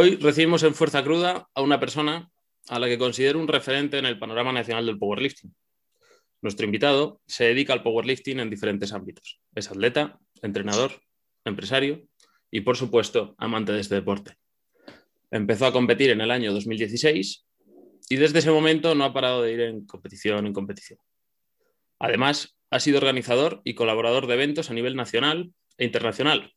Hoy recibimos en Fuerza Cruda a una persona a la que considero un referente en el panorama nacional del powerlifting. Nuestro invitado se dedica al powerlifting en diferentes ámbitos. Es atleta, entrenador, empresario y, por supuesto, amante de este deporte. Empezó a competir en el año 2016 y desde ese momento no ha parado de ir en competición en competición. Además, ha sido organizador y colaborador de eventos a nivel nacional e internacional,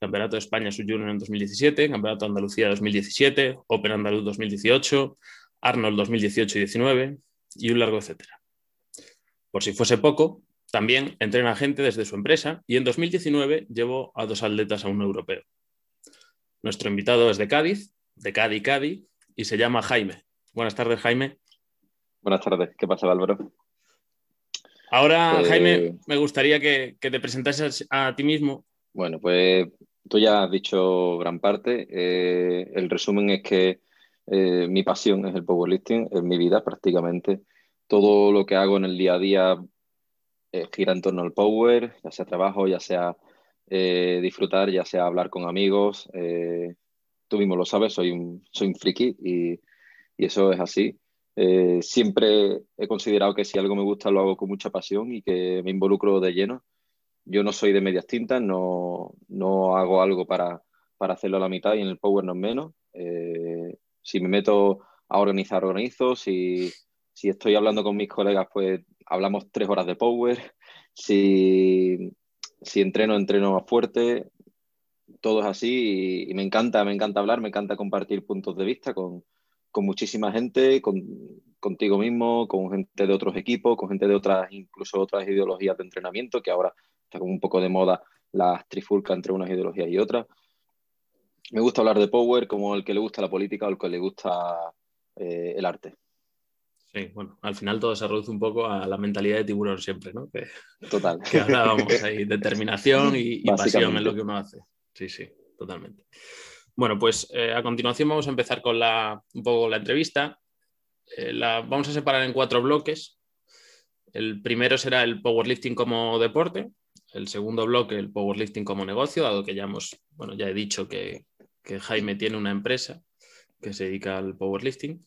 Campeonato de España Sub-Junior en 2017, Campeonato de Andalucía 2017, Open Andaluz 2018, Arnold 2018 y 19 y un largo etcétera. Por si fuese poco, también entrena gente desde su empresa y en 2019 llevó a dos atletas a un europeo. Nuestro invitado es de Cádiz, de Cádiz, Cádiz, y se llama Jaime. Buenas tardes, Jaime. Buenas tardes, ¿qué pasa, Álvaro? Ahora, pues Jaime, me gustaría que, que te presentases a ti mismo. Bueno, pues tú ya has dicho gran parte. Eh, el resumen es que eh, mi pasión es el powerlifting, es mi vida prácticamente. Todo lo que hago en el día a día eh, gira en torno al power, ya sea trabajo, ya sea disfrutar, ya sea hablar con amigos. tú mismo lo sabes, soy un, soy friki y, y eso es así. siempre he considerado que si algo me gusta lo hago con mucha pasión y que me involucro de lleno yo no soy de medias tintas, no, hago algo para, hacerlo a la mitad y en el Power no es menos. Eh, si me meto a organizar, organizo. Si, estoy hablando con mis colegas, pues hablamos tres horas de Power. Si, entreno, entreno más fuerte. Todo es así y, me encanta, me encanta hablar, me encanta compartir puntos de vista con, muchísima gente, con, contigo mismo, con gente de otros equipos, con gente de otras, incluso otras ideologías de entrenamiento, que ahora está como un poco de moda la trifulca entre unas ideologías y otras. Me gusta hablar de Power como el que le gusta la política o el que le gusta eh, el arte. Sí, bueno, al final todo se reduce un poco a la mentalidad de tiburón siempre, ¿no? Que, Total. Que hablábamos ahí, determinación y, pasión en lo que uno hace. Sí, sí, totalmente. Bueno, pues eh, a continuación vamos a empezar con la, un poco la entrevista. Eh, la vamos a separar en cuatro bloques. El primero será el powerlifting como deporte, el segundo bloque, el powerlifting como negocio, dado que ya hemos, bueno, ya he dicho que, Jaime tiene una empresa que se dedica al powerlifting.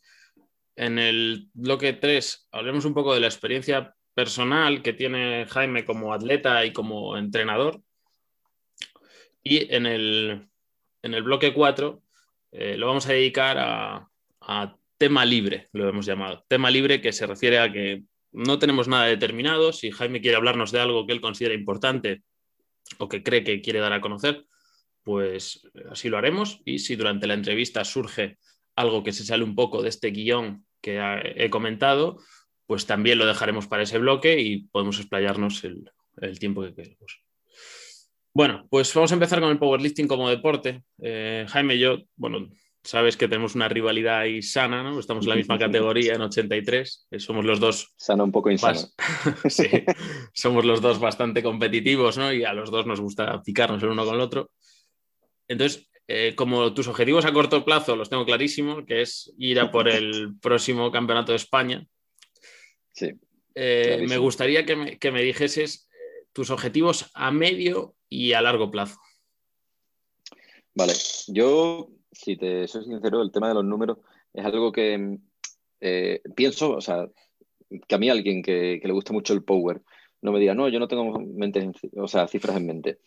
En el bloque 3 hablemos un poco de la experiencia personal que tiene Jaime como atleta y como entrenador. Y en el, bloque 4 eh, lo vamos a dedicar a, tema libre, lo hemos llamado. Tema libre que se refiere a que no tenemos nada determinado. Si Jaime quiere hablarnos de algo que él considera importante o que cree que quiere dar a conocer, pues así lo haremos. Y si durante la entrevista surge algo que se sale un poco de este guion que he comentado, pues también lo dejaremos para ese bloque y podemos explayarnos el, tiempo que queremos. Bueno, pues vamos a empezar con el powerlifting como deporte. Eh, Jaime, yo, bueno, sabes que tenemos una rivalidad ahí sana, ¿no? Estamos en la misma categoría en 83, eh, somos los dos... Sana un poco insano. sí, somos los dos bastante competitivos, ¿no? Y a los dos nos gusta picarnos el uno con el otro. Entonces, eh, como tus objetivos a corto plazo los tengo clarísimos, que es ir a por el próximo campeonato de España, sí, eh, me gustaría que me, que me dijeses tus objetivos a medio y a largo plazo. Vale, yo si te soy sincero, el tema de los números es algo que eh, pienso, o sea, que a mí alguien que, le gusta mucho el power no me diga, no, yo no tengo mente, o sea, cifras en mente.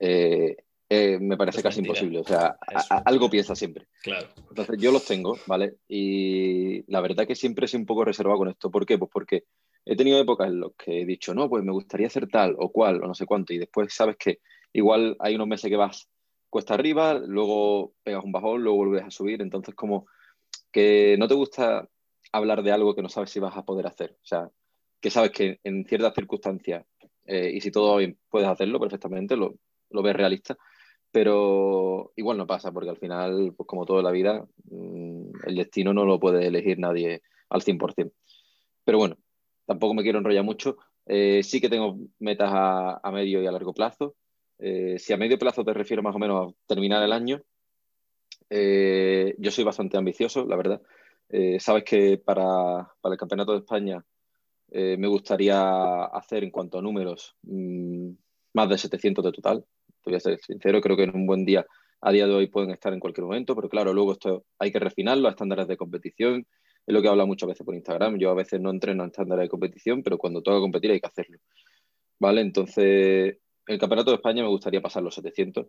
Eh, eh, me parece casi imposible. O sea, algo piensa siempre. Claro. Entonces, yo los tengo, ¿vale? Y la verdad que siempre he sido un poco reservado con esto. ¿Por qué? Pues porque he tenido épocas en las que he dicho, no, pues me gustaría hacer tal o cual o no sé cuánto. Y después sabes que igual hay unos meses que vas cuesta arriba, luego pegas un bajón, luego vuelves a subir. Entonces, como que no te gusta hablar de algo que no sabes si vas a poder hacer. O sea, que sabes que en ciertas circunstancias, eh, y si todo bien, puedes hacerlo perfectamente, lo, ves realista, pero igual no pasa, porque al final, pues como toda la vida, mm, el destino no lo puede elegir nadie al 100%. Pero bueno, tampoco me quiero enrollar mucho. Eh, sí que tengo metas a, medio y a largo plazo. Eh, si a medio plazo te refiero más o menos a terminar el año, eh, yo soy bastante ambicioso, la verdad. Eh, sabes que para, el Campeonato de España me gustaría hacer en cuanto a números mm, más de 700 de total. Te voy a ser sincero, creo que en un buen día a día de hoy pueden estar en cualquier momento, pero claro, luego esto hay que refinarlo a estándares de competición. Es lo que habla muchas veces por Instagram. Yo a veces no entreno en estándares de competición, pero cuando toca competir hay que hacerlo. ¿Vale? Entonces, el Campeonato de España me gustaría pasar los 700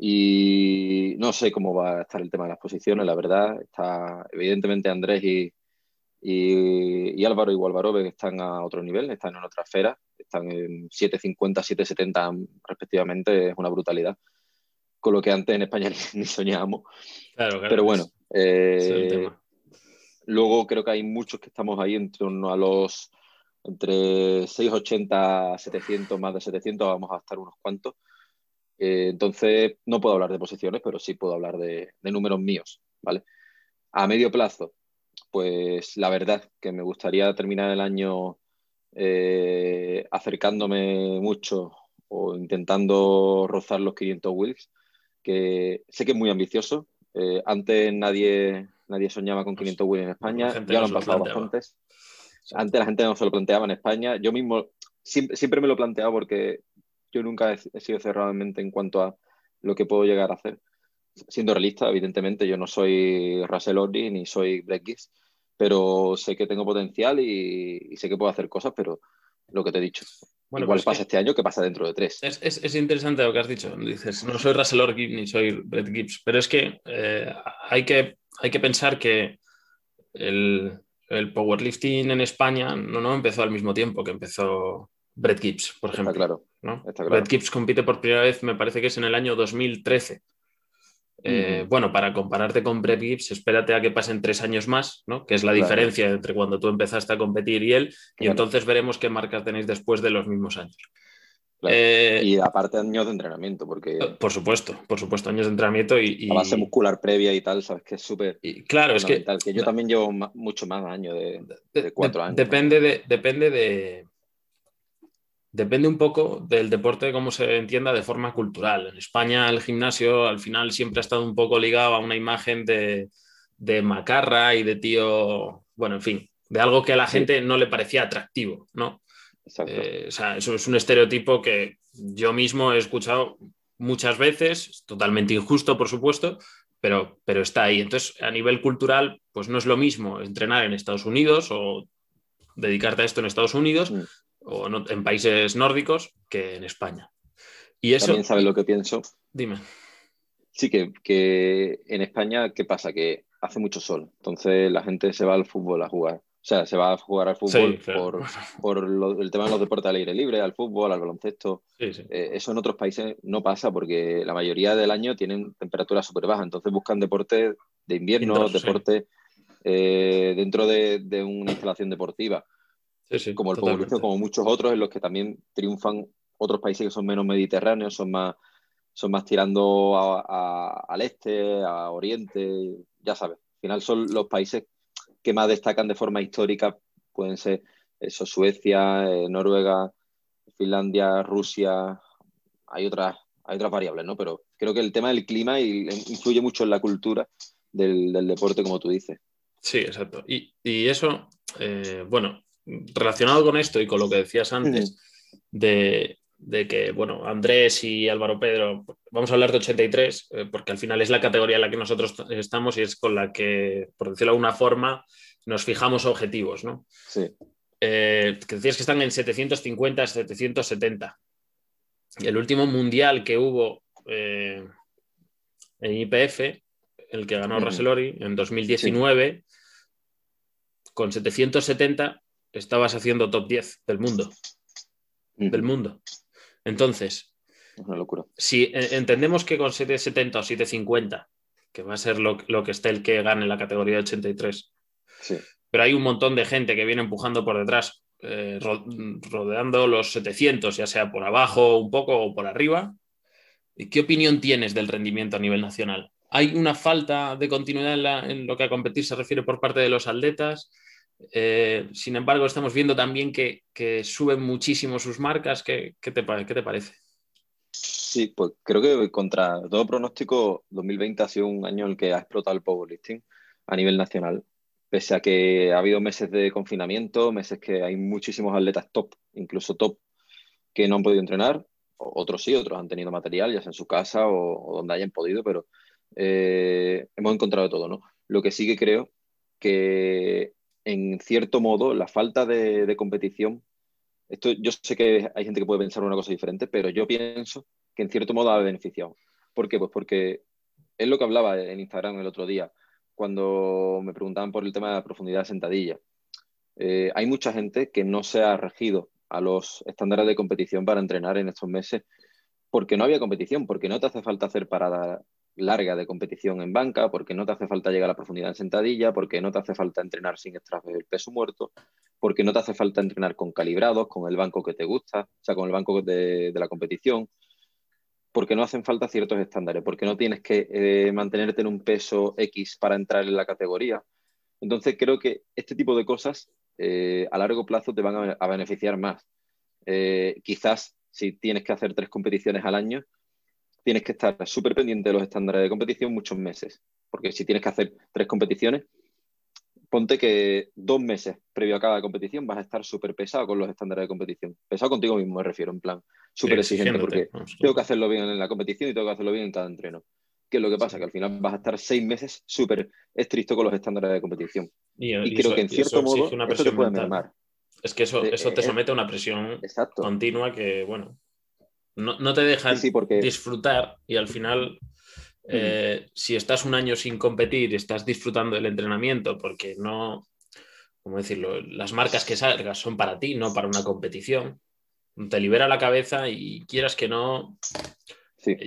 y no sé cómo va a estar el tema de las posiciones, la verdad. Está, evidentemente Andrés y, y, Álvaro y que están a otro nivel, están en otra esfera, están en 750, 770 respectivamente, es una brutalidad. Con lo que antes en España ni, soñábamos. Pero bueno, eh, luego creo que hay muchos que estamos ahí en torno a los entre 680, 700, más de 700, vamos a estar unos cuantos. Eh, entonces, no puedo hablar de posiciones, pero sí puedo hablar de, números míos, ¿vale? A medio plazo, pues la verdad que me gustaría terminar el año eh, acercándome mucho o intentando rozar los 500 wheels, que sé que es muy ambicioso. Eh, antes nadie, nadie soñaba con 500 wheels en España, ya lo han pasado bastantes. Antes la gente no se lo planteaba en España. Yo mismo siempre, siempre me lo he planteado porque yo nunca he, sido cerrado en mente en cuanto a lo que puedo llegar a hacer. Siendo realista, evidentemente, yo no soy Russell Ordi ni soy Brett Gibbs, pero sé que tengo potencial y, sé que puedo hacer cosas, pero lo que te he dicho. Igual pues pasa este año que pasa dentro de tres. Es, es, interesante lo que has dicho. Dices, no soy Russell Ordi ni soy Brett Gibbs, pero es que, eh, hay que hay que pensar que el, el powerlifting en España no, no empezó al mismo tiempo que empezó Brett Gibbs, por ejemplo. claro. ¿no? Brett Gibbs compite por primera vez, me parece que es en el año 2013. Eh, bueno, para compararte con Brett Gibbs, espérate a que pasen tres años más, ¿no? que es la diferencia entre cuando tú empezaste a competir y él, y entonces veremos qué marcas tenéis después de los mismos años. Eh, y aparte años de entrenamiento, porque... Por supuesto, por supuesto, años de entrenamiento y... La base muscular previa y tal, sabes que es súper... Claro, es que... que yo también llevo mucho más años, de, de cuatro años. Depende de, depende de, Depende un poco del deporte, cómo se entienda de forma cultural. En España el gimnasio al final siempre ha estado un poco ligado a una imagen de, macarra y de tío, bueno, en fin, de algo que a la gente no le parecía atractivo, ¿no? Eh, o sea, eso es un estereotipo que yo mismo he escuchado muchas veces, totalmente injusto, por supuesto, pero, pero está ahí. Entonces, a nivel cultural, pues no es lo mismo entrenar en Estados Unidos o dedicarte a esto en Estados Unidos mm o en países nórdicos que en España. Y eso, También sabes lo que pienso. Dime. Sí, que, en España, ¿qué pasa? Que hace mucho sol, entonces la gente se va al fútbol a jugar. O sea, se va a jugar al fútbol por, el tema de los deportes al aire libre, al fútbol, al baloncesto. Eh, eso en otros países no pasa porque la mayoría del año tienen temperaturas súper bajas, entonces buscan deportes de invierno, deportes eh, dentro de, una instalación deportiva. Como el powerlifting, como muchos otros en los que también triunfan otros países que son menos mediterráneos, son más, son más tirando al este, a oriente, ya sabes. Al final son los países que más destacan de forma histórica, pueden ser eso, Suecia, eh, Noruega, Finlandia, Rusia, hay otras, hay otras variables, ¿no? Pero creo que el tema del clima influye mucho en la cultura del, deporte, como tú dices. Sí, exacto. Y, eso, eh, bueno, relacionado con esto y con lo que decías antes, de, que, bueno, Andrés y Álvaro Pedro, vamos a hablar de 83, eh, porque al final es la categoría en la que nosotros estamos y es con la que, por decirlo de alguna forma, nos fijamos objetivos, ¿no? Sí. Eh, que decías que están en 750, 770. El último mundial que hubo eh, en IPF, el que ganó uh en 2019, con 770 estabas haciendo top 10 del mundo. Del mundo. Entonces, una locura. Si entendemos que con 770 o 750, que va a ser lo, que esté el que gane la categoría de 83, pero hay un montón de gente que viene empujando por detrás, eh, rodeando los 700, ya sea por abajo un poco o por arriba. ¿Qué opinión tienes del rendimiento a nivel nacional? ¿Hay una falta de continuidad en lo que a competir se refiere por parte de los atletas? Eh, sin embargo, estamos viendo también que, suben muchísimo sus marcas. ¿Qué, te, te, parece? Sí, pues creo que contra todo pronóstico, 2020 ha sido un año en el que ha explotado el powerlifting a nivel nacional. Pese a que ha habido meses de confinamiento, meses que hay muchísimos atletas top, incluso top, que no han podido entrenar. otros sí, otros han tenido material, ya sea en su casa o, donde hayan podido, pero eh, hemos encontrado todo, ¿no? Lo que sí que creo que en cierto modo la falta de, competición, esto yo sé que hay gente que puede pensar una cosa diferente, pero yo pienso que en cierto modo ha beneficiado. ¿Por qué? Pues porque es lo que hablaba en Instagram el otro día, cuando me preguntaban por el tema de la profundidad de sentadilla. Eh, hay mucha gente que no se ha regido a los estándares de competición para entrenar en estos meses porque no había competición, porque no te hace falta hacer parada larga de competición en banca, porque no te hace falta llegar a la profundidad en sentadilla, porque no te hace falta entrenar sin extraer el peso muerto, porque no te hace falta entrenar con calibrados, con el banco que te gusta, o sea, con el banco de, la competición, porque no hacen falta ciertos estándares, porque no tienes que eh, mantenerte en un peso X para entrar en la categoría. Entonces creo que este tipo de cosas eh, a largo plazo te van a, beneficiar más. Eh, quizás si tienes que hacer tres competiciones al año, tienes que estar súper pendiente de los estándares de competición muchos meses. Porque si tienes que hacer tres competiciones, ponte que dos meses previo a cada competición vas a estar súper pesado con los estándares de competición. Pesado contigo mismo, me refiero, en plan, súper exigente, porque tengo que hacerlo bien en la competición y tengo que hacerlo bien en cada entreno. ¿Qué es lo que pasa? Que al final vas a estar seis meses súper estricto con los estándares de competición. Y, creo que en cierto modo una te puede mermar. Es que eso, eso te eh, somete a una presión continua que, bueno, no, te deja disfrutar y al final, eh, si estás un año sin competir, estás disfrutando del entrenamiento porque no, ¿cómo decirlo? Las marcas que salgas son para ti, no para una competición. Te libera la cabeza y quieras que no,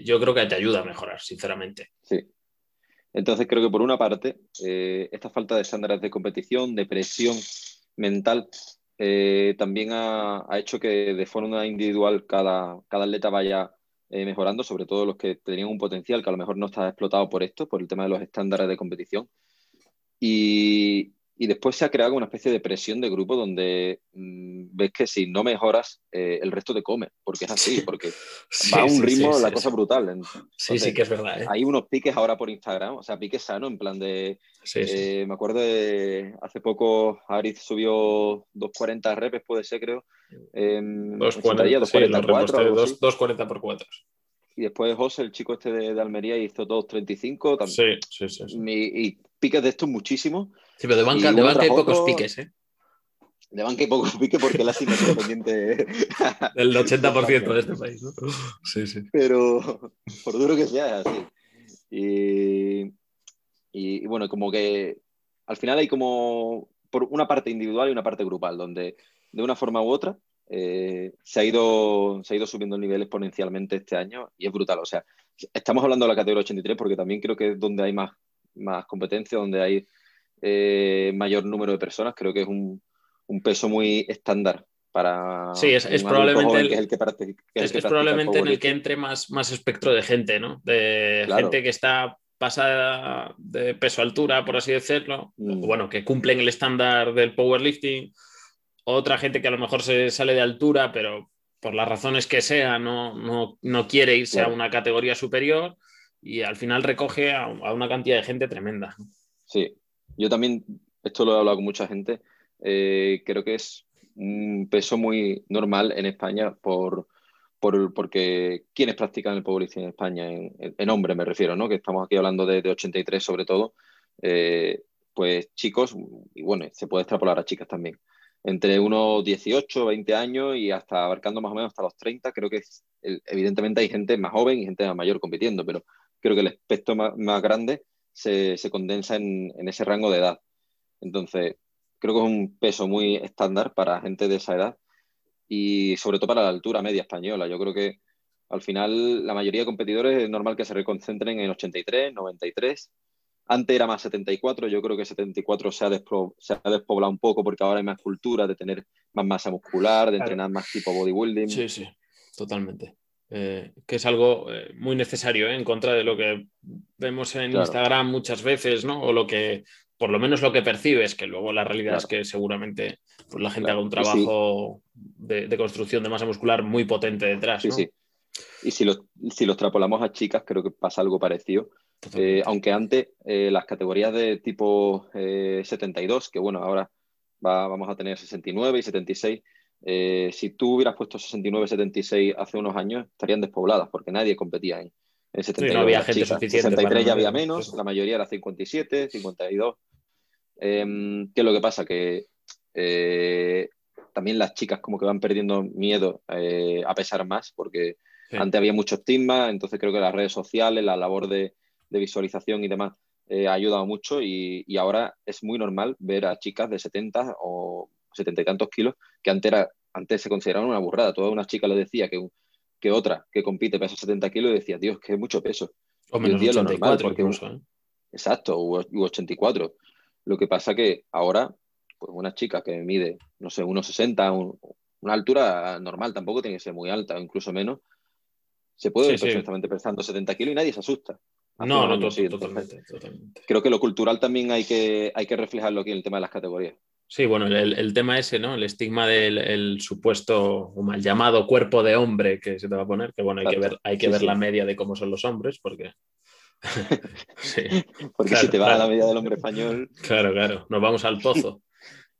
yo creo que te ayuda a mejorar, sinceramente. Sí. Entonces creo que por una parte, eh, esta falta de estándares de competición, de presión mental, eh, también ha, hecho que de forma individual cada, cada atleta vaya eh, mejorando, sobre todo los que tenían un potencial que a lo mejor no está explotado por esto, por el tema de los estándares de competición. Y, y después se ha creado una especie de presión de grupo donde mm, ves que si no mejoras, eh, el resto te come, porque es así, porque va a un ritmo la cosa brutal. sí, sí que es verdad. ¿eh? Hay unos piques ahora por Instagram, o sea, piques sano, en plan de... Eh, me acuerdo de hace poco, Ariz subió 240 repes, puede ser, creo. 240, 240 por 4. Y después José, el chico este de, Almería, hizo 235. También. Sí, sí, sí. Y, piques de estos muchísimos. Sí, pero de banca, de banca hay pocos piques, ¿eh? De banca hay pocos piques porque la cima es pendiente del 80% de este país, ¿no? Sí, sí. Pero por duro que sea, así. Y, y, bueno, como que al final hay como por una parte individual y una parte grupal, donde de una forma u otra eh, se, ha ido, se ha ido subiendo el nivel exponencialmente este año y es brutal. O sea, estamos hablando de la categoría 83 porque también creo que es donde hay más, más competencia, donde hay eh, mayor número de personas. Creo que es un, un peso muy estándar para. Sí, es, probablemente el, el, que es, probablemente en el que entre más, más espectro de gente, ¿no? De gente que está pasada de peso-altura, por así decirlo, mm. bueno, que cumplen el estándar del powerlifting otra gente que a lo mejor se sale de altura, pero por las razones que sea, no, no, quiere irse a una categoría superior y al final recoge a, una cantidad de gente tremenda. Sí, yo también, esto lo he hablado con mucha gente, eh, creo que es un peso muy normal en España por, por porque quienes practican el powerlifting en España, en, en, hombre me refiero, ¿no? que estamos aquí hablando de, 83 sobre todo, eh, pues chicos, y bueno, se puede extrapolar a chicas también entre unos 18, 20 años y hasta abarcando más o menos hasta los 30. Creo que evidentemente hay gente más joven y gente más mayor compitiendo, pero creo que el espectro más, grande se, condensa en, ese rango de edad. Entonces, creo que es un peso muy estándar para gente de esa edad y sobre todo para la altura media española. Yo creo que al final la mayoría de competidores es normal que se reconcentren en 83, 93 antes era más 74, yo creo que 74 se ha, se ha despoblado un poco porque ahora hay más cultura de tener más masa muscular, de entrenar más tipo bodybuilding. Sí, sí, totalmente. Eh, que es algo eh, muy necesario ¿eh? en contra de lo que vemos en Instagram muchas veces, ¿no? O lo que, por lo menos lo que percibes, que luego la realidad es que seguramente pues, la gente haga un trabajo de, construcción de masa muscular muy potente detrás. Sí, sí. Y si lo, si lo extrapolamos a chicas, creo que pasa algo parecido eh, aunque antes las categorías de tipo 72, eh, que bueno, ahora vamos a tener 69 y 76, eh, si tú hubieras puesto 69, 76 hace unos años, estarían despobladas porque nadie competía en, en 79. no había gente suficiente. 63 ya había menos, la mayoría era 57, 52. Eh, ¿Qué es lo que pasa? Que eh, también las chicas como que van perdiendo miedo eh, a pesar más, porque antes había mucho estigma, entonces creo que las redes sociales, la labor de, visualización y demás ha ayudado mucho y, ahora es muy normal ver a chicas de 70 o 70 y tantos kilos que antes, era, antes se consideraban una burrada. Toda una chica le decía que, que otra que compite pesa 70 kilos y decía, Dios, que mucho peso. O menos 84 porque, Exacto, u, 84. Lo que pasa que ahora pues una chica que mide, no sé, 1,60, una altura normal, tampoco tiene que ser muy alta, o incluso menos, se puede ver perfectamente pesando 70 kilos y nadie se asusta. no, no, totalmente, Creo que lo cultural también hay que, hay que reflejarlo aquí en el tema de las categorías. Sí, bueno, el, tema ese, ¿no? El estigma del supuesto o mal llamado cuerpo de hombre que se te va a poner, que bueno, hay que ver, hay que ver la media de cómo son los hombres, porque. sí, porque si te va a la media del hombre español. Claro, claro, nos vamos al pozo.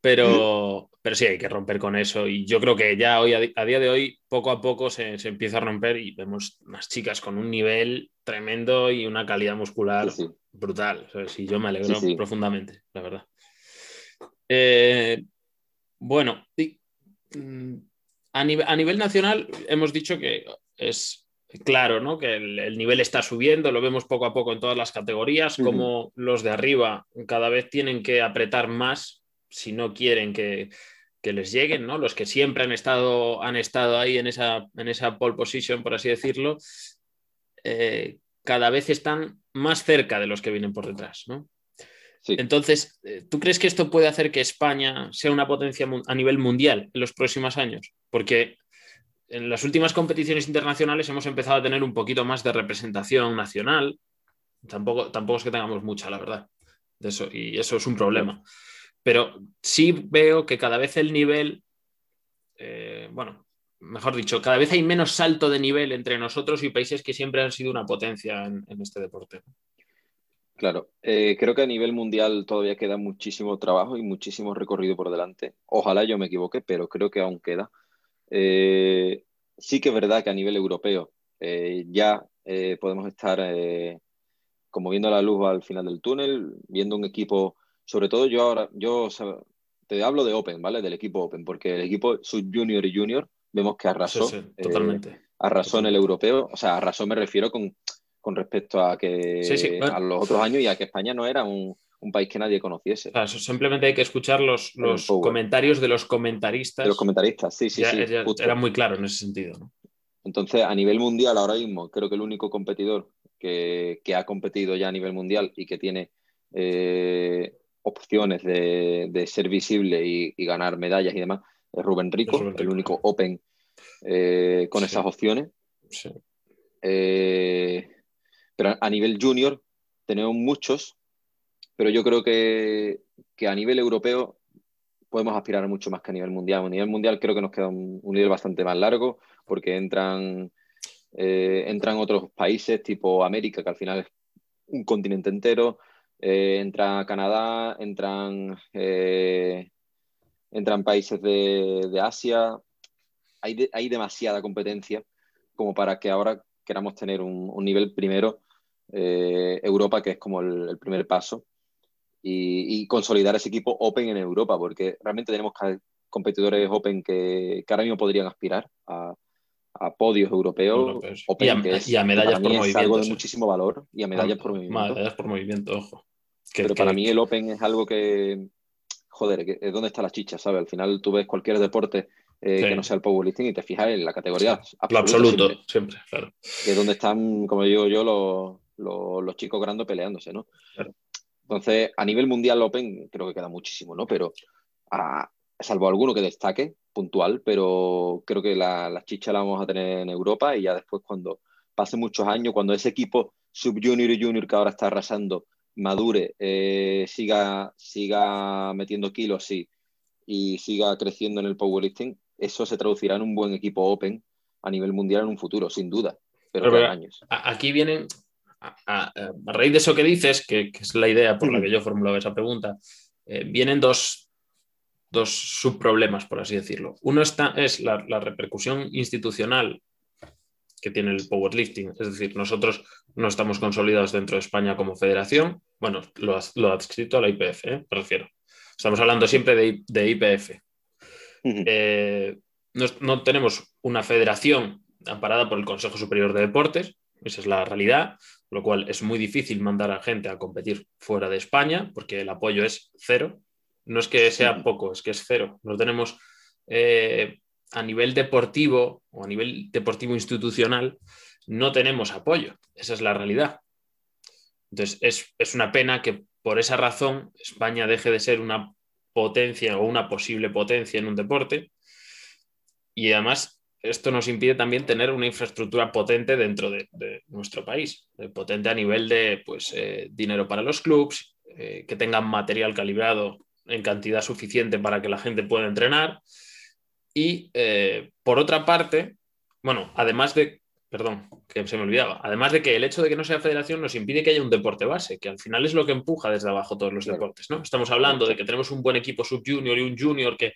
Pero, pero sí, hay que romper con eso. Y yo creo que ya hoy, a, día de hoy, poco a poco se, empieza a romper y vemos unas chicas con un nivel tremendo y una calidad muscular brutal. y yo me alegro profundamente, la verdad. Eh, bueno, mm, a, nivel, nacional hemos dicho que es claro, ¿no? Que el, nivel está subiendo, lo vemos poco a poco en todas las categorías, como los de arriba cada vez tienen que apretar más si no quieren que, les lleguen, ¿no? Los que siempre han estado, han estado ahí en esa, en esa pole position, por así decirlo, eh, cada vez están más cerca de los que vienen por detrás, ¿no? Entonces, eh, ¿tú crees que esto puede hacer que España sea una potencia a nivel mundial en los próximos años? Porque en las últimas competiciones internacionales hemos empezado a tener un poquito más de representación nacional. Tampoco, tampoco es que tengamos mucha, la verdad. Y eso es un problema. Pero sí veo que cada vez el nivel, eh, bueno, mejor dicho, cada vez hay menos salto de nivel entre nosotros y países que siempre han sido una potencia en, este deporte. Claro, eh, creo que a nivel mundial todavía queda muchísimo trabajo y muchísimo recorrido por delante. Ojalá yo me equivoque, pero creo que aún queda. Eh, sí que es verdad que a nivel europeo ya podemos estar como viendo la luz al final del túnel, viendo un equipo sobre todo yo ahora, yo te hablo de Open, ¿vale? Del equipo Open, porque el equipo sub junior y junior vemos que arrasó. Sí, sí, totalmente. Eh, arrasó en el europeo, o sea, arrasó me refiero con, con respecto a que a los otros años y a que España no era un, un país que nadie conociese. simplemente hay que escuchar los, los comentarios de los comentaristas. De los comentaristas, sí, sí, sí. era muy claro en ese sentido. ¿no? Entonces, a nivel mundial, ahora mismo, creo que el único competidor que, que ha competido ya a nivel mundial y que tiene eh, opciones de, ser visible y, ganar medallas y demás es Rubén Rico, el único Open eh, con esas opciones. Eh, pero a nivel junior tenemos muchos, pero yo creo que, a nivel europeo podemos aspirar mucho más que a nivel mundial. A nivel mundial creo que nos queda un, nivel bastante más largo porque entran, eh, entran otros países tipo América, que al final es un continente entero, eh, entra Canadá, entran, eh, entran países de, Asia. Hay, hay, demasiada competencia como para que ahora queramos tener un, nivel primero eh, Europa, que es como el, primer paso, y, consolidar ese equipo Open en Europa, porque realmente tenemos competidores Open que, que ahora mismo podrían aspirar a, a podios europeos, Open, y, a, medallas por movimiento. algo de muchísimo valor y a medallas por movimiento. Medallas por movimiento, ojo. Pero para mí el Open es algo que, joder, es donde está la chicha, ¿sabes? Al final tú ves cualquier deporte eh, que no sea el powerlifting y te fijas en la categoría Lo absoluto, siempre. claro. Que es donde están, como digo yo, los, los, chicos grandes peleándose, ¿no? Entonces, a nivel mundial Open creo que queda muchísimo, ¿no? Pero salvo alguno que destaque, puntual, pero creo que la, la chicha la vamos a tener en Europa y ya después cuando pase muchos años, cuando ese equipo sub-junior y junior que ahora está arrasando madure, eh, siga, siga metiendo kilos sí, y siga creciendo en el powerlifting, eso se traducirá en un buen equipo open a nivel mundial en un futuro, sin duda. Pero, años. Aquí vienen, a, raíz de eso que dices, que, es la idea por la que yo formulaba esa pregunta, eh, vienen dos, dos subproblemas, por así decirlo. Uno está, es la, la repercusión institucional que tiene el powerlifting. Es decir, nosotros no estamos consolidados dentro de España como federación. Bueno, lo, lo adscrito a la IPF, ¿eh? me refiero. Estamos hablando siempre de, IPF. Eh, no, tenemos una federación amparada por el Consejo Superior de Deportes, esa es la realidad, lo cual es muy difícil mandar a gente a competir fuera de España porque el apoyo es cero. No es que sea poco, es que es cero. No tenemos eh, a nivel deportivo o a nivel deportivo institucional, no tenemos apoyo. Esa es la realidad. Entonces, es, es, una pena que por esa razón España deje de ser una potencia o una posible potencia en un deporte. Y además, esto nos impide también tener una infraestructura potente dentro de, nuestro país, potente a nivel de pues, eh, dinero para los clubes, eh, que tengan material calibrado en cantidad suficiente para que la gente pueda entrenar. Y eh, por otra parte, bueno, además de, perdón, que se me olvidaba, además de que el hecho de que no sea federación nos impide que haya un deporte base, que al final es lo que empuja desde abajo todos los deportes, ¿no? Estamos hablando de que tenemos un buen equipo sub-junior y un junior que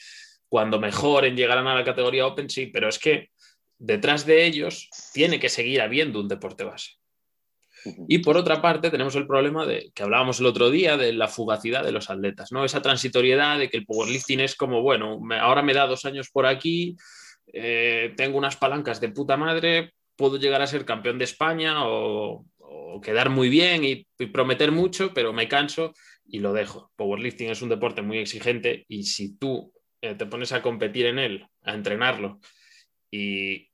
cuando mejoren llegarán a la categoría Open, sí, pero es que detrás de ellos tiene que seguir habiendo un deporte base. Y por otra parte, tenemos el problema de que hablábamos el otro día de la fugacidad de los atletas, ¿no? Esa transitoriedad de que el powerlifting es como, bueno, ahora me da dos años por aquí, eh, tengo unas palancas de puta madre, puedo llegar a ser campeón de España o, quedar muy bien y, prometer mucho, pero me canso y lo dejo. Powerlifting es un deporte muy exigente y si tú eh, te pones a competir en él, a entrenarlo y,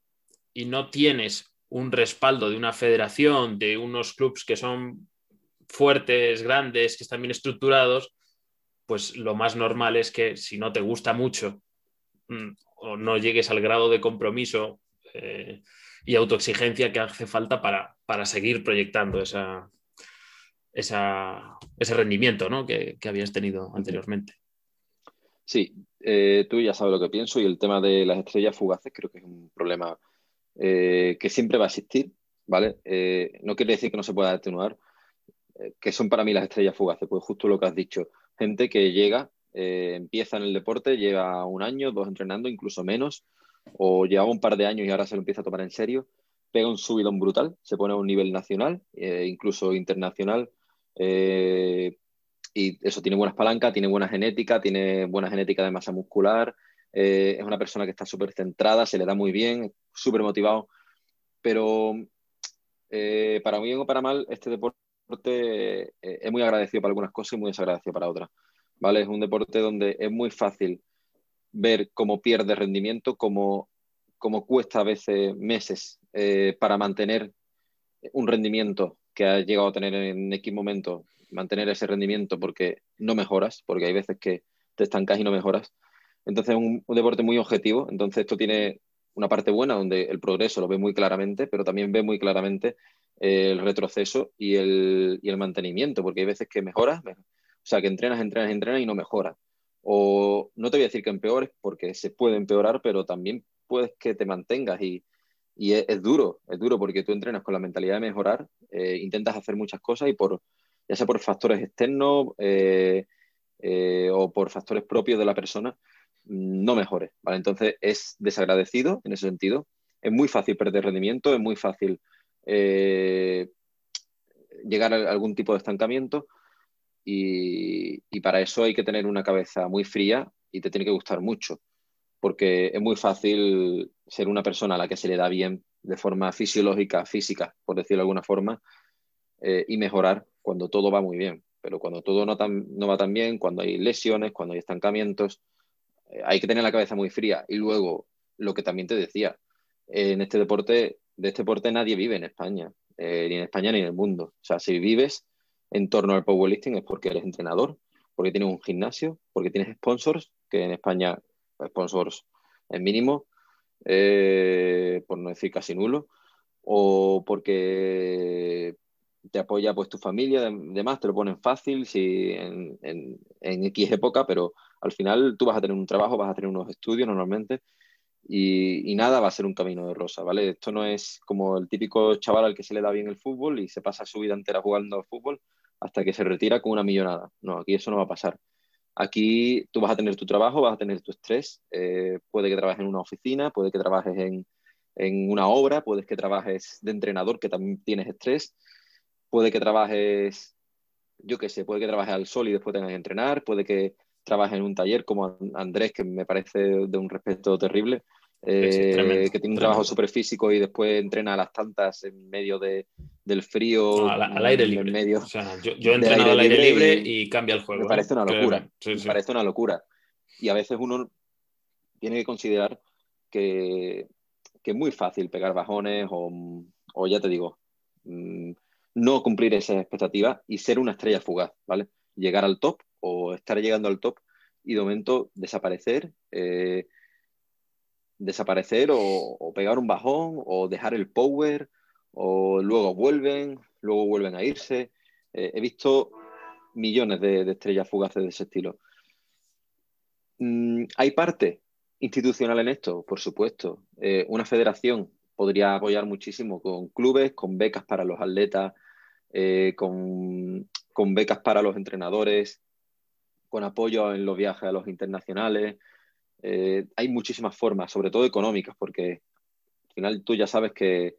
y no tienes un respaldo de una federación, de unos clubes que son fuertes, grandes, que están bien estructurados, pues lo más normal es que si no te gusta mucho mm, o no llegues al grado de compromiso eh, y autoexigencia que hace falta para, para seguir proyectando esa, ese rendimiento que, habías tenido anteriormente. Sí, eh, tú ya sabes lo que pienso y el tema de las estrellas fugaces creo que es un problema eh, que siempre va a existir, ¿vale? Eh, no quiere decir que no se pueda atenuar, que son para mí las estrellas fugaces, pues justo lo que has dicho, gente que llega, empieza en el deporte, lleva un año, dos entrenando, incluso menos, o lleva un par de años y ahora se lo empieza a tomar en serio, pega un subidón brutal, se pone a un nivel nacional, incluso internacional, y eso tiene buenas palancas, tiene buena genética, tiene buena genética de masa muscular, es una persona que está súper centrada, se le da muy bien, súper motivado. Pero eh, para bien o para mal, este deporte eh, es muy agradecido para algunas cosas y muy desagradecido para otras. ¿vale? Es un deporte donde es muy fácil ver cómo pierde rendimiento, cómo, cómo cuesta a veces meses eh, para mantener un rendimiento que has llegado a tener en X momento, mantener ese rendimiento porque no mejoras, porque hay veces que te estancas y no mejoras. Entonces es un, un deporte muy objetivo, entonces esto tiene una parte buena donde el progreso lo ve muy claramente, pero también ve muy claramente el retroceso y el, y el mantenimiento, porque hay veces que mejoras, o sea, que entrenas, entrenas, entrenas y no mejoras. O no te voy a decir que empeores, porque se puede empeorar, pero también puedes que te mantengas y, y es, duro, es duro porque tú entrenas con la mentalidad de mejorar, eh, intentas hacer muchas cosas y por, ya sea por factores externos eh, eh, o por factores propios de la persona, no mejore. Entonces es desagradecido en ese sentido. Es muy fácil perder rendimiento, es muy fácil eh, llegar a algún tipo de estancamiento y, para eso hay que tener una cabeza muy fría y te tiene que gustar mucho, porque es muy fácil ser una persona a la que se le da bien de forma fisiológica, física, por decirlo de alguna forma, y mejorar cuando todo va muy bien. Pero cuando todo no, no va tan bien, cuando hay lesiones, cuando hay estancamientos, hay que tener la cabeza muy fría. Y luego, lo que también te decía, en este deporte, de este deporte nadie vive en España, eh, ni en España ni en el mundo. O sea, si vives en torno al powerlifting es porque eres entrenador, porque tienes un gimnasio, porque tienes sponsors, que en España sponsors es mínimo, eh, por no decir casi nulo, o porque te apoya pues tu familia, demás, te lo ponen fácil si en, en, en X época, pero al final tú vas a tener un trabajo, vas a tener unos estudios normalmente y, nada va a ser un camino de rosa, ¿vale? Esto no es como el típico chaval al que se le da bien el fútbol y se pasa su vida entera jugando al fútbol hasta que se retira con una millonada. No, aquí eso no va a pasar. Aquí tú vas a tener tu trabajo, vas a tener tu estrés, eh, puede que trabajes en una oficina, puede que trabajes en, en una obra, puede que trabajes de entrenador, que también tienes estrés, puede que trabajes, yo qué sé, puede que trabajes al sol y después tengas que entrenar, puede que trabajes en un taller como Andrés, que me parece de un respeto terrible, eh, que tiene un trabajo súper físico y después entrena a las tantas en medio de, del frío. al, aire libre. Medio o sea, yo, yo entreno al aire libre y, cambia el juego. Me parece una locura. me parece una locura. Y a veces uno tiene que considerar que, que es muy fácil pegar bajones o, o ya te digo, mm, no cumplir esas expectativas y ser una estrella fugaz, ¿vale? Llegar al top o estar llegando al top y de momento desaparecer. Eh, desaparecer o, pegar un bajón o dejar el power o luego vuelven, luego vuelven a irse. Eh, he visto millones de, estrellas fugaces de ese estilo. Mm, ¿Hay parte institucional en esto? Por supuesto. Eh, una federación podría apoyar muchísimo con clubes, con becas para los atletas, eh, con, con becas para los entrenadores, con apoyo en los viajes a los internacionales, eh, hay muchísimas formas, sobre todo económicas, porque al final tú ya sabes que,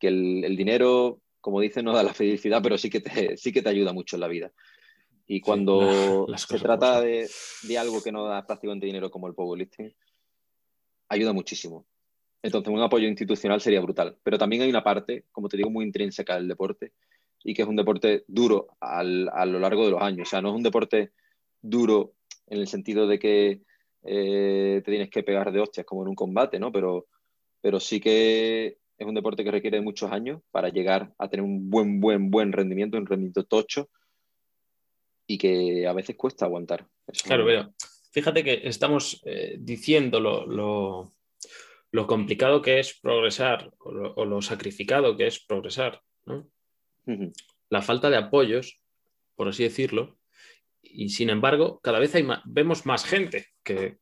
el, dinero, como dicen, no da la felicidad, pero sí que te, sí que te ayuda mucho en la vida. Y cuando se trata de, algo que no da prácticamente dinero como el powerlifting, ayuda muchísimo. Entonces, un apoyo institucional sería brutal. Pero también hay una parte, como te digo, muy intrínseca del deporte y que es un deporte duro a lo largo de los años. O sea, no es un deporte duro en el sentido de que eh, te tienes que pegar de hostias como en un combate, ¿no? Pero, pero sí que es un deporte que requiere muchos años para llegar a tener un buen, buen, buen rendimiento, un rendimiento tocho y que a veces cuesta aguantar. claro, pero fíjate que estamos eh, diciendo lo, complicado que es progresar o lo, sacrificado que es progresar, ¿no? La falta de apoyos, por así decirlo, y sin embargo, cada vez hay vemos más gente que,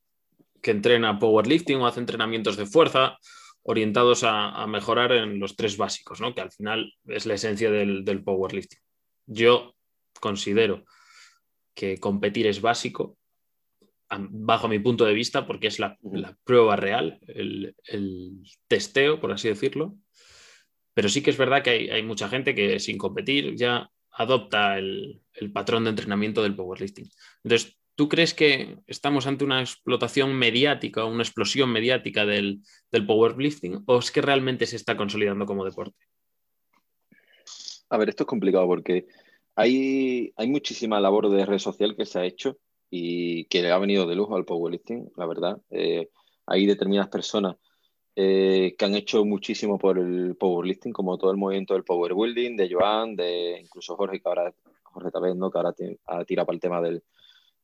entrena powerlifting o hace entrenamientos de fuerza orientados a, mejorar en los tres básicos, ¿no? que al final es la esencia del, powerlifting. Yo considero que competir es básico, bajo mi punto de vista, porque es la, prueba real, el, testeo, por así decirlo. Pero sí que es verdad que hay, hay, mucha gente que sin competir ya adopta el, patrón de entrenamiento del powerlifting. Entonces, ¿tú crees que estamos ante una explotación mediática o una explosión mediática del, powerlifting o es que realmente se está consolidando como deporte? A ver, esto es complicado porque hay, hay muchísima labor de red social que se ha hecho y que le ha venido de lujo al powerlifting, la verdad. Eh, hay determinadas personas eh, que han hecho muchísimo por el powerlifting, como todo el movimiento del power building, de Joan, de incluso Jorge, que ahora, Jorge Tavez, ¿no? que ahora tira para el tema del,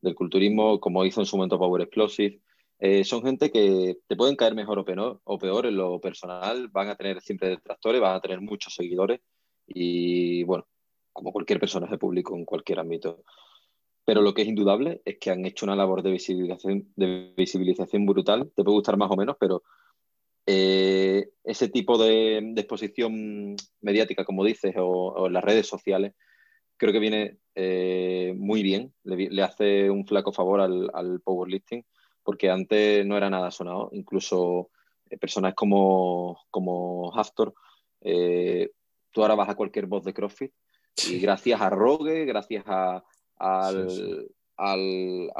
del, culturismo, como hizo en su momento Power Explosive. Eh, son gente que te pueden caer mejor o peor, o peor en lo personal, van a tener siempre detractores, van a tener muchos seguidores y, bueno, como cualquier personaje público en cualquier ámbito. Pero lo que es indudable es que han hecho una labor de visibilización, de visibilización brutal. Te puede gustar más o menos, pero eh, ese tipo de, exposición mediática, como dices, o, en las redes sociales, creo que viene eh, muy bien, le, hace un flaco favor al, powerlifting, porque antes no era nada sonado, incluso eh, personas como, como Haftor, tú ahora vas a cualquier voz de CrossFit y gracias a Rogue, gracias a, a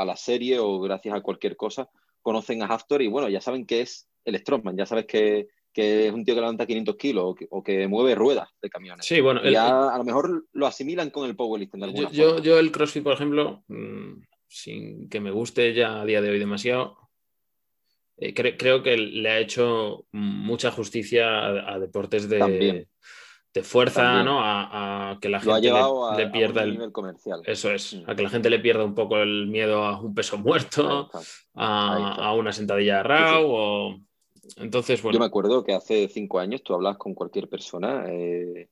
la serie o gracias a cualquier cosa, conocen a Haftor y bueno, ya saben qué es el Strongman, ya sabes que, es un tío que levanta 500 kilos o que, mueve ruedas de camiones. Sí, bueno. ya a lo mejor lo asimilan con el powerlifting yo, yo, el CrossFit, por ejemplo, mm, sin que me guste ya a día de hoy demasiado, eh, creo que le ha hecho mucha justicia a, deportes de, de fuerza, ¿no? A, que la gente le, pierda el nivel comercial. Eso es, mm. a que la gente le pierda un poco el miedo a un peso muerto, a, una sentadilla de RAW o entonces, bueno. Yo me acuerdo que hace cinco años tú hablas con cualquier persona, eh,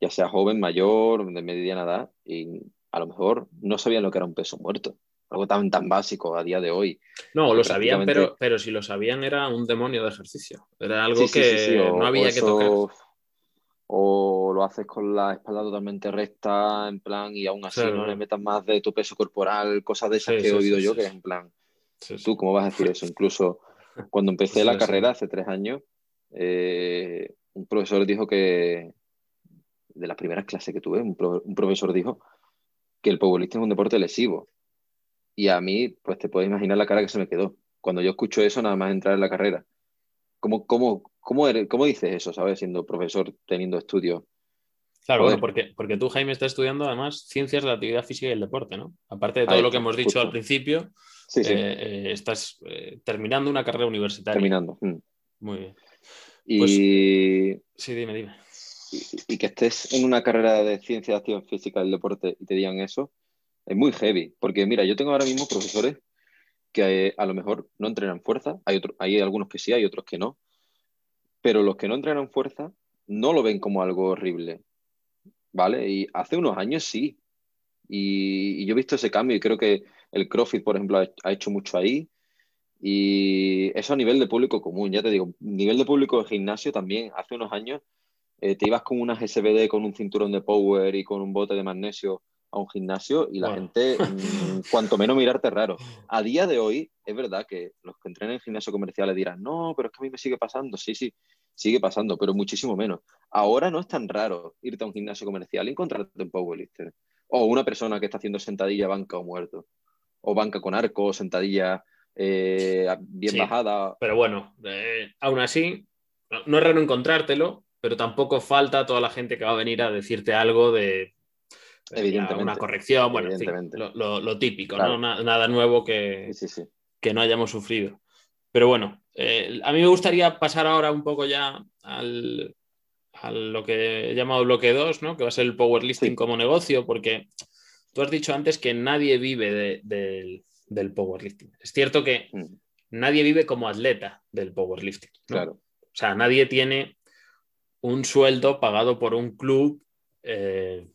ya sea joven, mayor, de mediana edad, y a lo mejor no sabían lo que era un peso muerto. Algo tan, tan básico a día de hoy. No, lo sabían, pero, pero si lo sabían era un demonio de ejercicio. Era algo que no había que tocar. O lo haces con la espalda totalmente recta, en plan, y aún así no le metas más de tu peso corporal, cosas de esas que he oído yo, que es en plan, ¿tú cómo vas a decir eso? Incluso cuando empecé la carrera hace tres años, eh, un profesor dijo que, de las primeras clases que tuve, un, profesor dijo que el powerlifting es un deporte lesivo. Y a mí, pues te puedes imaginar la cara que se me quedó. Cuando yo escucho eso, nada más entrar en la carrera. ¿Cómo, cómo, cómo, eres, cómo dices eso, sabes? Siendo profesor, teniendo estudios. Claro, bueno, porque, porque tú, Jaime, estás estudiando además ciencias de la actividad física y el deporte, ¿no? Aparte de todo lo que hemos dicho al principio, eh, eh, estás eh, terminando una carrera universitaria. Terminando. Mm. Muy bien. Y... Pues, sí, dime, dime. Y, que estés en una carrera de ciencia de actividad física y el deporte y te digan eso, es muy heavy. Porque mira, yo tengo ahora mismo profesores que a lo mejor no entrenan fuerza. Hay, hay algunos que sí, hay otros que no. Pero los que no entrenan fuerza no lo ven como algo horrible. ¿Vale? Y hace unos años sí. Y, yo he visto ese cambio y creo que el CrossFit, por ejemplo, ha, hecho mucho ahí. Y eso a nivel de público común, ya te digo, nivel de público de gimnasio también, hace unos años eh, te ibas con unas SBD, con un cinturón de power y con un bote de magnesio a un gimnasio y la gente, mm, cuanto menos mirarte raro. A día de hoy, es verdad que los que entrenan en gimnasio comercial le dirán, no, pero es que a mí me sigue pasando. Sí, sí, sigue pasando, pero muchísimo menos. Ahora no es tan raro irte a un gimnasio comercial y encontrarte un powerlifter. O una persona que está haciendo sentadilla banca o muerto. O banca con arco, sentadilla eh, bien bajada. Pero bueno, eh, aún así, no es raro encontrártelo, pero tampoco falta toda la gente que va a venir a decirte algo de Evidentemente. una corrección, bueno, lo, típico, ¿no? nada nuevo que, que no hayamos sufrido. Pero bueno, eh, a mí me gustaría pasar ahora un poco ya al, a lo que he llamado bloque 2, ¿no? que va a ser el powerlifting como negocio, porque tú has dicho antes que nadie vive del powerlifting. Es cierto que mm. nadie vive como atleta del powerlifting. Claro. O sea, nadie tiene un sueldo pagado por un club eh,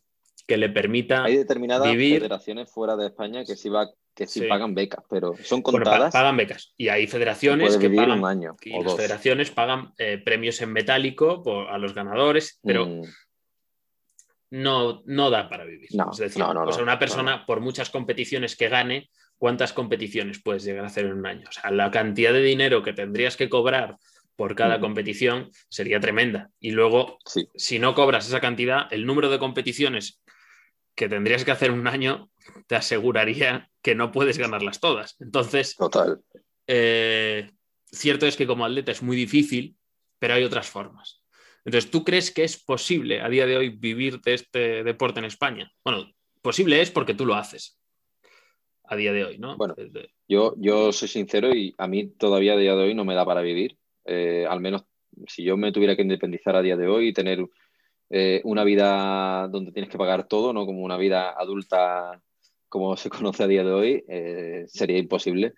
que le permita. Hay determinadas federaciones fuera de España que sí, va, que sí, pagan becas, pero son contadas. pagan becas. Y hay federaciones que pagan. Un año y las federaciones pagan eh, premios en metálico a los ganadores, pero. Mm. No, no da para vivir. es decir, una persona, por muchas competiciones que gane, ¿cuántas competiciones puedes llegar a hacer en un año? O sea, la cantidad de dinero que tendrías que cobrar por cada competición sería tremenda. Y luego, si no cobras esa cantidad, el número de competiciones que tendrías que hacer un año te aseguraría que no puedes ganarlas todas. Entonces, Total. Eh, cierto es que como atleta es muy difícil, pero hay otras formas. Entonces, ¿tú crees que es posible a día de hoy vivir de este deporte en España? Bueno, posible es porque tú lo haces a día de hoy, ¿no? Bueno, yo, yo soy sincero y a mí todavía a día de hoy no me da para vivir. Eh, al menos si yo me tuviera que independizar a día de hoy y tener eh, una vida donde tienes que pagar todo, ¿no? Como una vida adulta como se conoce a día de hoy, eh, sería imposible.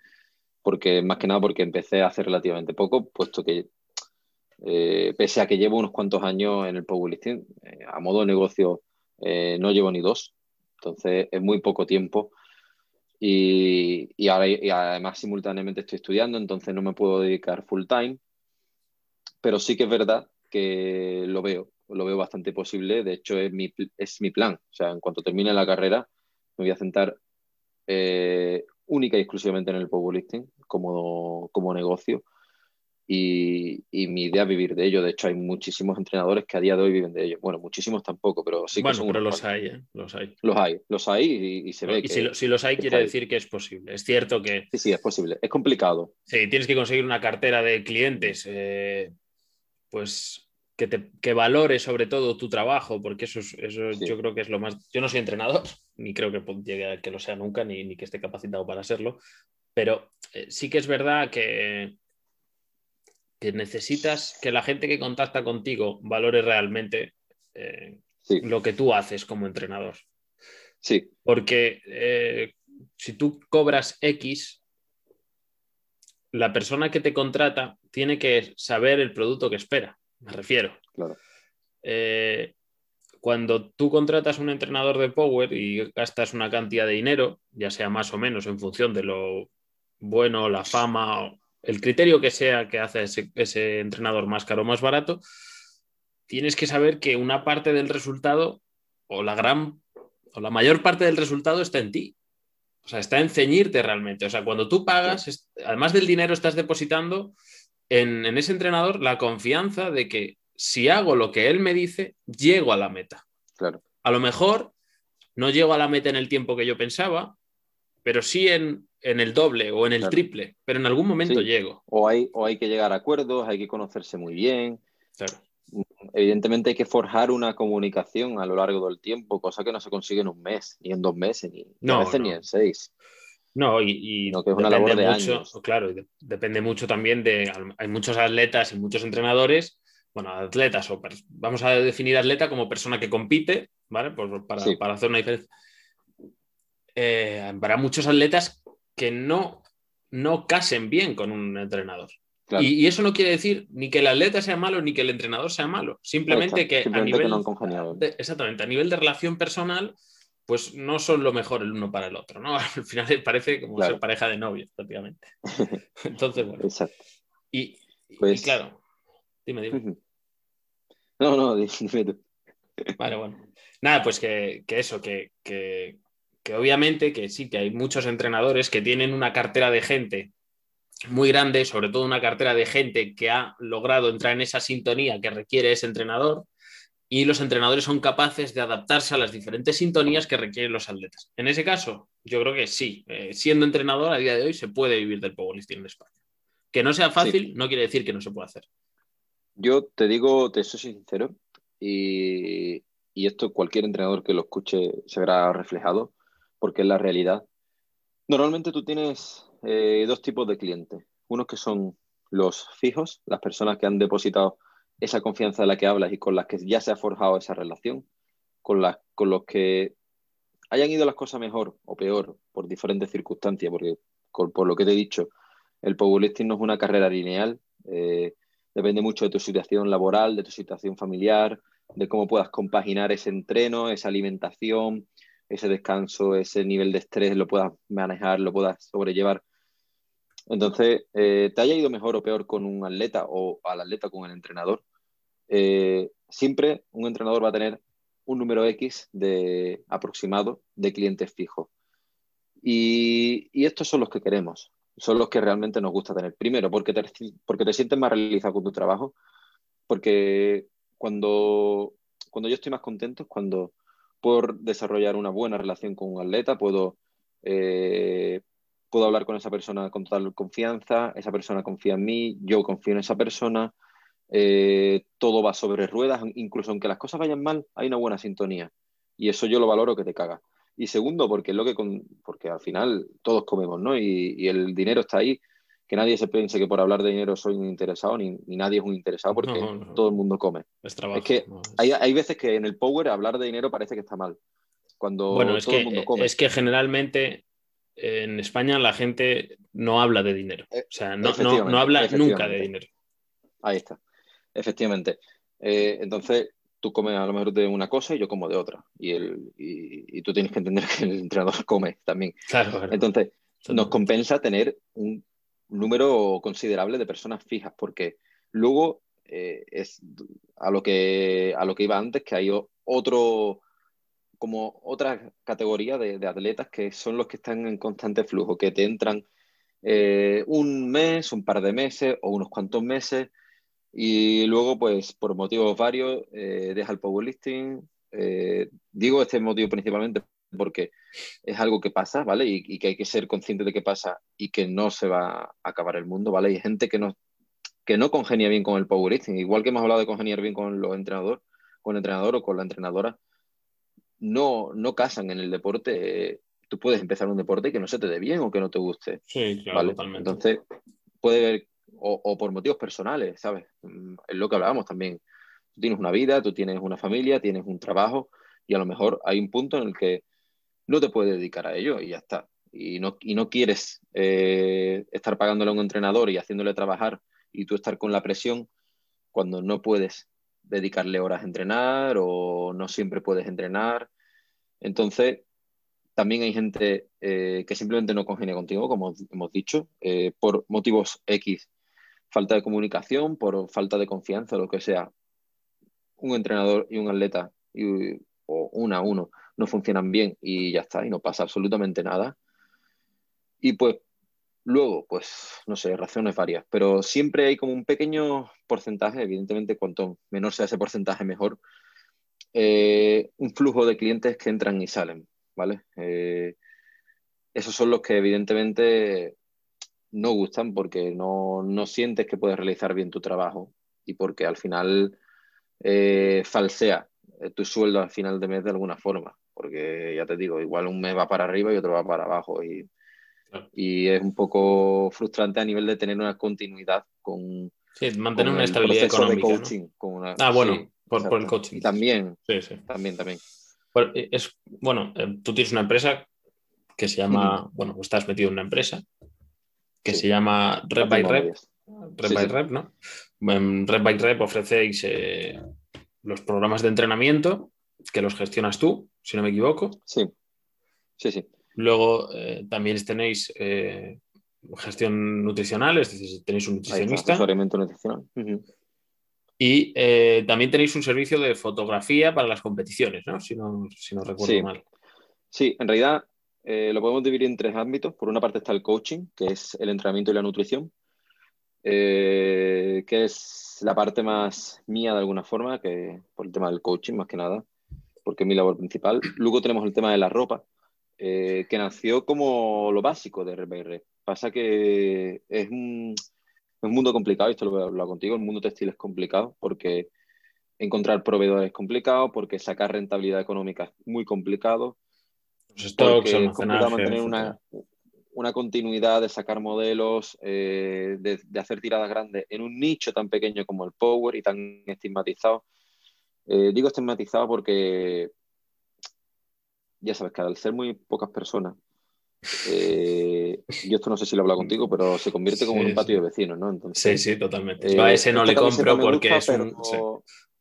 Porque, más que nada, porque empecé hace relativamente poco, puesto que pese a que llevo unos cuantos años en el powerlifting, a modo de negocio no llevo ni dos. Entonces es muy poco tiempo. Y, y, ahora, y además simultáneamente estoy estudiando, entonces no me puedo dedicar full time pero sí que es verdad que lo veo, lo veo bastante posible. De hecho, es mi, es mi plan. O sea, en cuanto termine la carrera, me voy a centrar eh, única y exclusivamente en el powerlifting como, como negocio. Y, mi idea es vivir de ello. De hecho, hay muchísimos entrenadores que a día de hoy viven de ello. Bueno, muchísimos tampoco, pero sí que bueno, son pero los hay, ¿eh? los hay. Los hay, los hay y, se ve. Y si, si, los hay, quiere decir que es posible. Es cierto que. Sí, sí, es posible. Es complicado. Sí, tienes que conseguir una cartera de clientes. Eh, pues que, te, valore sobre todo tu trabajo, porque eso, eso yo creo que es lo más... Yo no soy entrenador, ni creo que llegue a que lo sea nunca, ni, que esté capacitado para serlo, pero eh, sí que es verdad que, que necesitas que la gente que contacta contigo valore realmente eh, lo que tú haces como entrenador. Sí. Porque eh, si tú cobras X, la persona que te contrata tiene que saber el producto que espera, me refiero. Claro. Eh, cuando tú contratas un entrenador de Power y gastas una cantidad de dinero, ya sea más o menos en función de lo bueno, la fama, el criterio que sea que hace ese, entrenador más caro o más barato, tienes que saber que una parte del resultado o la gran o la mayor parte del resultado está en ti. O sea, está en ceñirte realmente. O sea, cuando tú pagas, además del dinero, estás depositando en, en, ese entrenador la confianza de que si hago lo que él me dice, llego a la meta. Claro. A lo mejor no llego a la meta en el tiempo que yo pensaba, pero sí en, el doble o en el triple, pero en algún momento llego. O hay, o hay que llegar a acuerdos, hay que conocerse muy bien. Evidentemente hay que forjar una comunicación a lo largo del tiempo, cosa que no se consigue en un mes, ni en dos meses, ni a veces ni en seis. No, y, que es una labor de mucho, claro, depende mucho también de, hay muchos atletas y muchos entrenadores, bueno, atletas, o vamos a definir atleta como persona que compite, ¿vale? para, para hacer una diferencia eh, habrá muchos atletas que no, no casen bien con un entrenador. Y, eso no quiere decir ni que el atleta sea malo ni que el entrenador sea malo. Simplemente que a nivel. de, exactamente, a nivel de relación personal, pues no son lo mejor el uno para el otro, ¿no? Al final parece como ser pareja de novios, prácticamente. Entonces, bueno. Exacto. Y, pues claro, dime, dime. No, no, dime tú. Vale, bueno. Nada, pues que, eso, que, que obviamente que sí, que hay muchos entrenadores que tienen una cartera de gente muy grande, sobre todo una cartera de gente que ha logrado entrar en esa sintonía que requiere ese entrenador y los entrenadores son capaces de adaptarse a las diferentes sintonías que requieren los atletas. En ese caso, yo creo que sí, eh, siendo entrenador a día de hoy se puede vivir del powerlifting en España. Que no sea fácil no quiere decir que no se pueda hacer. Yo te digo, te soy sincero, y, y esto cualquier entrenador que lo escuche se verá reflejado porque es la realidad. Normalmente tú tienes eh, dos tipos de clientes. Unos que son los fijos, las personas que han depositado esa confianza de la que hablas y con las que ya se ha forjado esa relación, con, con los que hayan ido las cosas mejor o peor por diferentes circunstancias, porque por lo que te he dicho, el powerlifting no es una carrera lineal, eh, depende mucho de tu situación laboral, de tu situación familiar, de cómo puedas compaginar ese entreno, esa alimentación, ese descanso, ese nivel de estrés lo puedas manejar, lo puedas sobrellevar. Entonces, eh, te haya ido mejor o peor con un atleta o al atleta con el entrenador, eh, siempre un entrenador va a tener un número X de aproximado de clientes fijos. Y, estos son los que queremos, son los que realmente nos gusta tener. Primero, porque te, sientes más realizado con tu trabajo, porque cuando, cuando yo estoy más contento cuando por desarrollar una buena relación con un atleta, puedo, eh, puedo hablar con esa persona con total confianza, esa persona confía en mí, yo confío en esa persona, eh, todo va sobre ruedas, incluso aunque las cosas vayan mal, hay una buena sintonía. Y eso yo lo valoro que te caga. Y segundo, porque es lo que porque al final todos comemos, ¿no? y el dinero está ahí que nadie se piense que por hablar de dinero soy un interesado, ni, nadie es un interesado, porque todo el mundo come. Es, que hay, veces que en el Power hablar de dinero parece que está mal. Cuando bueno, es todo que, el mundo come. Es que generalmente en España la gente no habla de dinero. Eh, o sea, no, habla nunca de dinero. Ahí está. Efectivamente. Eh, entonces, tú comes a lo mejor de una cosa y yo como de otra. Y, el, y, tú tienes que entender que el entrenador come también. Entonces, nos compensa tener un número considerable de personas fijas, porque luego eh, es a lo, que, a lo que iba antes, que hay otro, como otra categoría de, atletas que son los que están en constante flujo, que te entran eh, un mes, un par de meses o unos cuantos meses y luego, pues por motivos varios, eh, deja el powerlifting. digo este motivo principalmente porque es algo que pasa, ¿vale? Y, que hay que ser consciente de que pasa y que no se va a acabar el mundo, ¿vale? Hay gente que no, que no congenia bien con el powerlifting, igual que hemos hablado de congeniar bien con los entrenadores, con el entrenador o con la entrenadora, no, no casan en el deporte. Tú puedes empezar un deporte que no se te dé bien o que no te guste. Sí, claro, totalmente. Entonces, puede haber, o, o por motivos personales, ¿sabes? Mm, es lo que hablábamos también. Tú tienes una vida, tú tienes una familia, tienes un trabajo y a lo mejor hay un punto en el que no te puedes dedicar a ello y ya está. Y no, y no quieres eh, estar pagándole a un entrenador y haciéndole trabajar y tú estar con la presión cuando no puedes dedicarle horas a entrenar o no siempre puedes entrenar. Entonces, también hay gente eh, que simplemente no congenia contigo, como hemos dicho, eh, por motivos X, falta de comunicación, por falta de confianza, lo que sea. un entrenador y un atleta o una a uno no funcionan bien y ya está, y no pasa absolutamente nada. Y pues luego, pues no sé, razones varias, pero siempre hay como un pequeño porcentaje, evidentemente cuanto menor sea ese porcentaje mejor, eh, un flujo de clientes que entran y salen, ¿vale? Eh, esos son los que evidentemente no gustan porque no, no, sientes que puedes realizar bien tu trabajo y porque al final eh, falsea tu sueldo al final de mes de alguna forma, porque ya te digo, igual un mes va para arriba y otro va para abajo y, y es un poco frustrante a nivel de tener una continuidad con... Sí, mantener una estabilidad económica. coaching, ah, bueno, por, el coaching. también, sí, sí. también, también. Eh, es, bueno, eh, tú tienes una empresa que se llama, bueno, estás metido en una empresa que se llama Rep by Rep. Rep by Rep, ¿no? En Rep by Rep ofrecéis eh, los programas de entrenamiento que los gestionas tú, si no me equivoco. Sí, sí, sí. Luego también tenéis gestión nutricional, es decir, tenéis un nutricionista. Asesoramiento nutricional. Y eh, también tenéis un servicio de fotografía para las competiciones, ¿no? Si no, recuerdo mal. Sí, en realidad eh, lo podemos dividir en tres ámbitos. Por una parte está el coaching, que es el entrenamiento y la nutrición, eh, que es la parte más mía de alguna forma, que por el tema del coaching más que nada, porque es mi labor principal. Luego tenemos el tema de la ropa, que nació como lo básico de RBR. Pasa que es un es un mundo complicado, esto lo voy a hablar contigo, el mundo textil es complicado porque encontrar proveedores es complicado, porque sacar rentabilidad económica es muy complicado. Pues porque es complicado mantener una, una, continuidad de sacar modelos, eh, de, de, hacer tiradas grandes en un nicho tan pequeño como el Power y tan estigmatizado. Eh, digo estigmatizado porque ya sabes que al ser muy pocas personas, eh, yo esto no sé si lo he hablado contigo, pero se convierte como en un patio de vecinos, ¿no? Entonces, sí, sí, totalmente. Eh, a ese no le compro porque es un...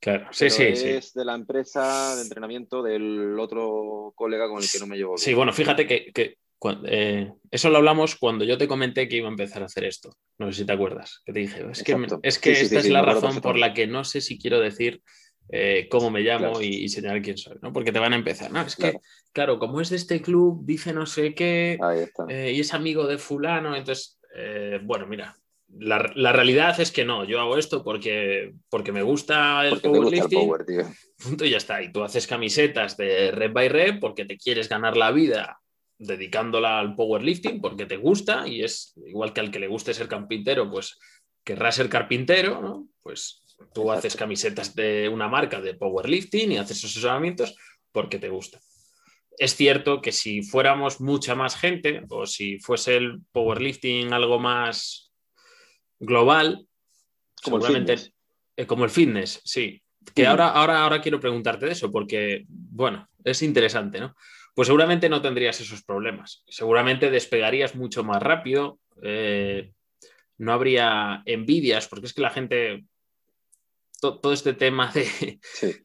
Claro, sí, sí, es de la empresa de entrenamiento del otro colega con el que no me llevo. Sí, bueno, fíjate que, eh, eso lo hablamos cuando yo te comenté que iba a empezar a hacer esto. No sé si te acuerdas, que te dije, es que, es que esta es la razón por la que no sé si quiero decir eh, cómo me llamo y, señalar quién soy, ¿no? Porque te van a empezar, ¿no? Es que, claro, como es de este club, dice no sé qué, eh, y es amigo de fulano, entonces, eh, bueno, mira, la, realidad es que no, yo hago esto porque, porque me gusta el powerlifting. Punto y ya está. Y tú haces camisetas de rep by rep porque te quieres ganar la vida dedicándola al powerlifting porque te gusta y es igual que al que le guste ser carpintero, pues querrá ser carpintero, ¿no? Pues Tú haces camisetas de una marca de powerlifting y haces asesoramientos porque te gusta. Es cierto que si fuéramos mucha más gente o si fuese el powerlifting algo más global, como seguramente el eh, como el fitness, sí. Que ahora, ahora, ahora quiero preguntarte de eso porque, bueno, es interesante, ¿no? Pues seguramente no tendrías esos problemas. Seguramente despegarías mucho más rápido. Eh, no habría envidias, porque es que la gente todo este tema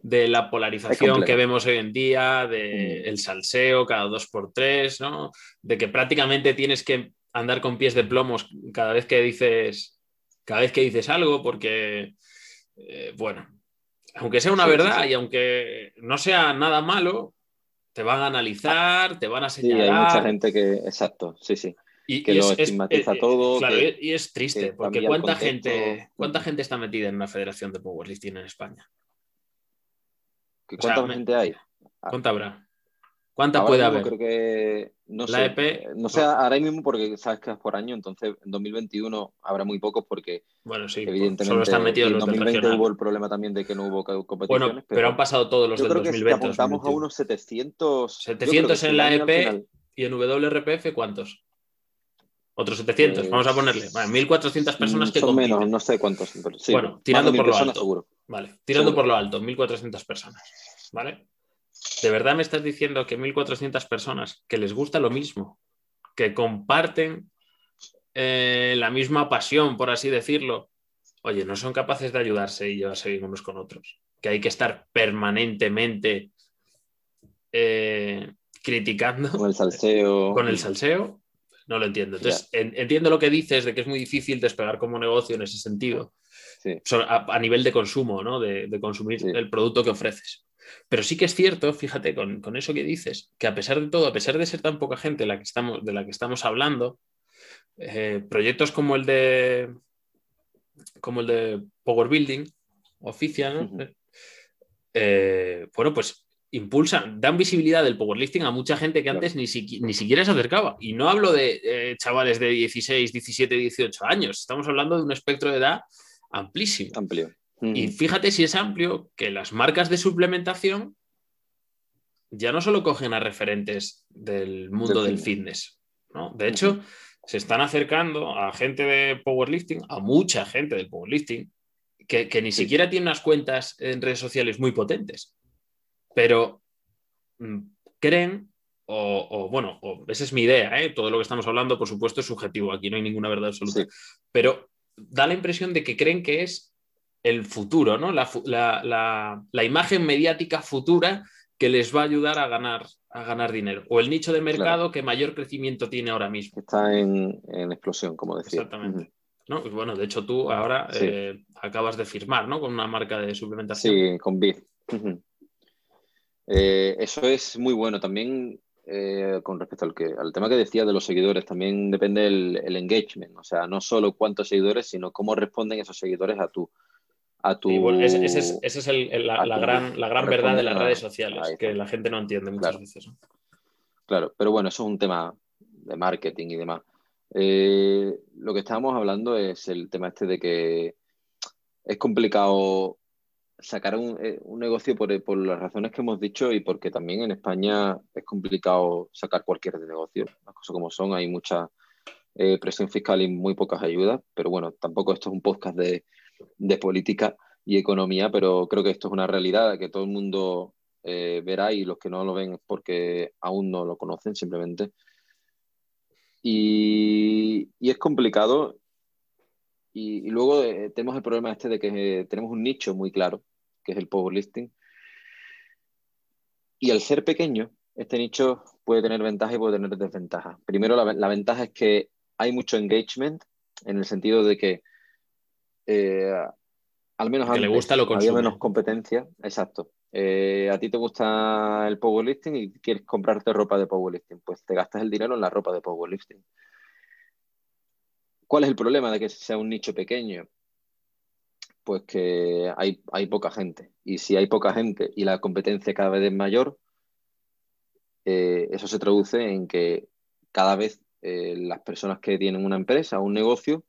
de, la polarización que vemos hoy en día, del mm. salseo cada dos por tres, ¿no? De que prácticamente tienes que andar con pies de plomos cada vez que dices, cada vez que dices algo, porque, eh, bueno, aunque sea una verdad y aunque no sea nada malo, te van a analizar, te van a señalar. Sí, hay mucha gente que, exacto, sí, sí. Y, que lo estigmatiza todo. Claro, y es triste, porque ¿cuánta gente, ¿cuánta gente está metida en una federación de powerlifting en España? ¿Cuánta gente hay? ¿Cuánta habrá? ¿Cuánta puede haber? Creo que no sé, EP, no sé ahora mismo porque sabes que es por año, entonces en 2021 habrá muy pocos porque bueno, sí, evidentemente solo están metidos en 2020 hubo el problema también de que no hubo competiciones. Bueno, pero, han pasado todos los del 2020. Que apuntamos a unos 700. 700 en la EP y en WRPF ¿cuántos? Otros 700, vamos a ponerle. 1.400 personas que son menos, no sé cuántos. bueno, tirando por lo alto. Vale, tirando por lo alto, 1.400 personas. ¿Vale? ¿De verdad me estás diciendo que 1.400 personas que les gusta lo mismo, que comparten eh, la misma pasión, por así decirlo, oye, no son capaces de ayudarse y llevarse bien unos con otros? Que hay que estar permanentemente eh, criticando. Con el salseo. Con el salseo no lo entiendo. Entonces, entiendo lo que dices de que es muy difícil despegar como negocio en ese sentido, a, nivel de consumo, ¿no? de, consumir el producto que ofreces. Pero sí que es cierto, fíjate, con, eso que dices, que a pesar de todo, a pesar de ser tan poca gente la que estamos, de la que estamos hablando, eh, proyectos como el de como el de Power Building, oficial, eh, bueno, pues impulsan, dan visibilidad del powerlifting a mucha gente que antes ni, ni, siquiera se acercaba. Y no hablo de eh, chavales de 16, 17, 18 años, estamos hablando de un espectro de edad amplísimo. Amplio. Y fíjate si es amplio que las marcas de suplementación ya no solo cogen a referentes del mundo del, fitness. ¿no? De hecho, se están acercando a gente de powerlifting, a mucha gente del powerlifting, que, ni siquiera tiene unas cuentas en redes sociales muy potentes, pero mm, creen, o, bueno, esa es mi idea, ¿eh? todo lo que estamos hablando, por supuesto, es subjetivo, aquí no hay ninguna verdad absoluta, pero da la impresión de que creen que es el futuro, ¿no? La, imagen mediática futura que les va a ayudar a ganar, a ganar dinero. O el nicho de mercado que mayor crecimiento tiene ahora mismo. Está en, explosión, como decía. Exactamente. ¿no? Pues bueno, de hecho tú ahora eh, acabas de firmar ¿no? con una marca de suplementación. Sí, con BID. Eh, eso es muy bueno. También eh, con respecto al, que, al tema que decía de los seguidores, también depende el, engagement. O sea, no solo cuántos seguidores, sino cómo responden esos seguidores a tu... A tu esa es, la, gran, la gran verdad de las redes sociales, que la gente no entiende muchas veces. Claro, pero bueno, eso es un tema de marketing y demás. Eh, lo que estábamos hablando es el tema este de que es complicado sacar un, eh, negocio por, las razones que hemos dicho y porque también en España es complicado sacar cualquier negocio. Las cosas como son, hay mucha eh, presión fiscal y muy pocas ayudas, pero bueno, tampoco esto es un podcast de, política y economía, pero creo que esto es una realidad que todo el mundo verá y los que no lo ven es porque aún no lo conocen simplemente. Y, es complicado. Y, luego eh, tenemos el problema este de que eh, tenemos un nicho muy claro, que es el powerlifting. Y al ser pequeño, este nicho puede tener ventaja y puede tener desventaja. Primero, la, ventaja es que hay mucho engagement, en el sentido de que eh, al menos que le gusta lo había menos competencia. Exacto. Eh, a ti te gusta el powerlifting y quieres comprarte ropa de powerlifting, pues te gastas el dinero en la ropa de powerlifting. ¿Cuál es el problema de que sea un nicho pequeño? Pues que hay, hay poca gente. Y si hay poca gente y la competencia cada vez es mayor, eh, eso se traduce en que cada vez eh, las personas que tienen una empresa o un negocio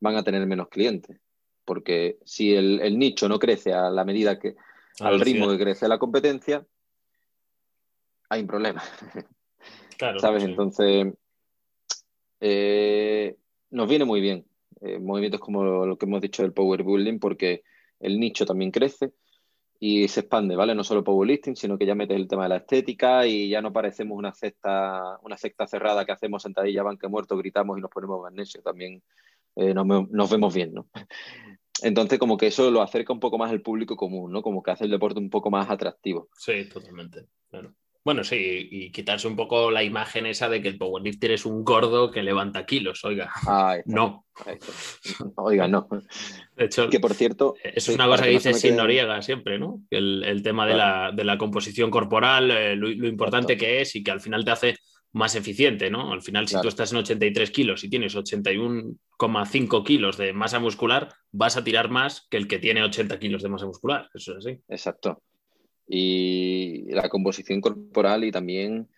van a tener menos clientes. Porque si el nicho no crece a la medida que, al ritmo que crece la competencia, hay un problema. Claro, ¿Sabes? Entonces, eh, nos viene muy bien eh, movimientos como lo que hemos dicho del power building porque el nicho también crece y se expande, ¿vale? No solo powerlifting, sino que ya metes el tema de la estética y ya no parecemos una secta, una secta cerrada que hacemos sentadilla, banque muerto, gritamos y nos ponemos magnesio. También eh, nos, nos, vemos bien, ¿no? Entonces, como que eso lo acerca un poco más al público común, ¿no? Como que hace el deporte un poco más atractivo. Sí, totalmente. Bueno, sí, y quitarse un poco la imagen esa de que el powerlifter es un gordo que levanta kilos, oiga. no. Oiga, no. De hecho, que por cierto. es una cosa que dice Sin Noriega siempre, ¿no? El, tema de, la, composición corporal, eh, lo, importante que es y que al final te hace más eficiente, ¿no? Al final, si tú estás en 83 kilos y tienes 81,5 kilos de masa muscular, vas a tirar más que el que tiene 80 kilos de masa muscular. Eso es así. Exacto. Y la composición corporal y también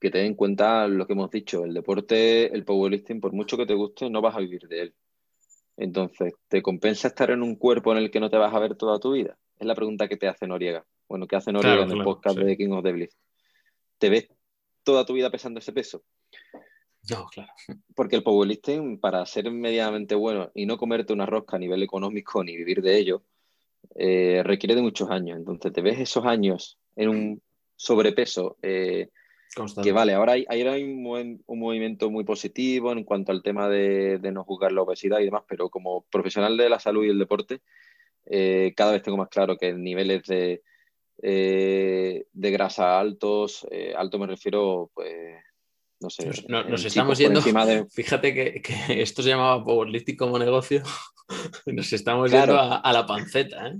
que ten en cuenta lo que hemos dicho, el deporte, el powerlifting, por mucho que te guste, no vas a vivir de él. Entonces, ¿te compensa estar en un cuerpo en el que no te vas a ver toda tu vida? Es la pregunta que te hace Noriega. Bueno, que hace Noriega en el podcast de King of the. ¿Te ves toda tu vida pesando ese peso. No, claro. Porque el powerlifting, para ser medianamente bueno y no comerte una rosca a nivel económico ni vivir de ello, eh, requiere de muchos años. Entonces, te ves esos años en un sobrepeso eh, que vale, ahora hay, hay un, movimiento muy positivo en cuanto al tema de, no juzgar la obesidad y demás, pero como profesional de la salud y el deporte, eh, cada vez tengo más claro que niveles de, eh, de grasa altos, alto me refiero pues no sé. Nos, estamos yendo. Fíjate que, esto se llamaba Powerlifting como negocio. Nos estamos yendo a, la panceta. ¿eh?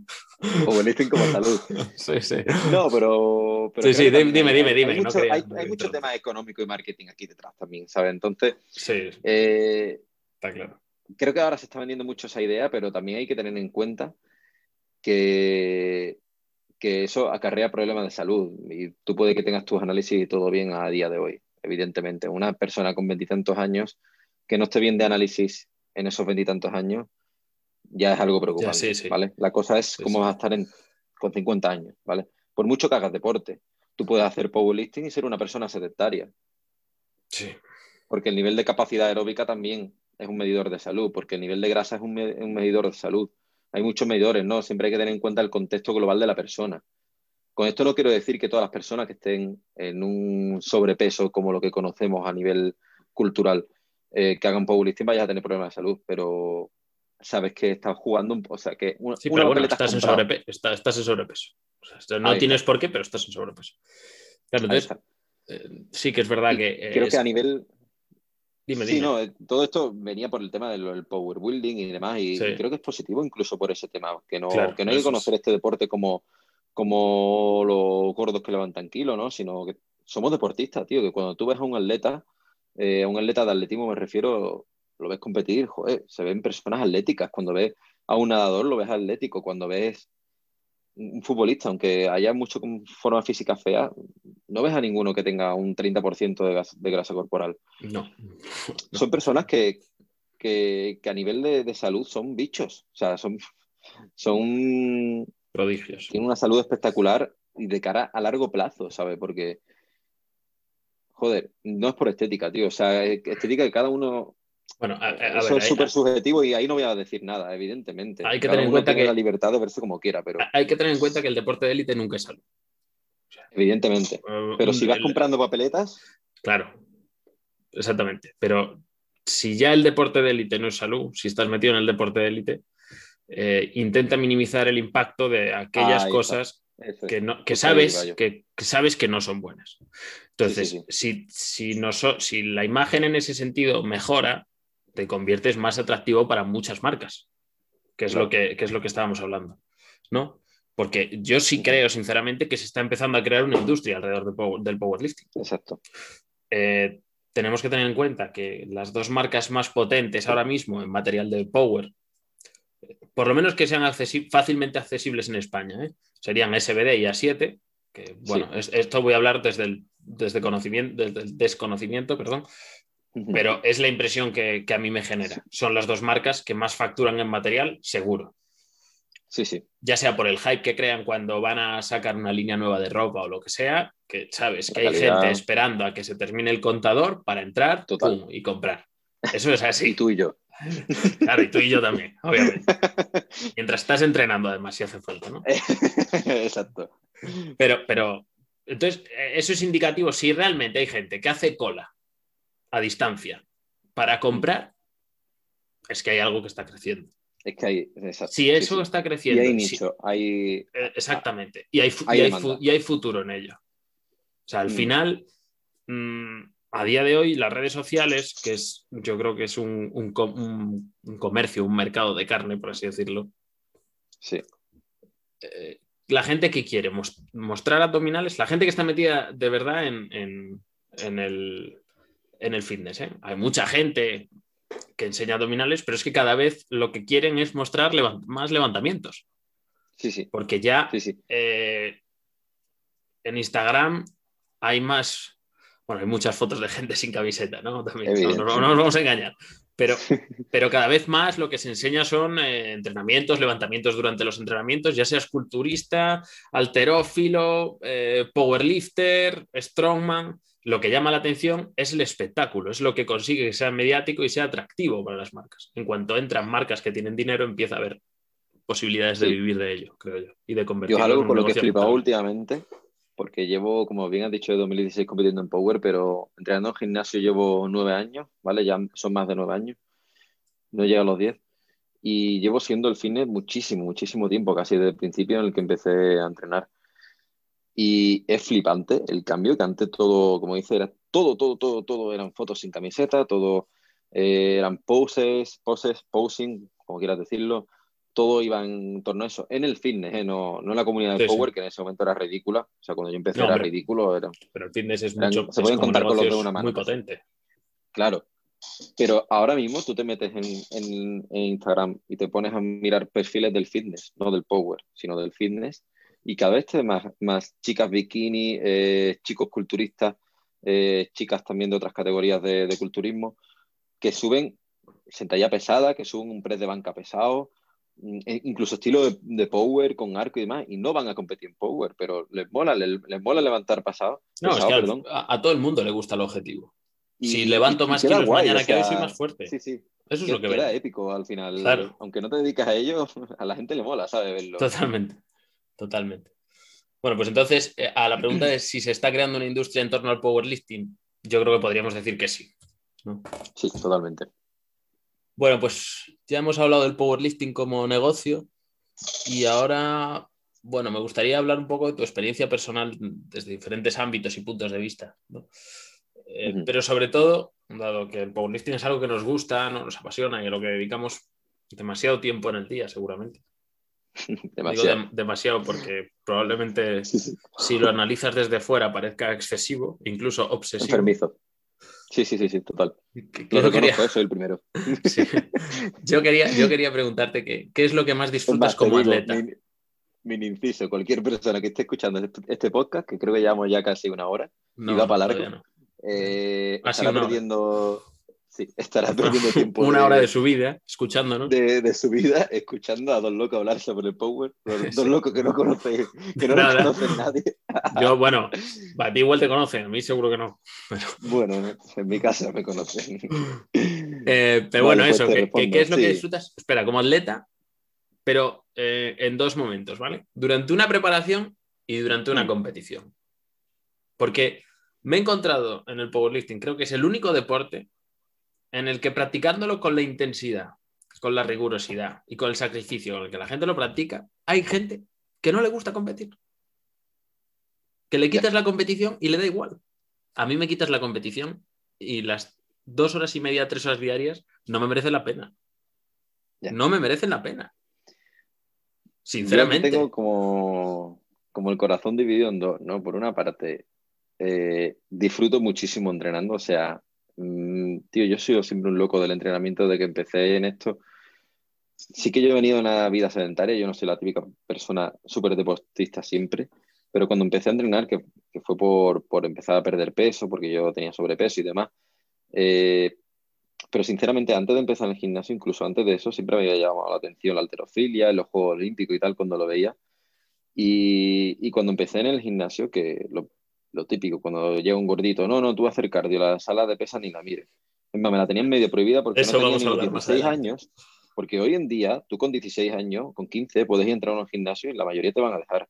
Powerlifting como salud. sí, sí. No, pero. sí, sí, dime, dime, dime. Hay, mucho, tema económico y marketing aquí detrás también, ¿sabes? Entonces. Sí. Eh, está claro. Creo que ahora se está vendiendo mucho esa idea, pero también hay que tener en cuenta que que eso acarrea problemas de salud. Y tú puedes que tengas tus análisis y todo bien a día de hoy, evidentemente. Una persona con veintitantos años que no esté bien de análisis en esos veintitantos años ya es algo preocupante, ¿vale? La cosa es cómo vas a estar en, con 50 años, ¿vale? Por mucho que hagas deporte, tú puedes hacer powerlifting y ser una persona sedentaria. Sí. Porque el nivel de capacidad aeróbica también es un medidor de salud, porque el nivel de grasa es un medidor de salud hay muchos medidores, ¿no? Siempre hay que tener en cuenta el contexto global de la persona. Con esto no quiero decir que todas las personas que estén en un sobrepeso como lo que conocemos a nivel cultural, eh, que hagan powerlifting vayan a tener problemas de salud, pero sabes que estás jugando, o sea, que una, sí, pero bueno, estás, en estás, en sobrepeso. no tienes por qué, pero estás en sobrepeso. Claro, entonces, eh, sí que es verdad que... creo que a nivel, sí, no, eh, todo esto venía por el tema del, power building y demás, y creo que es positivo incluso por ese tema, que no, que no hay que conocer este deporte como, como los gordos que levantan kilo, ¿no? Sino que somos deportistas, tío, que cuando tú ves a un atleta, eh, a un atleta de atletismo me refiero, lo ves competir, joder, se ven personas atléticas, cuando ves a un nadador lo ves atlético, cuando ves un futbolista, aunque haya mucho con forma física fea, no ves a ninguno que tenga un 30% de, de, grasa corporal. No. Son personas que, a nivel de, salud son bichos. O sea, son, son prodigios. Tienen una salud espectacular y de cara a largo plazo, ¿sabes? Porque, joder, no es por estética, tío. O sea, estética que cada uno bueno, Eso es súper subjetivo y ahí no voy a decir nada, evidentemente. Hay que tener en cuenta que la libertad de verse como quiera, pero hay que tener en cuenta que el deporte de élite nunca es salud. evidentemente. Eh, pero si vas comprando papeletas. Claro, exactamente. Pero si ya el deporte de élite no es salud, si estás metido en el deporte de élite, eh, intenta minimizar el impacto de aquellas cosas que, no, que, sabes, que, sabes que no son buenas. Entonces, Si, si, no si la imagen en ese sentido mejora, te conviertes más atractivo para muchas marcas, que es, lo, que, es lo que estábamos hablando, ¿no? Porque yo sí creo, sinceramente, que se está empezando a crear una industria alrededor del powerlifting. Exacto. Eh, tenemos que tener en cuenta que las dos marcas más potentes ahora mismo en material de power, por lo menos que sean fácilmente accesibles en España, ¿eh? serían SBD y A7, que bueno, esto voy a hablar desde el, desde conocimiento, desde el desconocimiento, perdón, pero es la impresión que, a mí me genera. Son las dos marcas que más facturan en material, seguro. Sí, sí. Ya sea por el hype que crean cuando van a sacar una línea nueva de ropa o lo que sea, que sabes que hay gente esperando a que se termine el contador para entrar y comprar. Eso es así. y tú y yo. Claro, y tú y yo también, obviamente. Mientras estás entrenando, además, si hace falta, ¿no? Exacto. Pero, pero, entonces, eso es indicativo si realmente hay gente que hace cola a distancia para comprar, es que hay algo que está creciendo. Es que hay, si eso está creciendo. Y hay nicho, hay. Eh, exactamente. Y hay, y, hay futuro en ello. O sea, al mm. final, mm, a día de hoy, las redes sociales, que es, yo creo que es un, comercio, un mercado de carne, por así decirlo. Sí. Eh, la gente que quiere mostrar abdominales, la gente que está metida de verdad en el, en el fitness. ¿eh? Hay mucha gente que enseña abdominales, pero es que cada vez lo que quieren es mostrar más levantamientos. Sí, sí. Porque ya sí, eh, en Instagram hay más, bueno, hay muchas fotos de gente sin camiseta, ¿no? También, no, nos vamos a engañar. Pero, pero cada vez más lo que se enseña son eh, entrenamientos, levantamientos durante los entrenamientos, ya seas culturista, alterófilo, powerlifter, strongman lo que llama la atención es el espectáculo, es lo que consigue que sea mediático y sea atractivo para las marcas. En cuanto entran marcas que tienen dinero, empieza a haber posibilidades de vivir de ello, creo yo, y de convertirlo yo algo con lo que he flipado últimamente, porque llevo, como bien has dicho, de 2016 compitiendo en Power, pero entrenando en gimnasio llevo nueve años, ¿vale? Ya son más de nueve años, no llega a los diez. Y llevo siendo el fitness muchísimo, muchísimo tiempo, casi desde el principio en el que empecé a entrenar. Y es flipante el cambio, que antes todo, como dice, era todo, todo, todo, todo eran fotos sin camiseta, todo eh, eran poses, poses, posing, como quieras decirlo, todo iba en torno a eso, en el fitness, ¿eh? no, no en la comunidad de Power, que en ese momento era ridícula, o sea, cuando yo empecé era ridículo. Era, pero el fitness es mucho, se pueden contar con los de una mano. Muy potente. Claro, pero ahora mismo tú te metes en, Instagram y te pones a mirar perfiles del fitness, no del power, sino del fitness, y cada vez te más, más chicas bikini, eh, chicos culturistas, eh, chicas también de otras categorías de, culturismo, que suben sentalla pesada, que suben un press de banca pesado, incluso estilo de, power con arco y demás, y no van a competir en power, pero les mola, les, mola levantar pasado. No, es que a, a, todo el mundo le gusta el objetivo si levanto más kilos mañana que hoy soy más fuerte. Sí, sí. Eso es lo que queda épico al final. Claro. Aunque no te dedicas a ello, a la gente le mola, ¿sabes? Verlo. Totalmente. Totalmente. Bueno, pues entonces, eh, a la pregunta de si se está creando una industria en torno al powerlifting, yo creo que podríamos decir que sí. Sí, totalmente. Bueno, pues ya hemos hablado del powerlifting como negocio y ahora, bueno, me gustaría hablar un poco de tu experiencia personal desde diferentes ámbitos y puntos de vista. ¿no? Eh, pero sobre todo, dado que el powerlifting es algo que nos gusta, nos apasiona y a lo que dedicamos demasiado tiempo en el día, seguramente. demasiado. demasiado porque probablemente si lo analizas desde fuera parezca excesivo, incluso obsesivo. Enfermizo. Sí, sí, sí, sí, total. Yo quería... soy el primero. Yo, quería, yo quería preguntarte qué, qué es lo que más disfrutas como atleta. Mi, inciso, cualquier persona que esté escuchando este, este podcast, que creo que llevamos ya casi una hora, y va para largo, eh, estará perdiendo. Sí, estará perdiendo tiempo. Una hora de su vida, escuchándonos. De, de, su vida, escuchando a dos locos hablar sobre el Power. Dos, locos que no conocen, que no conocen nadie. Yo, bueno, a ti igual te conocen, a mí seguro que no. Bueno, en mi casa me conocen. Eh, pero bueno, pues eso, ¿qué, es lo que disfrutas? Espera, como atleta, pero eh, en dos momentos, ¿vale? Durante una preparación y durante una mm. competición. Porque me he encontrado en el powerlifting, creo que es el único deporte en el que practicándolo con la intensidad, con la rigurosidad y con el sacrificio con el que la gente lo practica, hay gente que no le gusta competir. Que le quitas la competición y le da igual. A mí me quitas la competición y las dos horas y media, tres horas diarias no me merecen la pena. No me merecen la pena. Sinceramente. Yo tengo como, como el corazón dividido en dos, ¿no? Por una parte, eh, disfruto muchísimo entrenando, o sea, mm, tío, yo soy siempre un loco del entrenamiento de que empecé en esto. Sí que yo he venido en una vida sedentaria, yo no soy la típica persona súper deportista siempre, pero cuando empecé a entrenar, que, fue por, empezar a perder peso, porque yo tenía sobrepeso y demás, eh, pero sinceramente antes de empezar el gimnasio, incluso antes de eso, siempre me había llamado la atención la alterofilia, los Juegos Olímpicos y tal, cuando lo veía. Y, y, cuando empecé en el gimnasio, que lo, lo típico, cuando llega un gordito, no, no, tú vas a hacer cardio, la sala de pesa ni la mires. me la tenían medio prohibida porque no tenía ni 16 años. Porque hoy en día, tú con 16 años, con 15, puedes entrar a un gimnasio y la mayoría te van a dejar.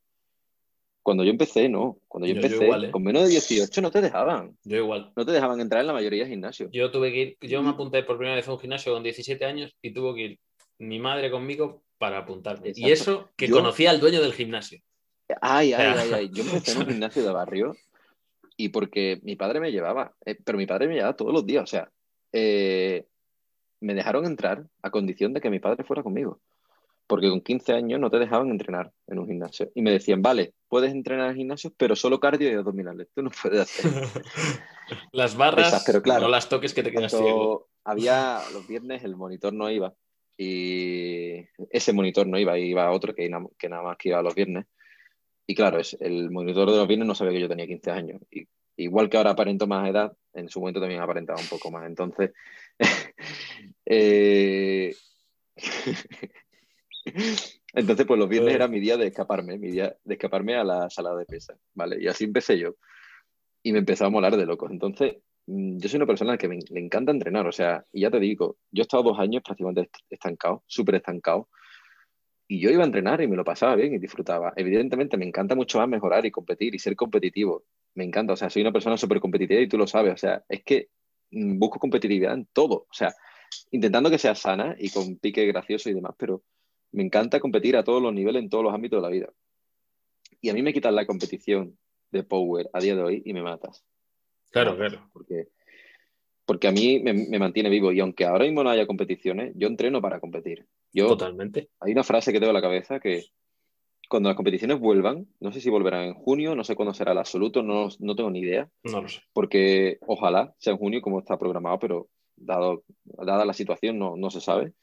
Cuando yo empecé, no. Cuando yo, empecé, ¿eh? con menos de 18 no te dejaban. Yo igual. No te dejaban entrar en la mayoría de gimnasios. Yo tuve que ir, yo me apunté por primera vez a un gimnasio con 17 años y tuvo que ir mi madre conmigo para apuntarme. Y eso que conocía al dueño del gimnasio. Ay, ay, ay, ay. Yo empecé en un gimnasio de barrio y porque mi padre me llevaba, eh, pero mi padre me llevaba todos los días, o sea, eh, me dejaron entrar a condición de que mi padre fuera conmigo, porque con 15 años no te dejaban entrenar en un gimnasio y me decían, vale, puedes entrenar en gimnasio, pero solo cardio y abdominales, tú no puedes hacer. las barras, pero claro, no las toques que te quedas ciego. Había los viernes el monitor no iba y ese monitor no iba, iba otro que, que nada más que iba los viernes. Y claro, es, el monitor de los bienes no sabía que yo tenía 15 años. Y, igual que ahora aparento más edad, en su momento también aparentaba un poco más. Entonces, eh, entonces pues los viernes era mi día de escaparme, mi día de escaparme a la sala de pesas, ¿vale? Y así empecé yo. Y me empezó a molar de locos. Entonces, mm, yo soy una persona que me, le encanta entrenar, o sea, y ya te digo, yo he estado dos años prácticamente estancado, súper estancado, y yo iba a entrenar y me lo pasaba bien y disfrutaba. Evidentemente me encanta mucho más mejorar y competir y ser competitivo. Me encanta, o sea, soy una persona súper competitiva y tú lo sabes. O sea, es que mm, busco competitividad en todo. O sea, intentando que sea sana y con pique gracioso y demás, pero me encanta competir a todos los niveles, en todos los ámbitos de la vida. Y a mí me quitas la competición de Power a día de hoy y me matas. Claro, claro. Porque, porque a mí me, mantiene vivo y aunque ahora mismo no haya competiciones, yo entreno para competir. Yo, Totalmente. Hay una frase que tengo en la cabeza que cuando las competiciones vuelvan, no sé si volverán en junio, no sé cuándo será el absoluto, no, no tengo ni idea. No lo sé. Porque ojalá sea en junio como está programado, pero dado, dada la situación no, no se sabe.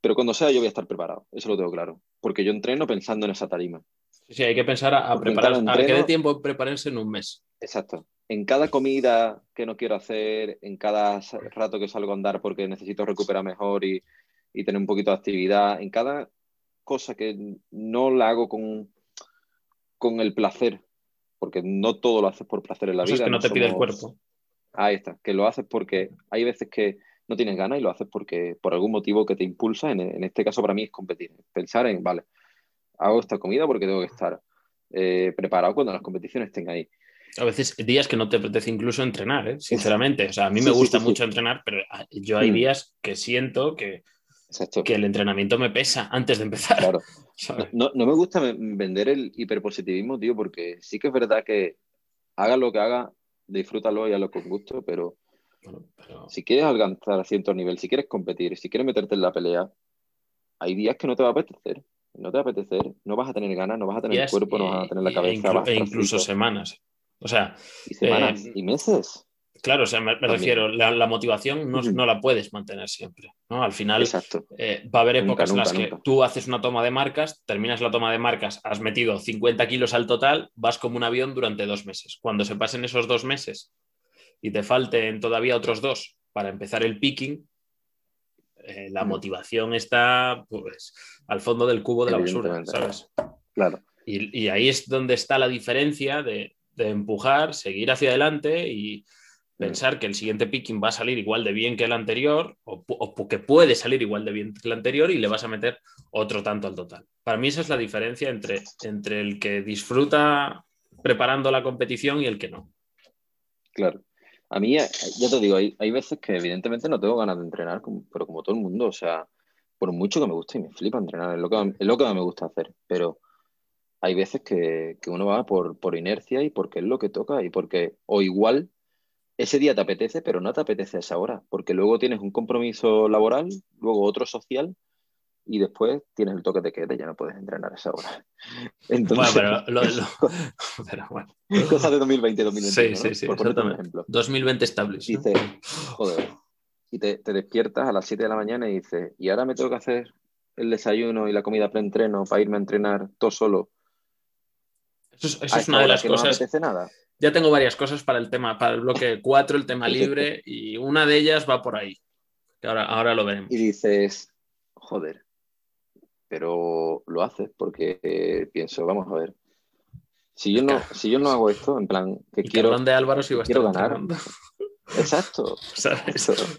Pero cuando sea yo voy a estar preparado, eso lo tengo claro, porque yo entreno pensando en esa tarima. Sí, hay que pensar a, preparar, a que dé tiempo prepararse en un mes. Exacto. En cada comida que no quiero hacer, en cada rato que salgo a andar porque necesito recuperar mejor y, y tener un poquito de actividad, en cada cosa que no la hago con, con el placer, porque no todo lo haces por placer en la vida. Es que no, te pide el cuerpo. Ahí está, que lo haces porque hay veces que no tienes ganas y lo haces porque por algún motivo que te impulsa, en, este caso para mí es competir, pensar en, vale, hago esta comida porque tengo que estar eh, preparado cuando las competiciones estén ahí. A veces días que no te apetece incluso entrenar, ¿eh? sinceramente. O sea, a mí me gusta mucho entrenar, pero ah, yo hay mm. días que siento que, que el entrenamiento me pesa antes de empezar. Claro. No, no, me gusta vender el hiperpositivismo, tío, porque sí que es verdad que haga lo que haga, disfrútalo y hazlo con gusto, pero si quieres alcanzar a cierto nivel, si quieres competir, si quieres meterte en la pelea, hay días que no te va a apetecer. No te va a apetecer, no vas a tener ganas, no vas a tener el cuerpo, no vas a tener la cabeza. E, incluso semanas. O sea. Y semanas eh, y meses. Claro, o sea, me, refiero, la, motivación no, no, la puedes mantener siempre. ¿no? Al final eh, va a haber épocas en las que tú haces una toma de marcas, terminas la toma de marcas, has metido 50 kilos al total, vas como un avión durante dos meses. Cuando se pasen esos dos meses y te falten todavía otros dos para empezar el picking, eh, la motivación está pues, al fondo del cubo de la basura, ¿sabes? Claro. Y, ahí es donde está la diferencia de, de empujar, seguir hacia adelante y pensar que el siguiente picking va a salir igual de bien que el anterior o, o, que puede salir igual de bien que el anterior y le vas a meter otro tanto al total. Para mí esa es la diferencia entre, entre el que disfruta preparando la competición y el que no. Claro. A mí, eh, ya te digo, hay, hay veces que evidentemente no tengo ganas de entrenar, pero como todo el mundo, o sea, por mucho que me guste y me flipa entrenar, es lo que, es lo que me gusta hacer, pero hay veces que, que uno va por, por inercia y porque es lo que toca y porque, o igual ese día te apetece, pero no te apetece a esa hora, porque luego tienes un compromiso laboral, luego otro social y después tienes el toque de queda y ya no puedes entrenar a esa hora. Entonces, bueno, pero, lo, pero bueno. Cosas de 2020, 2021. Sí, sí, sí. Por un ejemplo. 2020 established. Dices, joder, y te, te, despiertas a las 7 de la mañana y dices, y ahora me tengo que hacer el desayuno y la comida pre-entreno para irme a entrenar todo solo. Eso es, una de las cosas. No apetece nada ya tengo varias cosas para el tema, para el bloque 4, el tema libre, y una de ellas va por ahí. ahora, ahora lo veremos. Y dices, joder, pero lo haces porque eh, pienso, vamos a ver. Si yo, no, si yo no hago esto, en plan, que quiero, de Álvaro si quiero ganar. Exacto.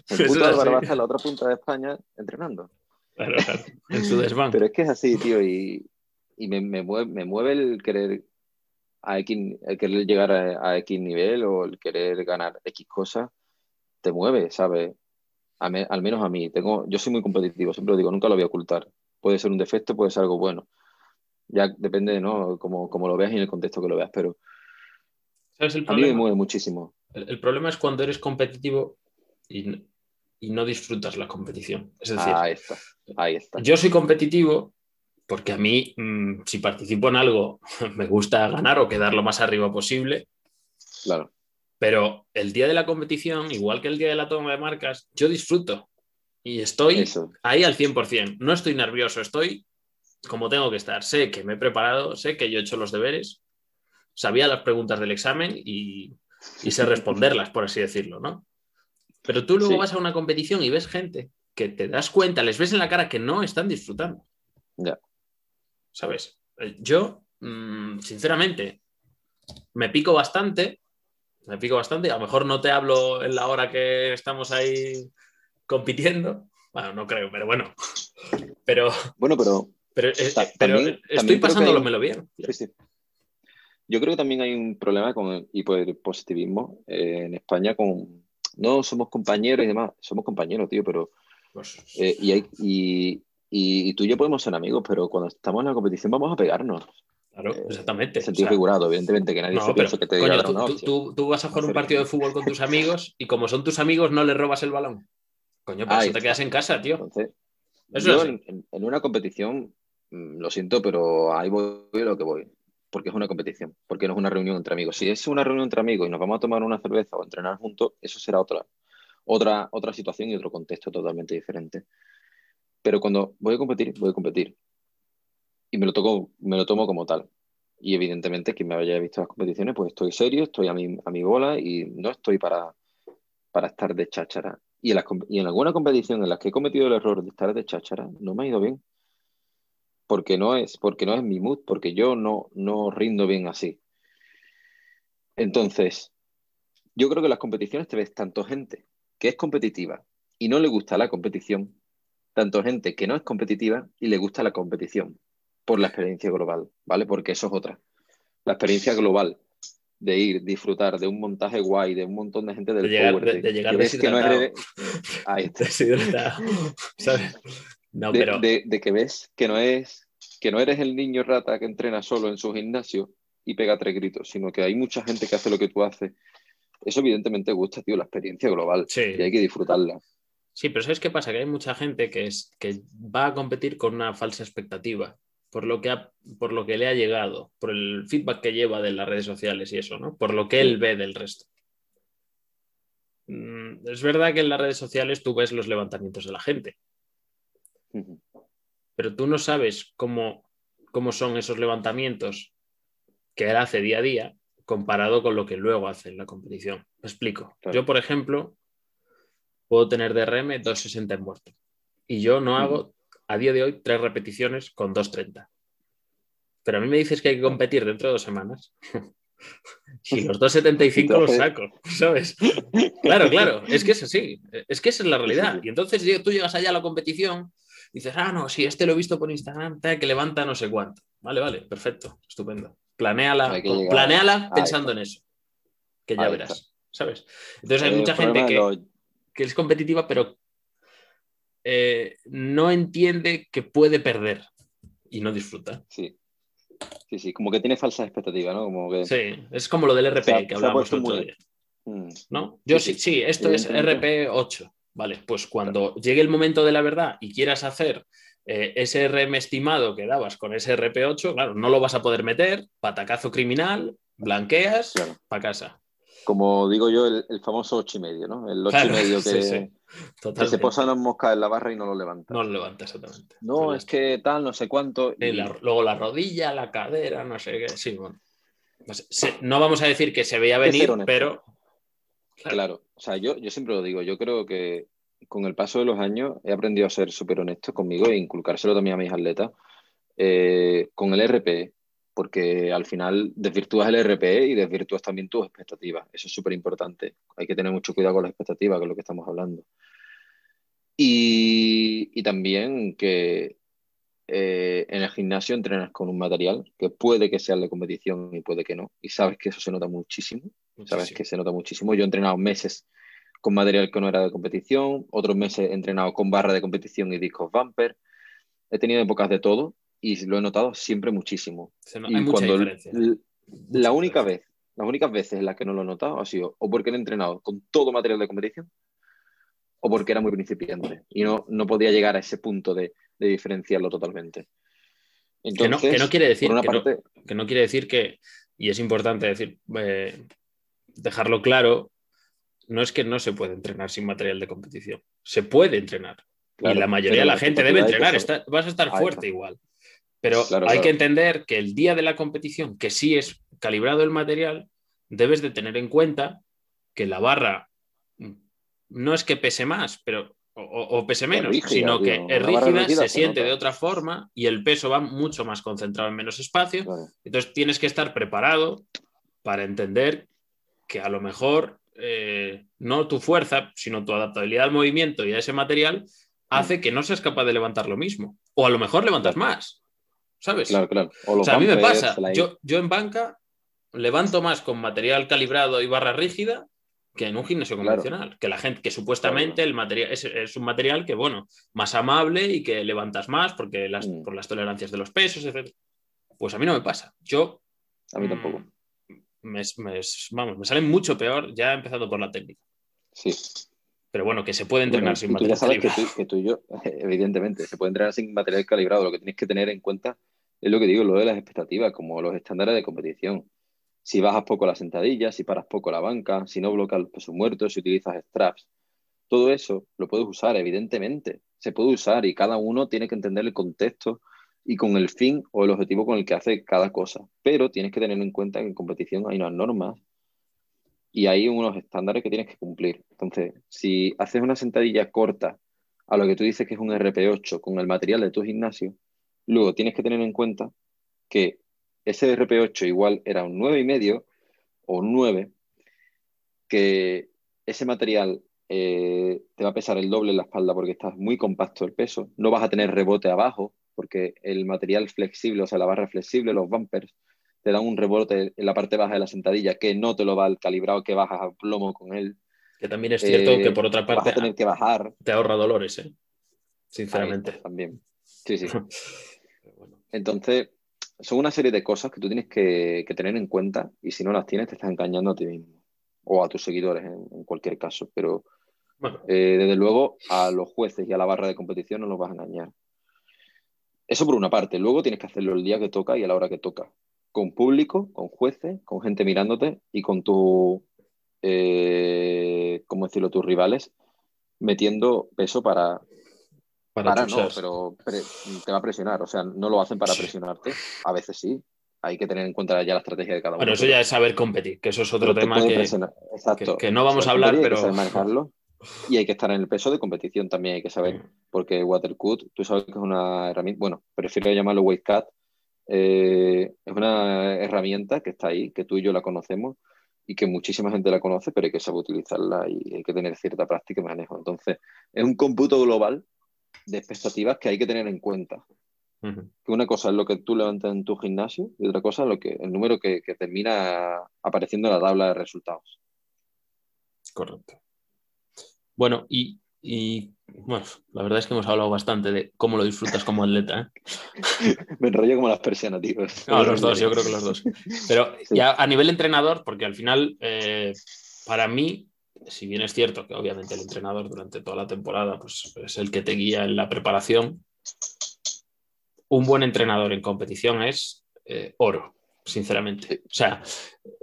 El puto Álvaro va a la otra punta de España entrenando. Claro, claro. En su desván. Pero es que es así, tío, y, y me, me, mueve, me mueve el querer a X, el querer llegar a, X nivel o el querer ganar X cosas, te mueve, ¿sabes? al menos a mí. Tengo, yo soy muy competitivo, siempre lo digo, nunca lo voy a ocultar. Puede ser un defecto, puede ser algo bueno. Ya depende, ¿no? Como, como lo veas y en el contexto que lo veas, pero a mí me mueve muchísimo. El, problema es cuando eres competitivo y, y, no disfrutas la competición. Es decir, ahí está, ahí está. yo soy competitivo porque a mí, mm, si participo en algo, me gusta ganar o quedar lo más arriba posible. Claro. Pero el día de la competición, igual que el día de la toma de marcas, yo disfruto y estoy ahí al 100%. No estoy nervioso, estoy como tengo que estar. Sé que me he preparado, sé que yo he hecho los deberes, sabía las preguntas del examen y, sé responderlas, por así decirlo, ¿no? Pero tú luego vas a una competición y ves gente que te das cuenta, les ves en la cara que no están disfrutando. Ya. ¿Sabes? Eh, yo, mm, sinceramente, me pico bastante, me pico bastante, a lo mejor no te hablo en la hora que estamos ahí compitiendo, bueno, no creo, pero bueno, pero... Bueno, pero... Pero, eh, estoy pasándolo me lo bien. Yo creo que también hay un problema con el hiperpositivismo eh, en España con... No somos compañeros y demás, somos compañeros, tío, pero... Pues y, hay, y, y, tú y yo podemos ser amigos, pero cuando estamos en la competición vamos a pegarnos. Claro, eh, exactamente. Sentido figurado, evidentemente, que nadie se piensa que te diga tú, tú, vas a jugar un partido de fútbol con tus amigos y como son tus amigos no les robas el balón. Coño, pues te quedas en casa, tío. Entonces, yo en, una competición, mm, lo siento, pero ahí voy lo que voy. Porque es una competición, porque no es una reunión entre amigos. Si es una reunión entre amigos y nos vamos a tomar una cerveza o entrenar juntos, eso será otra, otra, otra situación y otro contexto totalmente diferente. Pero cuando voy a competir, voy a competir y me lo, toco, me lo tomo como tal. Y evidentemente, quien me haya visto las competiciones, pues estoy serio, estoy a mi, a mi bola y no estoy para, para estar de cháchara. Y en, y en alguna competición en la que he cometido el error de estar de cháchara, no me ha ido bien. Porque no es, porque no es mi mood, porque yo no, no rindo bien así. Entonces, yo creo que en las competiciones te ves tanto gente que es competitiva y no le gusta la competición, tanto gente que no es competitiva y le gusta la competición por la experiencia global, ¿vale? Porque eso es otra. La experiencia global de ir, disfrutar de un montaje guay, de un montón de gente del de llegar, de, llegar que no eres... Ahí está. No, pero... de, que ves que no es que no eres el niño rata que entrena solo en su gimnasio y pega tres gritos, sino que hay mucha gente que hace lo que tú haces. Eso evidentemente gusta, tío, la experiencia global. Sí. Y hay que disfrutarla. Sí, pero ¿sabes qué pasa? Que hay mucha gente que, es, que va a competir con una falsa expectativa por lo, que por lo que le ha llegado, por el feedback que lleva de las redes sociales y eso, ¿no? Por lo que él ve del resto. Mm, es verdad que en las redes sociales tú ves los levantamientos de la gente, pero tú no sabes cómo, cómo son esos levantamientos que él hace día a día comparado con lo que luego hace en la competición. Me explico. Yo, por ejemplo, puedo tener DRM 260 en muerto y yo no hago a día de hoy tres repeticiones con 2.30. Pero a mí me dices que hay que competir dentro de dos semanas. y los 2.75 los saco, ¿sabes? Claro, claro, es que es así, es que esa es la realidad. Y entonces tú llegas allá a la competición y dices, ah, no, si este lo he visto por Instagram, que levanta no sé cuánto. Vale, vale, perfecto, estupendo. Planéala, planéala pensando en eso, que ya verás, ¿sabes? Entonces hay mucha gente que, que es competitiva, pero eh, no entiende que puede perder y no disfruta. Sí. Sí, sí, como que tiene falsas expectativas, ¿no? Como que... Sí, es como lo del RP que hablábamos el otro día. Mm. ¿No? Yo sí, sí, esto es RP 8. Vale, pues cuando llegue el momento de la verdad y quieras hacer eh, ese RM estimado que dabas con ese RP8, claro, no lo vas a poder meter, patacazo criminal, blanqueas, para casa. Como digo yo, el, famoso 8 y medio, ¿no? El 8 y medio que, que se posan las moscas en la barra y no lo levanta. No lo levanta, exactamente. No, es que tal, no sé cuánto. luego la rodilla, la cadera, no sé qué. Sí, bueno. no vamos a decir que se veía venir, pero. Claro. o sea, yo, yo siempre lo digo, yo creo que con el paso de los años he aprendido a ser súper honesto conmigo e inculcárselo también a mis atletas. Eh, con el RP, porque al final desvirtúas el RP y desvirtúas también tus expectativas. Eso es súper importante. Hay que tener mucho cuidado con las expectativas, que es lo que estamos hablando. Y, también que eh, en el gimnasio entrenas con un material que puede que sea de competición y puede que no. Y sabes que eso se nota muchísimo. Sabes que se nota muchísimo. Yo he entrenado meses con material que no era de competición, otros meses he entrenado con barra de competición y discos bumper. He tenido épocas de todo y lo he notado siempre muchísimo. hay mucha diferencia. La, única vez, las únicas veces en las que no lo he notado ha sido o porque he entrenado con todo material de competición o porque era muy principiante y no, no podía llegar a ese punto de, diferenciarlo totalmente. que, no, quiere decir que, no, quiere decir que, y es importante decir, eh, dejarlo claro, no es que no se puede entrenar sin material de competición, se puede entrenar. y la mayoría de la gente debe entrenar, vas a estar fuerte igual. Pero hay que entender que el día de la competición, que sí es calibrado el material, debes de tener en cuenta que la barra no es que pese más, pero o, pese menos, sino que es rígida, se siente de otra forma y el peso va mucho más concentrado en menos espacio. Entonces tienes que estar preparado para entender que a lo mejor eh, no tu fuerza, sino tu adaptabilidad al movimiento y a ese material hace mm. que no seas capaz de levantar lo mismo. O a lo mejor levantas más. ¿Sabes? Claro, claro. O, sea, a mí me pasa, yo, yo en banca levanto más con material calibrado y barra rígida que en un gimnasio convencional, que la gente, que supuestamente el material es, un material que, bueno, más amable y que levantas más porque las, mm. por las tolerancias de los pesos, etc. Pues a mí no me pasa. Yo. A mí tampoco. Mm, me, vamos, me sale mucho peor ya empezando por la técnica. Sí. Pero bueno, que se puede entrenar sin material calibrado. Que tú, que tú y yo, evidentemente, se puede entrenar sin material calibrado. Lo que tienes que tener en cuenta es lo que digo, lo de las expectativas, como los estándares de competición. Si bajas poco la sentadilla, si paras poco la banca, si no bloqueas los pesos muertos, si utilizas straps. Todo eso lo puedes usar, evidentemente. Se puede usar y cada uno tiene que entender el contexto y con el fin o el objetivo con el que hace cada cosa. Pero tienes que tener en cuenta que en competición hay unas normas y hay unos estándares que tienes que cumplir. Entonces, si haces una sentadilla corta a lo que tú dices que es un RP8 con el material de tu gimnasio, luego tienes que tener en cuenta que ese RP8 igual era un 9,5 o un 9, que ese material eh, te va a pesar el doble en la espalda porque estás muy compacto el peso, no vas a tener rebote abajo porque el material flexible, o sea, la barra flexible, los bumpers, te dan un rebote en la parte baja de la sentadilla que no te lo va al calibrado que bajas a plomo con él. Que también es cierto que por otra parte vas a tener que bajar. Te ahorra dolores, ¿eh? sinceramente. también. Sí, sí. Entonces, son una serie de cosas que tú tienes que, tener en cuenta y si no las tienes te estás engañando a ti mismo o a tus seguidores en, cualquier caso. Pero eh, desde luego a los jueces y a la barra de competición no los vas a engañar. Eso por una parte. Luego tienes que hacerlo el día que toca y a la hora que toca. Con público, con jueces, con gente mirándote y con tu, eh, ¿cómo decirlo?, tus rivales metiendo peso para, para, no, pero te va a presionar. O sea, no lo hacen para presionarte. A veces sí. Hay que tener en cuenta ya la estrategia de cada uno. Bueno, eso ya es saber competir, que eso es otro tema que, que, no vamos a hablar, pero. Hay que manejarlo. Y hay que estar en el peso de competición también, hay que saber, porque Watercut, tú sabes que es una herramienta, bueno, prefiero llamarlo Weightcut, eh, es una herramienta que está ahí, que tú y yo la conocemos y que muchísima gente la conoce, pero hay que saber utilizarla y hay que tener cierta práctica y manejo. Entonces, es un cómputo global de expectativas que hay que tener en cuenta. Que una cosa es lo que tú levantas en tu gimnasio y otra cosa es lo que, el número que, termina apareciendo en la tabla de resultados. Correcto. Bueno, y, bueno, la verdad es que hemos hablado bastante de cómo lo disfrutas como atleta. ¿eh? Me enrollo como las persianas, tío. No, los dos, yo creo que los dos. Pero ya a nivel entrenador, porque al final, eh, para mí, si bien es cierto que obviamente el entrenador durante toda la temporada pues, es el que te guía en la preparación, un buen entrenador en competición es eh, oro, sinceramente. O sea,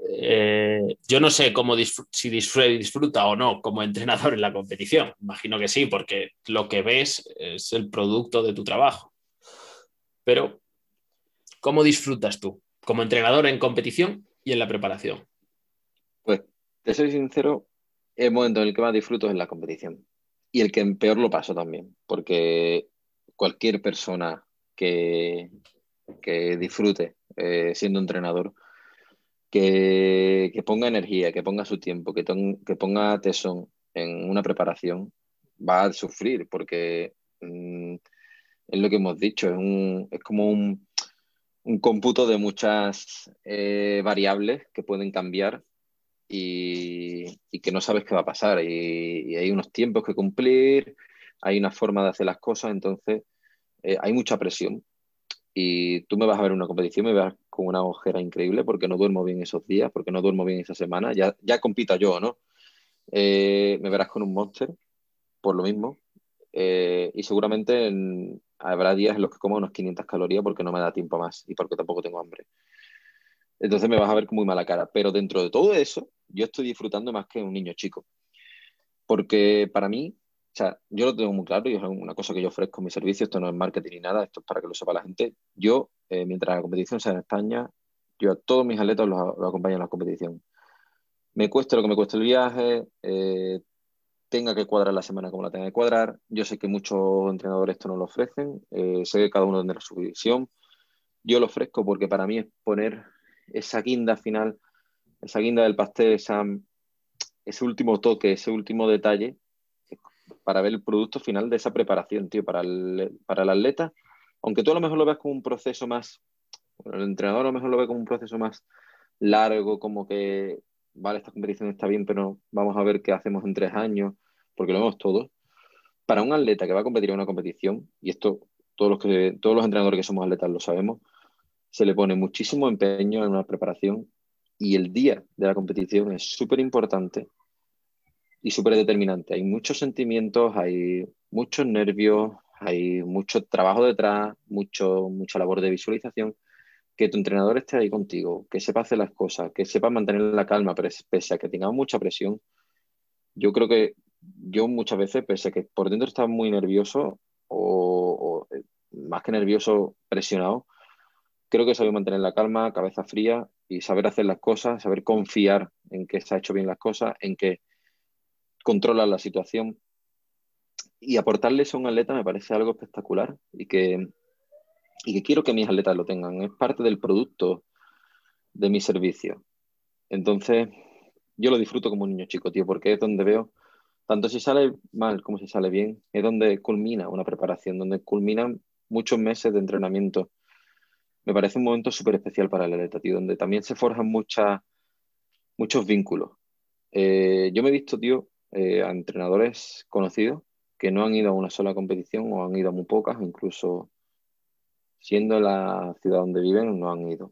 eh, yo no sé cómo si disfruta o no como entrenador en la competición. Imagino que sí, porque lo que ves es el producto de tu trabajo. Pero, ¿cómo disfrutas tú como entrenador en competición y en la preparación? Pues, te soy sincero, el momento en el que más disfruto es en la competición. Y el que peor lo paso también, porque cualquier persona que, que disfrute eh, siendo entrenador, que, ponga energía, que ponga su tiempo, que, ponga tesón en una preparación, va a sufrir, porque mm, es lo que hemos dicho, es, un, es como un, un cómputo de muchas eh, variables que pueden cambiar y, que no sabes qué va a pasar. Y, hay unos tiempos que cumplir, hay una forma de hacer las cosas, entonces eh, hay mucha presión. Y tú me vas a ver una competición, me vas con una ojera increíble porque no duermo bien esos días, porque no duermo bien esa semana. Ya, ya compita yo, ¿no? Eh, me verás con un monster, por lo mismo. Eh, y seguramente habrá días en los que como unos 500 calorías porque no me da tiempo más y porque tampoco tengo hambre. Entonces me vas a ver con muy mala cara. Pero dentro de todo eso, yo estoy disfrutando más que un niño chico. Porque para mí, o sea, yo lo tengo muy claro y es una cosa que yo ofrezco en mi servicio, esto no es marketing ni nada, esto es para que lo sepa la gente. Yo, eh, mientras la competición sea en España, yo a todos mis atletas los, acompaño en la competición. Me cueste lo que me cueste el viaje, eh, tenga que cuadrar la semana como la tenga que cuadrar. Yo sé que muchos entrenadores esto no lo ofrecen, eh, sé que cada uno tendrá su visión. Yo lo ofrezco porque para mí es poner esa guinda final, esa guinda del pastel, ese último toque, ese último detalle para ver el producto final de esa preparación, tío, para el, para el atleta. Aunque tú a lo mejor lo veas como un proceso más, el entrenador lo mejor lo ve como un proceso más largo, como que, vale, esta competición está bien, pero vamos a ver qué hacemos en tres años, porque lo vemos todos. Para un atleta que va a competir en una competición, y esto todos los, que, todos los entrenadores que somos atletas lo sabemos, se le pone muchísimo empeño en una preparación y el día de la competición es súper importante y súper determinante. Hay muchos sentimientos, hay muchos nervios, hay mucho trabajo detrás, mucho, mucha labor de visualización. Que tu entrenador esté ahí contigo, que sepa hacer las cosas, que sepa mantener la calma, pese a que tenga mucha presión. Yo creo que yo muchas veces, pese a que por dentro estaba muy nervioso o, eh, más que nervioso, presionado, creo que saber mantener la calma, cabeza fría y saber hacer las cosas, saber confiar en que se ha hecho bien las cosas, en que controla la situación. Y aportarles a un atleta me parece algo espectacular y que, y que quiero que mis atletas lo tengan. Es parte del producto de mi servicio. Entonces, yo lo disfruto como un niño chico, tío, porque es donde veo, tanto si sale mal como si sale bien, es donde culmina una preparación, donde culminan muchos meses de entrenamiento. Me parece un momento súper especial para el atleta, tío, donde también se forjan muchas, muchos vínculos. Eh, yo me he visto, tío, eh, a entrenadores conocidos que no han ido a una sola competición o han ido a muy pocas, incluso siendo la ciudad donde viven, no han ido.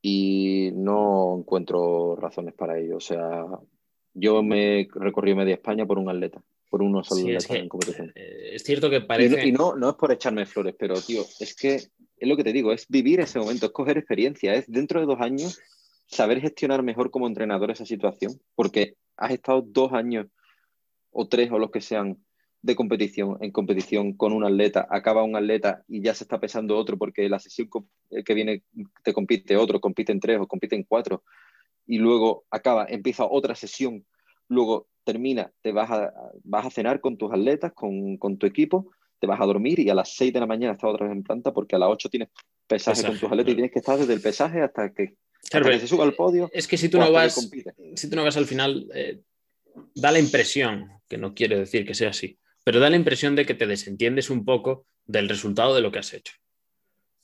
Y no encuentro razones para ello. O sea, yo me recorrí media España por un atleta, por uno solo atleta en competición. Eh, es cierto que parece. Y, no, no, es por echarme flores, pero tío, es que es lo que te digo, es vivir ese momento, es coger experiencia, es dentro de dos años saber gestionar mejor como entrenador esa situación, porque has estado dos años o tres o los que sean de competición en competición con un atleta, acaba un atleta y ya se está pesando otro porque la sesión que viene te compite otro, compite en tres o compite en cuatro y luego acaba, empieza otra sesión, luego termina, te vas a, vas a cenar con tus atletas, con, con tu equipo, te vas a dormir y a las seis de la mañana estás otra vez en planta porque a las ocho tienes pesaje, con tus atletas y tienes que estar desde el pesaje hasta que se suba al podio. Es que si tú, no vas, si tú no vas al final, eh, da la impresión, que no quiere decir que sea así, pero da la impresión de que te desentiendes un poco del resultado de lo que has hecho.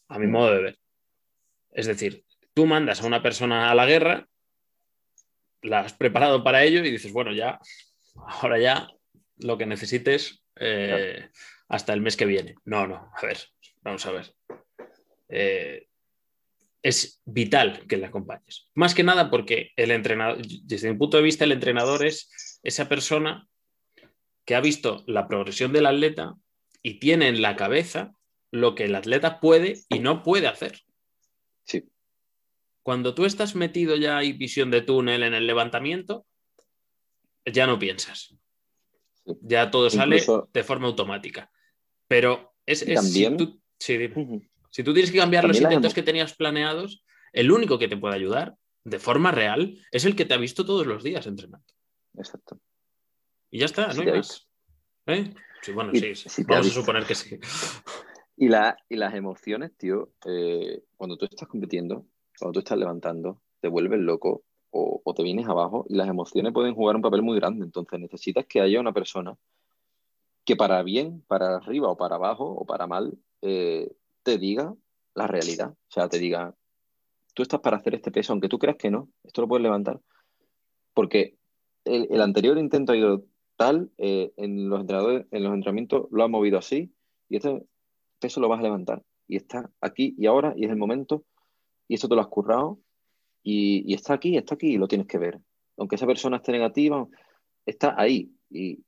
A mi mm. modo de ver. Es decir, tú mandas a una persona a la guerra, la has preparado para ello y dices, bueno, ya, ahora ya lo que necesites eh, hasta el mes que viene. No, no, a ver, vamos a ver. Eh, es vital que le acompañes. Más que nada porque el entrenador, desde mi punto de vista, el entrenador es esa persona que ha visto la progresión del atleta y tiene en la cabeza lo que el atleta puede y no puede hacer. Sí. Cuando tú estás metido ya hay visión de túnel en el levantamiento, ya no piensas. Ya todo sale de forma automática. Pero es, también, sí, si tú tienes que cambiar los intentos que tenías planeados, el único que te puede ayudar de forma real es el que te ha visto todos los días entrenando. Exacto. Y ya está, no hay más. ¿Eh? Sí, bueno, sí, vamos a suponer que sí. Y, las emociones, tío, eh, cuando tú estás compitiendo, cuando tú estás levantando, te vuelves loco o, te vienes abajo y las emociones pueden jugar un papel muy grande. Entonces necesitas que haya una persona que para bien, para arriba o para abajo o para mal, eh, te diga la realidad. O sea, te diga, tú estás para hacer este peso, aunque tú creas que no, esto lo puedes levantar. Porque el, anterior intento ha ido tal, eh, en, los entrenadores, en los entrenamientos lo ha movido así, y este peso lo vas a levantar. Y está aquí y ahora, y es el momento, y esto te lo has currado, y, y está aquí, está aquí, y lo tienes que ver. Aunque esa persona esté negativa, está ahí. Y,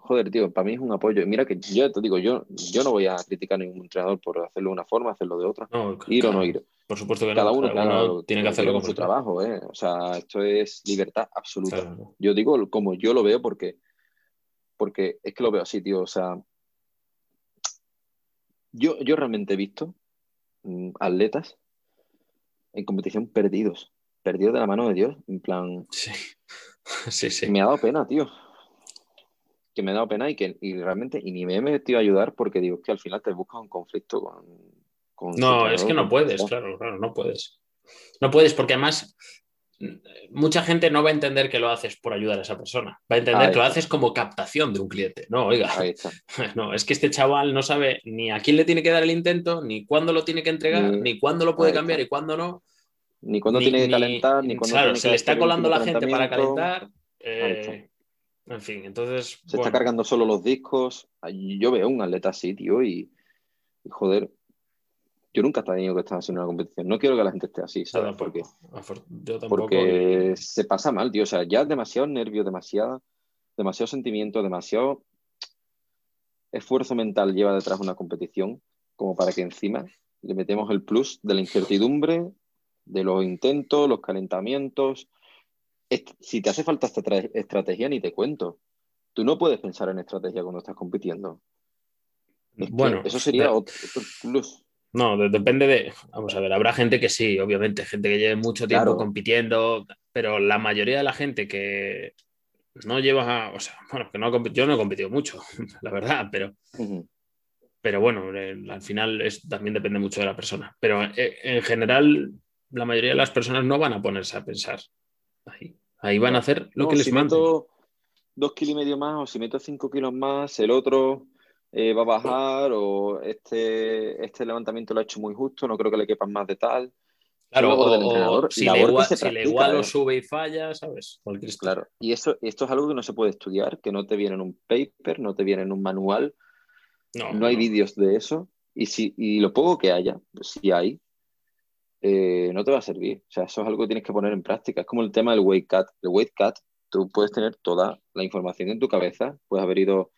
joder, tío, para mí es un apoyo. mira que yo te digo, yo, yo no voy a criticar a ningún entrenador por hacerlo de una forma, hacerlo de otra. ir o no ir. Por supuesto que cada uno, tiene que hacerlo con su trabajo, ¿eh? O sea, esto es libertad absoluta. Yo digo como yo lo veo porque, porque es que lo veo así, tío. O sea, yo, yo realmente he visto mm, atletas en competición perdidos, perdidos de la mano de Dios, en plan. Sí, sí, sí. Me ha dado pena, tío que me ha dado pena y que y realmente y ni me he metido a ayudar porque digo que al final te buscas un conflicto con... no, es que no puedes, claro, claro, no puedes. No puedes porque además mucha gente no va a entender que lo haces por ayudar a esa persona. Va a entender que lo haces como captación de un cliente. No, oiga, no, es que este chaval no sabe ni a quién le tiene que dar el intento, ni cuándo lo tiene que entregar, ni, cuándo lo puede cambiar y cuándo no. Ni cuándo tiene que calentar, ni, cuándo. Claro, se le está colando la gente para calentar. Eh, en fin, entonces. Se está cargando solo los discos. Yo veo un atleta así, tío, y, joder, Yo nunca he tenido que estar haciendo una competición. No quiero que la gente esté así, ¿sabes? Porque, porque se pasa mal, tío. O sea, ya demasiado nervio, demasiado, demasiado sentimiento, demasiado esfuerzo mental lleva detrás una competición como para que encima le metemos el plus de la incertidumbre, de los intentos, los calentamientos. Si te hace falta esta estrategia, ni te cuento. Tú no puedes pensar en estrategia cuando estás compitiendo. bueno, eso sería otro, plus. No, depende de. Vamos a ver, habrá gente que sí, obviamente, gente que lleve mucho tiempo compitiendo, pero la mayoría de la gente que no lleva. O sea, bueno, que no yo no he competido mucho, la verdad, pero. Pero bueno, al final es, también depende mucho de la persona. Pero eh, en general, la mayoría de las personas no van a ponerse a pensar. Ahí, ahí van a hacer lo que les si meto dos kilos y medio más o si meto cinco kilos más, el otro eh, va a bajar o este, este levantamiento lo ha hecho muy justo, no creo que le quepan más de tal. Claro, o, si, le igual, lo ¿eh? sube y falla, ¿sabes? Claro, y eso, esto es algo que no se puede estudiar, que no te viene en un paper, no te viene en un manual, no, hay vídeos de eso. Y, si, y lo poco que haya, si hay, eh, no te va a servir. O sea, eso es algo que tienes que poner en práctica. Es como el tema del weight cut. El weight cut, tú puedes tener toda la información en tu cabeza, puedes haber ido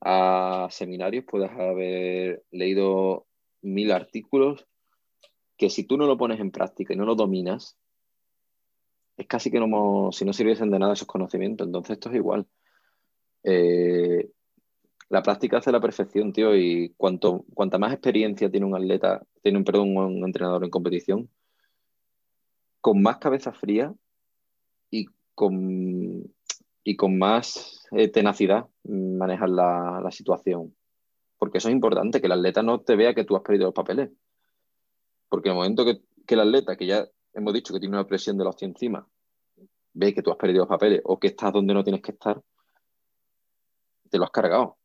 a seminarios, puedes haber leído mil artículos, que si tú no lo pones en práctica y no lo dominas, es casi que no, si no sirviesen de nada esos conocimientos. Entonces esto es igual. Eh, la práctica hace la perfección, tío, y cuanto, cuanta más experiencia tiene un atleta, tiene un, perdón, un entrenador en competición, con más cabeza fría y con, y con más eh, tenacidad manejar la, situación. Porque eso es importante, que el atleta no te vea que tú has perdido los papeles. Porque en el momento que, que el atleta, que ya hemos dicho que tiene una presión de la hostia encima, ve que tú has perdido los papeles o que estás donde no tienes que estar, te lo has cargado.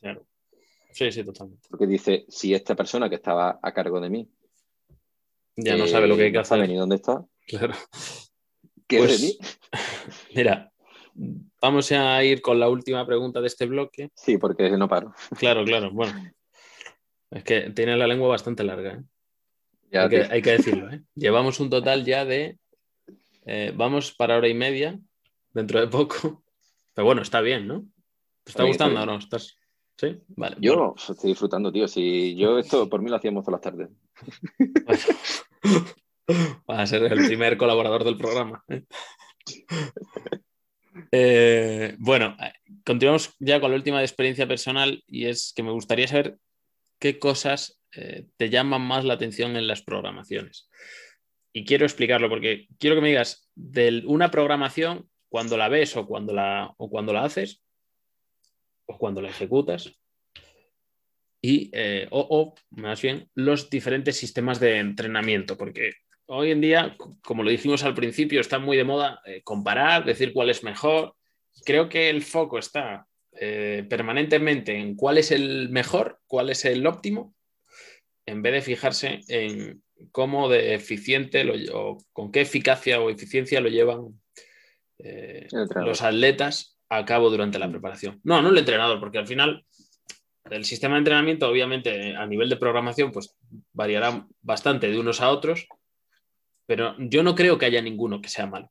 Claro. Sí, sí, totalmente. Porque dice, si esta persona que estaba a cargo de mí ya no sabe lo que hay que eh, hacer. ni dónde está. Claro. ¿Qué pues, de mí? Mira, vamos a ir con la última pregunta de este bloque. Sí, porque no paro. Claro, claro. Bueno, es que tiene la lengua bastante larga. ¿eh? Ya, hay, que, decirlo. ¿eh? Llevamos un total ya de. vamos para hora y media, dentro de poco. Pero bueno, está bien, ¿no? ¿Te está gustando o no? ¿Estás... Sí, vale. Yo estoy disfrutando, tío. Si yo esto por mí lo hacíamos todas las tardes. Va a ser el primer colaborador del programa. ¿eh? Eh, bueno, continuamos ya con la última experiencia personal y es que me gustaría saber qué cosas eh, te llaman más la atención en las programaciones. Y quiero explicarlo porque quiero que me digas de una programación cuando la ves o cuando la, o cuando la haces, cuando la ejecutas. Y, eh, o, más bien, los diferentes sistemas de entrenamiento, porque hoy en día, como lo dijimos al principio, está muy de moda eh, comparar, decir cuál es mejor. Creo que el foco está eh, permanentemente en cuál es el mejor, cuál es el óptimo, en vez de fijarse en cómo de eficiente lo, o con qué eficacia o eficiencia lo llevan los atletas a cabo durante la preparación. No, no el entrenador, porque al final el sistema de entrenamiento, obviamente, a nivel de programación, pues variará bastante de unos a otros, pero yo no creo que haya ninguno que sea malo.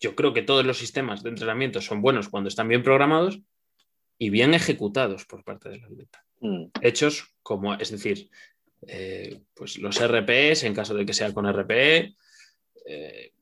Yo creo que todos los sistemas de entrenamiento son buenos cuando están bien programados y bien ejecutados por parte del atleta. Mm. Hechos como, es decir, eh, pues los RPs, en caso de que sea con RPE, eh,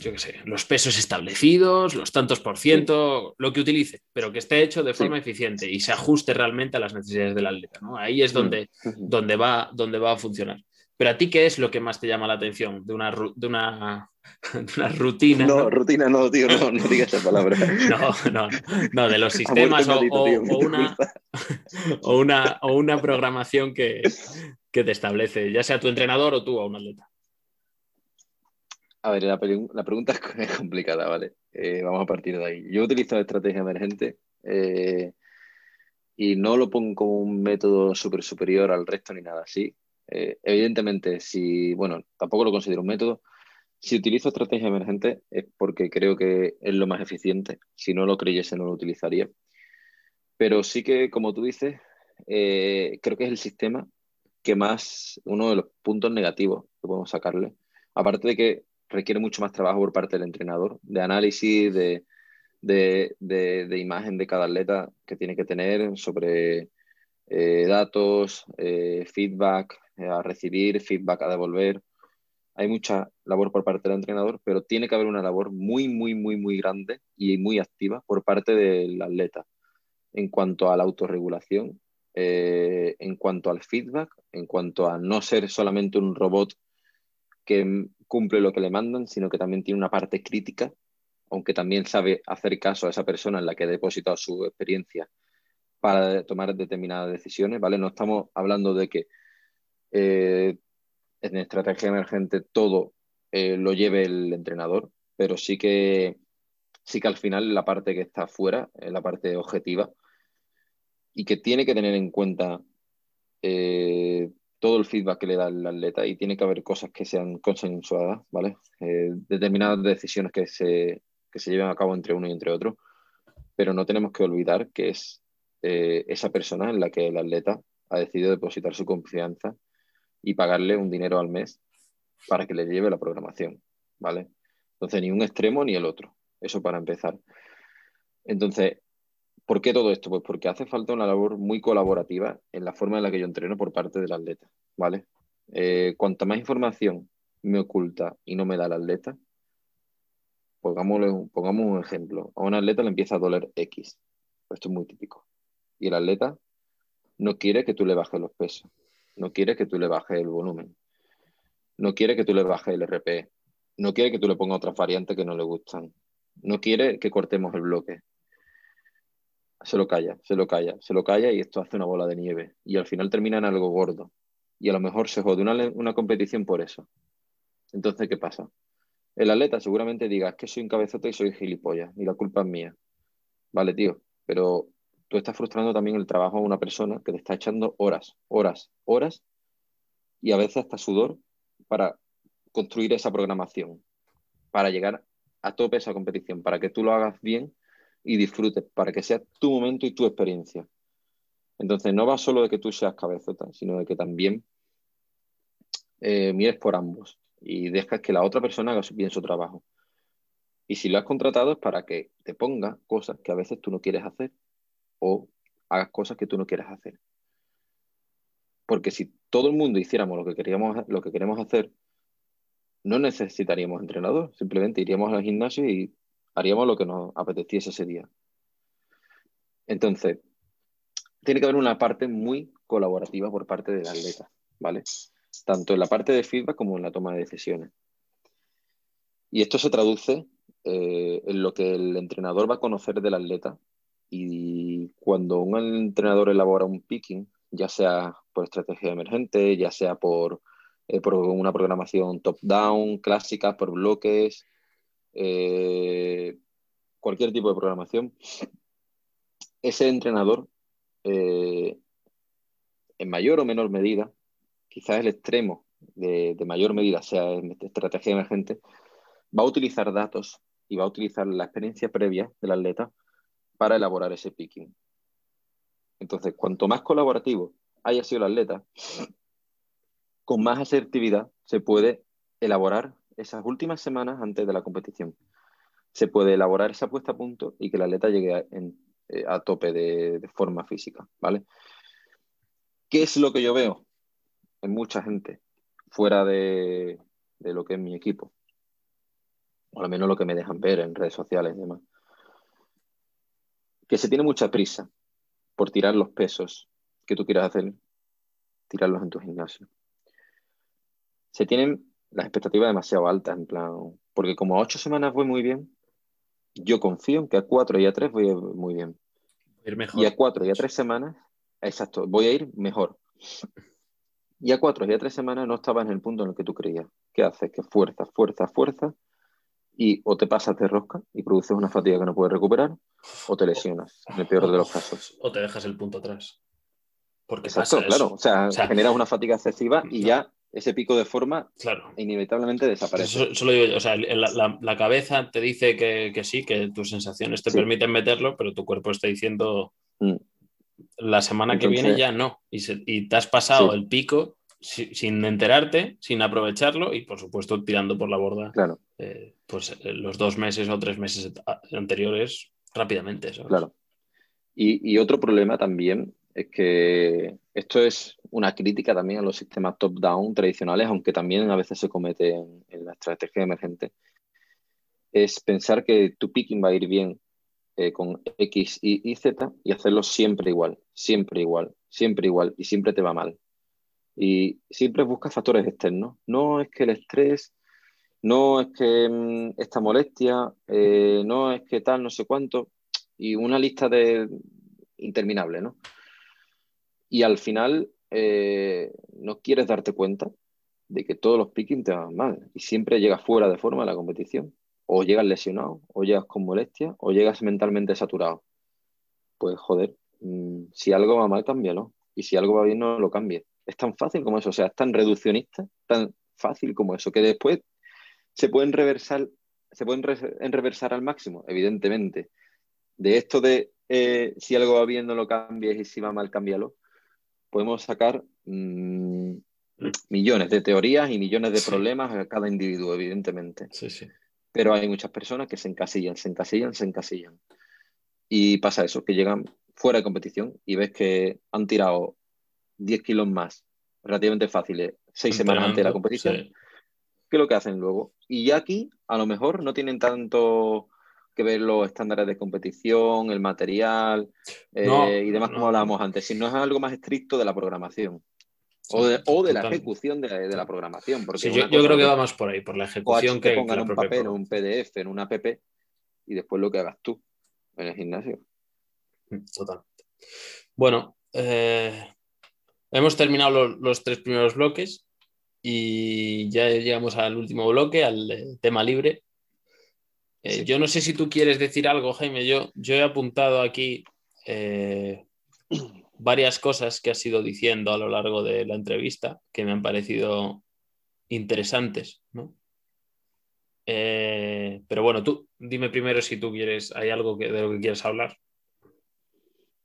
yo qué sé, los pesos establecidos, los tantos por ciento, lo que utilice, pero que esté hecho de forma eficiente y se ajuste realmente a las necesidades del atleta. ¿no? Ahí es donde, donde, va, donde va a funcionar. Pero a ti, ¿qué es lo que más te llama la atención de una, de una, una rutina? No, rutina no, tío, no, no digas esa palabra. no, no, no, de los sistemas o, una, o, una, o una programación que, que te establece, ya sea tu entrenador o tú a un atleta. A ver, la, pregunta es complicada, ¿vale? Eh, vamos a partir de ahí. Yo utilizo la estrategia emergente eh, y no lo pongo como un método súper superior al resto ni nada así. Eh, evidentemente, si, bueno, tampoco lo considero un método. Si utilizo estrategia emergente es porque creo que es lo más eficiente. Si no lo creyese, no lo utilizaría. Pero sí que, como tú dices, creo que es el sistema que más, uno de los puntos negativos que podemos sacarle. Aparte de que requiere mucho más trabajo por parte del entrenador, de análisis, de, de, imagen de cada atleta que tiene que tener sobre eh, datos, eh, feedback eh, a recibir, feedback a devolver. Hay mucha labor por parte del entrenador, pero tiene que haber una labor muy, muy, muy, muy grande y muy activa por parte del atleta en cuanto a la autorregulación, en cuanto al feedback, en cuanto a no ser solamente un robot que cumple lo que le mandan, sino que también tiene una parte crítica aunque también sabe hacer caso a esa persona en la que ha depositado su experiencia para tomar determinadas decisiones, ¿vale? No estamos hablando de que eh, en estrategia emergente todo eh, lo lleve el entrenador, pero sí que, sí que al final la parte que está fuera, la parte objetiva, y que tiene que tener en cuenta eh, todo el feedback que le da el atleta y tiene que haber cosas que sean consensuadas, ¿vale? determinadas decisiones que se, que se lleven a cabo entre uno y entre otro, pero no tenemos que olvidar que es eh, esa persona en la que el atleta ha decidido depositar su confianza y pagarle un dinero al mes para que le lleve la programación, ¿vale? Entonces, ni un extremo ni el otro. Eso para empezar. Entonces, ¿por qué todo esto? Pues porque hace falta una labor muy colaborativa en la forma en la que yo entreno por parte del atleta, ¿vale? Eh, cuanta más información me oculta y no me da el atleta, pongamos un ejemplo. A un atleta le empieza a doler X. Esto es muy típico. Y el atleta no quiere que tú le bajes los pesos. No quiere que tú le bajes el volumen. No quiere que tú le bajes el RP. No quiere que tú le pongas otras variantes que no le gustan. No quiere que cortemos el bloque. Se lo calla, se lo calla, se lo calla y esto hace una bola de nieve. Y al final termina en algo gordo. Y a lo mejor se jode una, una competición por eso. Entonces, ¿qué pasa? El atleta seguramente diga, es que soy un cabezote y soy gilipollas y la culpa es mía. Vale, tío, pero tú estás frustrando también el trabajo a una persona que te está echando horas, horas, horas y a veces hasta sudor para construir esa programación, para llegar a tope esa competición, para que tú lo hagas bien y disfrutes, para que sea tu momento y tu experiencia. Entonces, no va solo de que tú seas cabezota, sino de que también eh, mires por ambos y dejas que la otra persona haga bien su trabajo. Y si lo has contratado es para que te ponga cosas que a veces tú no quieres hacer o hagas cosas que tú no quieres hacer. Porque si todo el mundo hiciéramos lo que, queríamos, lo que queremos hacer, no necesitaríamos entrenador, simplemente iríamos al gimnasio y haríamos lo que nos apeteciese ese día. Entonces, tiene que haber una parte muy colaborativa por parte del atleta, ¿vale? tanto en la parte de feedback como en la toma de decisiones. Y esto se traduce eh, en lo que el entrenador va a conocer del atleta y cuando un entrenador elabora un picking, ya sea por estrategia emergente, ya sea por, eh, una programación top-down, clásica, por bloques, eh, cualquier tipo de programación, ese entrenador, en mayor o menor medida, quizás el extremo de, mayor medida sea en estrategia emergente, va a utilizar datos y va a utilizar la experiencia previa del atleta para elaborar ese picking. Entonces, cuanto más colaborativo haya sido el atleta, con más asertividad se puede elaborar esas últimas semanas antes de la competición. Se puede elaborar esa puesta a punto y que el atleta llegue a, eh, tope de, de, forma física, ¿vale? ¿Qué es lo que yo veo? en mucha gente fuera de, lo que es mi equipo, o al menos lo que me dejan ver en redes sociales y demás, que se tiene mucha prisa por tirar los pesos que tú quieras hacer, tirarlos en tu gimnasio. Se tienen las expectativas demasiado altas, en plan, porque como a ocho semanas voy muy bien, yo confío en que a cuatro y a tres voy muy bien. Ir mejor. Y a cuatro y a tres semanas, exacto, voy a ir mejor. Y a cuatro y a tres semanas no estabas en el punto en el que tú creías. ¿Qué haces? Que fuerza, fuerza, fuerza, y o te pasas de rosca y produces una fatiga que no puedes recuperar, o te lesionas, en el peor de los casos. O te dejas el punto atrás. Porque Exacto, claro. O sea, generas una fatiga excesiva y ya ese pico de forma claro. inevitablemente desaparece. Solo digo, o sea, la, cabeza te dice que, sí, que tus sensaciones te permiten meterlo, pero tu cuerpo está diciendo, mm. la semana que viene ya no. Y, te has pasado el pico sin enterarte, sin aprovecharlo y por supuesto tirando por la borda claro. Eh, pues eh, los dos meses o tres meses anteriores rápidamente. Claro. Y, otro problema también es que esto es una crítica también a los sistemas top-down tradicionales, aunque también a veces se comete en, la estrategia emergente, es pensar que tu picking va a ir bien eh, con X, y, y Z y hacerlo siempre igual, siempre igual, siempre igual y siempre te va mal. Y siempre buscas factores externos. No es que el estrés, no es que mm, esta molestia, eh, no es que tal, no sé cuánto. Y una lista de interminable, ¿no? Y al final eh, no quieres darte cuenta de que todos los pickings te van mal y siempre llegas fuera de forma de la competición. O llegas lesionado, o llegas con molestia, o llegas mentalmente saturado. Pues joder, mm, si algo va mal, cámbialo. Y si algo va bien, no lo cambies. Es tan fácil como eso, o sea, es tan reduccionista, tan fácil como eso, que después se pueden reversar, se pueden reversar al máximo, evidentemente. De esto de eh, si algo va bien, no lo cambies y si va mal, cámbialo, podemos sacar mm, millones de teorías y millones de problemas a cada individuo, evidentemente. Sí, sí. Pero hay muchas personas que se encasillan, se encasillan, se encasillan. Y pasa eso, que llegan fuera de competición y ves que han tirado 10 kilos más, relativamente fáciles, seis semanas antes de la competición, ¿qué es lo que hacen luego. Y ya aquí, a lo mejor, no tienen tanto que ver los estándares de competición, el material eh, y demás, como hablábamos antes, sino es algo más estricto de la programación. O de, la ejecución de, la programación. Porque yo, creo que va más por ahí, por la ejecución que, pongan un papel o un PDF en una app y después lo que hagas tú en el gimnasio. Totalmente. Bueno, eh, Hemos terminado los tres primeros bloques y ya llegamos al último bloque, al eh, tema libre. Eh, yo no sé si tú quieres decir algo, Jaime. Yo, yo he apuntado aquí eh, varias cosas que has ido diciendo a lo largo de la entrevista que me han parecido interesantes, pero bueno, tú dime primero si tú quieres, hay algo que, de lo que quieres hablar.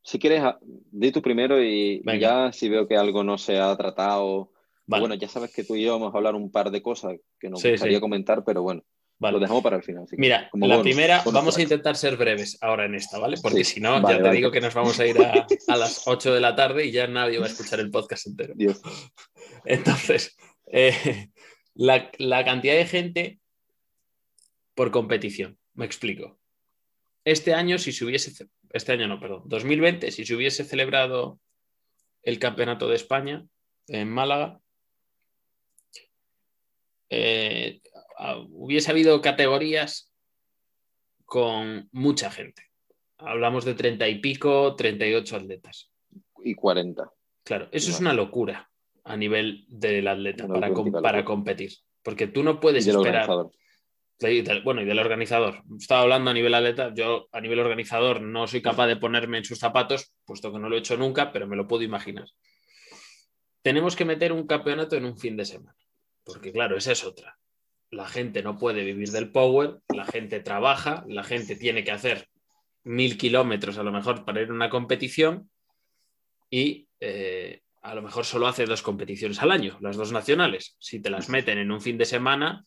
Si quieres, ah, di tú primero y, ya si veo que algo no se ha tratado. Bueno, ya sabes que tú y yo vamos a hablar un par de cosas que nos gustaría comentar, pero bueno, lo dejamos para el final. Mira, la primera, vamos a intentar ser breves ahora en esta, ¿vale? Porque si no, ya te digo que nos vamos a ir a, las 8 de la tarde y ya nadie va a escuchar el podcast entero. Entonces, eh, la, la cantidad de gente por competición, me explico. Este año, si se hubiese este año no, perdón, 2020, si se hubiese celebrado el Campeonato de España en Málaga, eh, hubiese habido categorías con mucha gente. Hablamos de 30 y pico, 38 atletas. Y 40. Claro, eso es una locura a nivel del atleta para, para, competir. Porque tú no puedes esperar bueno, y del organizador. Estaba hablando a nivel atleta, yo a nivel organizador no soy capaz de ponerme en sus zapatos, puesto que no lo he hecho nunca, pero me lo puedo imaginar. Tenemos que meter un campeonato en un fin de semana, porque claro, esa es otra. La gente no puede vivir del power, la gente trabaja, la gente tiene que hacer mil kilómetros a lo mejor para ir a una competición y eh, a lo mejor solo hace dos competiciones al año, las dos nacionales. Si te las meten en un fin de semana,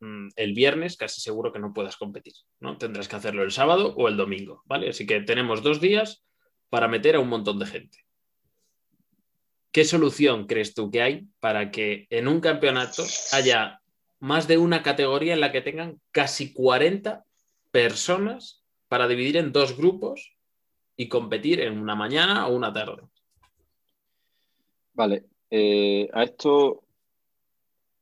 Mm, el viernes casi seguro que no puedas competir, ¿no? Tendrás que hacerlo el sábado o el domingo, ¿vale? Así que tenemos dos días para meter a un montón de gente. ¿Qué solución crees tú que hay para que en un campeonato haya más de una categoría en la que tengan casi 40 personas para dividir en dos grupos y competir en una mañana o una tarde? Vale, eh, a esto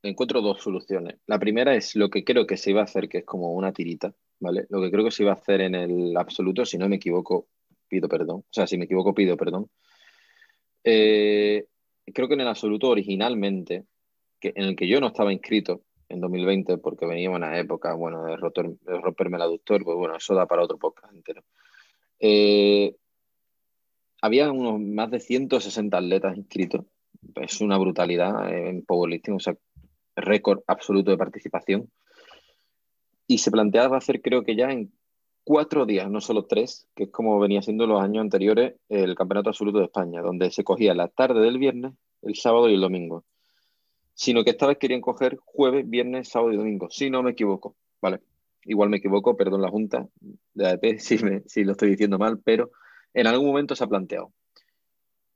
encuentro dos soluciones. La primera es lo que creo que se iba a hacer, que es como una tirita, ¿vale? Lo que creo que se iba a hacer en el absoluto, si no me equivoco, pido perdón. O sea, si me equivoco, pido perdón. Eh, creo que en el absoluto originalmente, que, en el que yo no estaba inscrito en 2020, porque venía una época, bueno, de, romperme el aductor, pues bueno, eso da para otro podcast entero. Eh, había unos más de 160 atletas inscritos. Es una brutalidad en powerlifting. O sea, récord absoluto de participación. Y se planteaba hacer, creo que ya en cuatro días, no solo tres, que es como venía siendo los años anteriores el Campeonato Absoluto de España, donde se cogía la tarde del viernes, el sábado y el domingo. Sino que esta vez querían coger jueves, viernes, sábado y domingo, si no me equivoco. Vale, igual me equivoco, perdón la Junta de AEP si, si lo estoy diciendo mal, pero en algún momento se ha planteado.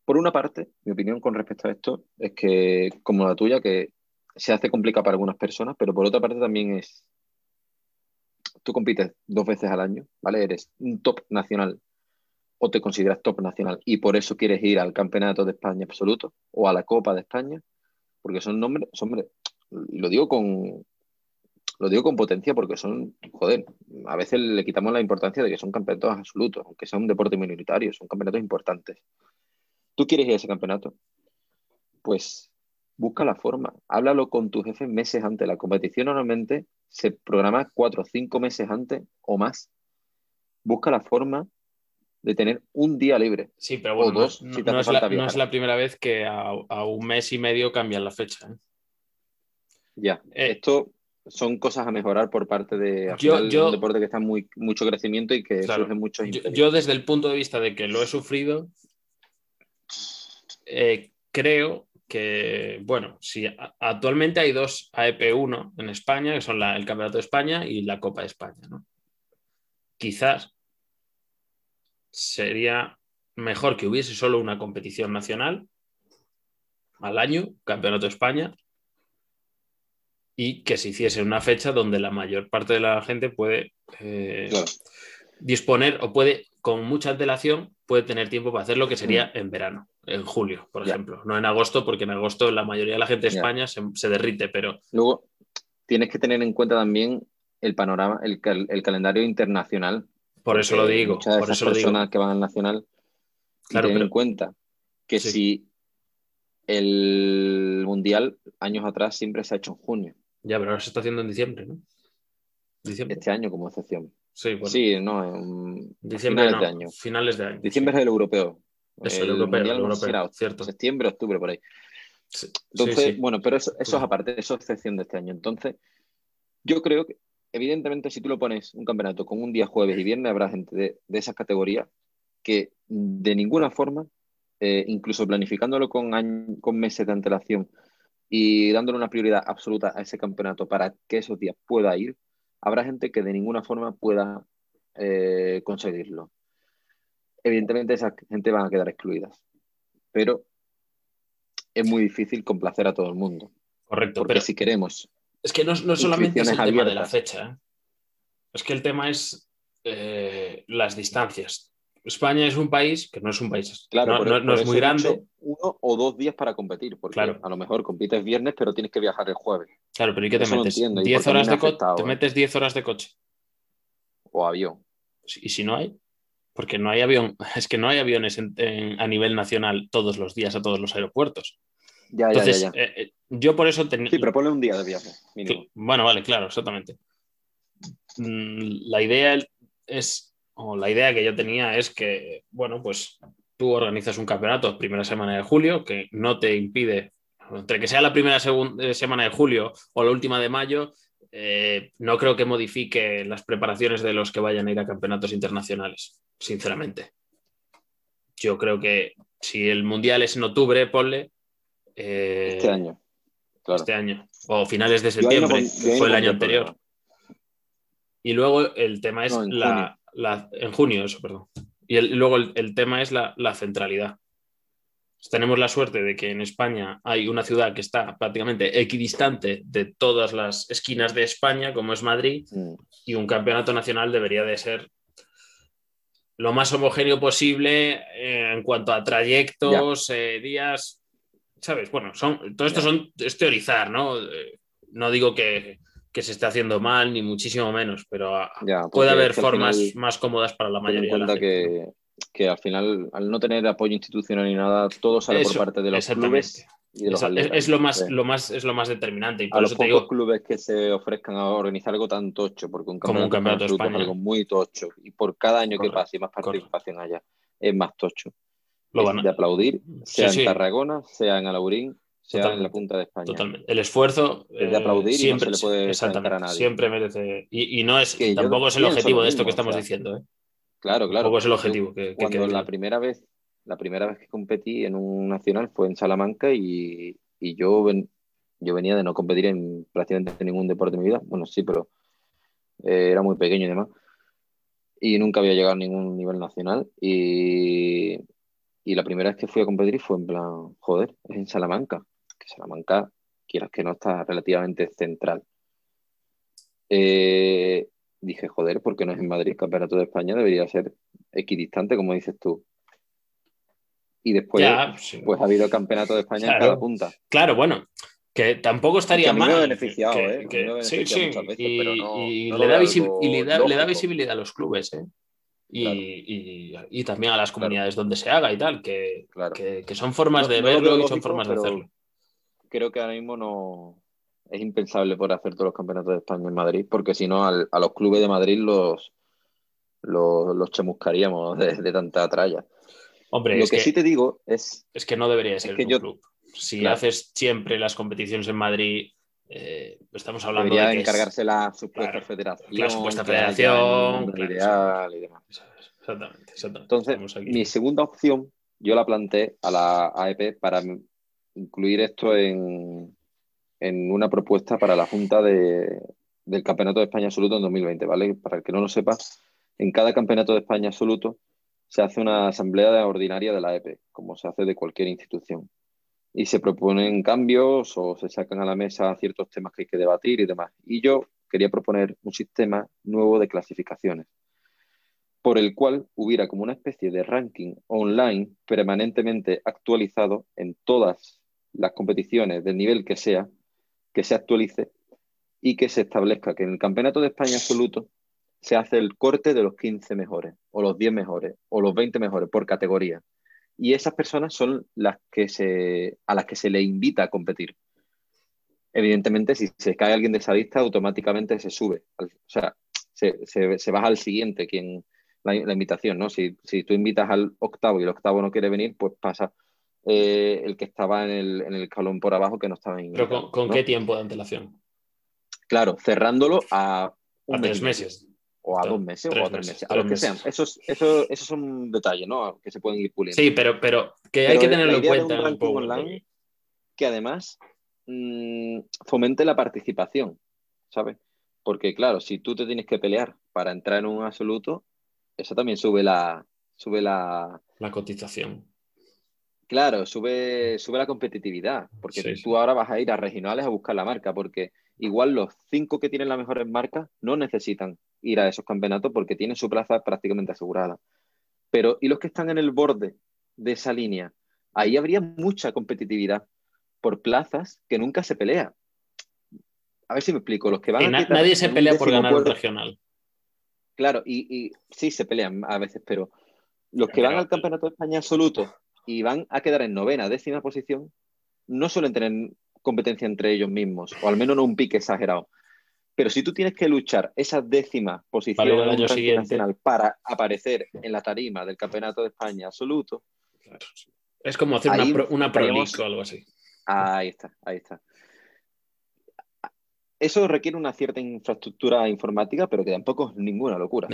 Por una parte, mi opinión con respecto a esto es que, como la tuya, que se hace complicado para algunas personas, pero por otra parte también es tú compites dos veces al año, ¿vale? Eres un top nacional o te consideras top nacional y por eso quieres ir al Campeonato de España absoluto o a la Copa de España, porque son nombres, son, lo digo con lo digo con potencia porque son, joder, a veces le quitamos la importancia de que son campeonatos absolutos, aunque sea un deporte minoritario, son campeonatos importantes. ¿Tú quieres ir a ese campeonato? Pues busca la forma, háblalo con tu jefe meses antes. La competición normalmente se programa cuatro o cinco meses antes o más. Busca la forma de tener un día libre. Sí, pero bueno, no, es, la, primera vez que a, un mes y medio cambian la fecha. ¿eh? Ya, eh, esto son cosas a mejorar por parte de un deporte que está en muy, mucho crecimiento y que surge mucho. Yo, desde el punto de vista de que lo he sufrido, eh, creo que, bueno, si actualmente hay dos AEP1 en España, que son el Campeonato de España y la Copa de España, ¿no? Quizás sería mejor que hubiese solo una competición nacional al año, Campeonato de España, y que se hiciese una fecha donde la mayor parte de la gente puede eh, disponer o puede, con mucha antelación, puede tener tiempo para hacer lo que sería mm. en verano en julio, por ejemplo, no en agosto, porque en agosto la mayoría de la gente de España se, derrite, pero... Luego, tienes que tener en cuenta también el panorama, el, calendario internacional. Por eso lo digo. Muchas de esas personas que van al nacional claro, tienen en cuenta que si el mundial años atrás siempre se ha hecho en junio. Ya, pero ahora se está haciendo en diciembre, ¿no? Este año como excepción. Sí, bueno. Sí, no, en diciembre finales de año. Finales de año. Diciembre es el europeo. Eso, el, europeo, el europeo cierto. Septiembre, octubre, por ahí. Entonces, bueno, pero eso, eso es aparte, eso es excepción de este año. Entonces, yo creo que, evidentemente, si tú lo pones un campeonato con un día jueves y viernes, habrá gente de, de esas categorías que de ninguna forma, eh, incluso planificándolo con, con meses de antelación y dándole una prioridad absoluta a ese campeonato para que esos días pueda ir, habrá gente que de ninguna forma pueda eh, conseguirlo evidentemente esa gente van a quedar excluidas. Pero es muy difícil complacer a todo el mundo. Correcto, pero si queremos. Es que no, solamente es el tema de la fecha. ¿eh? Es que el tema es eh, las distancias. España es un país que no es un país. Claro, no, es muy grande. Uno o dos días para competir, porque claro. a lo mejor compites viernes, pero tienes que viajar el jueves. Claro, pero ¿y qué te metes? ¿10 horas de coche? ¿Te ¿eh? metes 10 horas de coche? O avión. ¿Y si no hay? porque no hay avión, es que no hay aviones a nivel nacional todos los días a todos los aeropuertos. Ya, Entonces, ya, eh, eh, yo por eso tenía. Sí, pero ponle un día de viaje. Bueno, vale, claro, exactamente. Mm, la idea es, o la idea que yo tenía es que, bueno, pues tú organizas un campeonato primera semana de julio que no te impide, entre que sea la primera eh, semana de julio o la última de mayo, eh, no creo que modifique las preparaciones de los que vayan a ir a campeonatos internacionales, sinceramente. Yo creo que si el Mundial es en octubre, ponle... Eh, este año. Este año. O finales de septiembre, que fue el año anterior. Y luego el tema es en la, junio. En junio, eso, perdón. Y luego el, tema es la centralidad tenemos la suerte de que en España hay una ciudad que está prácticamente equidistante de todas las esquinas de España, como es Madrid, mm. y un campeonato nacional debería de ser lo más homogéneo posible eh, en cuanto a trayectos, eh, días, ¿sabes? Bueno, son, todo esto son, es teorizar, ¿no? Eh, no digo que, se esté haciendo mal, ni muchísimo menos, pero puede haber formas más cómodas para la mayoría de la gente. Que que al final, al no tener apoyo institucional ni nada, todo sale por parte de los clubes y de los Es, lo más, lo más, es lo más determinante. a los pocos clubes que se ofrezcan a organizar algo tan tocho, porque un campeonato, es algo muy tocho, y por cada año que pase y más participación haya, es más tocho. Lo van de aplaudir, sea en Tarragona, sea en Alaurín, sea en la punta de España. Totalmente. El esfuerzo. Es de aplaudir siempre, y no se le puede exactamente, a nadie. Siempre merece. Y, no es. tampoco es el objetivo de esto que estamos diciendo. ¿eh? Claro, claro. Tampoco es el objetivo. Que, cuando la primera vez la primera vez que competí en un nacional fue en Salamanca y, y yo, yo venía de no competir en prácticamente ningún deporte de mi vida. Bueno, sí, pero eh, era muy pequeño y demás. Y nunca había llegado a ningún nivel nacional. Y, y la primera vez que fui a competir fue en plan, joder, es en Salamanca. Que Salamanca, quieras que no, está relativamente central. Eh, dije, joder, ¿por qué no es en Madrid? Campeonato de España debería ser equidistante, como dices tú. Y después, pues ha habido campeonato de España en cada punta. Claro, bueno, que tampoco estaría mal. beneficiado, ¿eh? sí, sí. y, le, da visibilidad a los clubes, ¿eh? Y, también a las comunidades donde se haga y tal, que, que, son formas de verlo y son formas de hacerlo. Creo que ahora mismo no es impensable por hacer todos los campeonatos de España en Madrid, porque si no, a los clubes de Madrid los, los, chamuscaríamos de, tanta tralla. Hombre, lo que, sí te digo es. Es que no debería ser un club. Si haces siempre las competiciones en Madrid, eh, estamos hablando Debería de. que encargarse la supuesta federación. La supuesta federación. ideal y demás. Exactamente, Entonces, mi segunda opción, yo la planteé a la AEP para incluir esto en, en una propuesta para la Junta de, del Campeonato de España Absoluto en 2020, ¿vale? Para el que no lo sepa, en cada Campeonato de España Absoluto se hace una asamblea ordinaria de la EP, como se hace de cualquier institución. Y se proponen cambios o se sacan a la mesa ciertos temas que hay que debatir y demás. Y yo quería proponer un sistema nuevo de clasificaciones, por el cual hubiera como una especie de ranking online permanentemente actualizado en todas las competiciones del nivel que sea, que se actualice y que se establezca que en el Campeonato de España absoluto se hace el corte de los 15 mejores, o los 10 mejores, o los 20 mejores por categoría. Y esas personas son las que se, a las que se le invita a competir. Evidentemente, si se cae alguien de esa lista, automáticamente se sube. O sea, se, se, baja al siguiente quien, la, invitación, ¿no? Si, si, tú invitas al octavo y el octavo no quiere venir, pues pasa eh, el que estaba en el, en el escalón por abajo que no estaba en. ¿Pero con, qué tiempo de antelación? Claro, cerrándolo a, a tres meses. O a dos meses o a tres meses, a lo que sean. Esos, eso, esos son detalles, ¿no? Que se pueden ir puliendo. Sí, pero, pero que hay que tenerlo en cuenta. un, poco, online que además mmm, fomente la participación, ¿sabes? Porque claro, si tú te tienes que pelear para entrar en un absoluto, eso también sube la, sube la, la cotización. Claro, sube, sube la competitividad, porque tú ahora vas a ir a regionales a buscar la marca, porque igual los cinco que tienen las mejores marcas no necesitan ir a esos campeonatos porque tienen su plaza prácticamente asegurada. Pero, ¿y los que están en el borde de esa línea? Ahí habría mucha competitividad por plazas que nunca se pelea. A ver si me explico. Los que van nadie se pelea por ganar un regional. Claro, y, sí se pelean a veces, pero los que van al Campeonato de España absoluto y van a quedar en novena, décima posición, no suelen tener competencia entre ellos mismos, o al menos no un pique exagerado. Pero si tú tienes que luchar esa décima posición nacional para aparecer en la tarima del Campeonato de España absoluto, es como hacer una, una o algo así. Ahí está, ahí está. Eso requiere una cierta infraestructura informática, pero que tampoco es ninguna locura.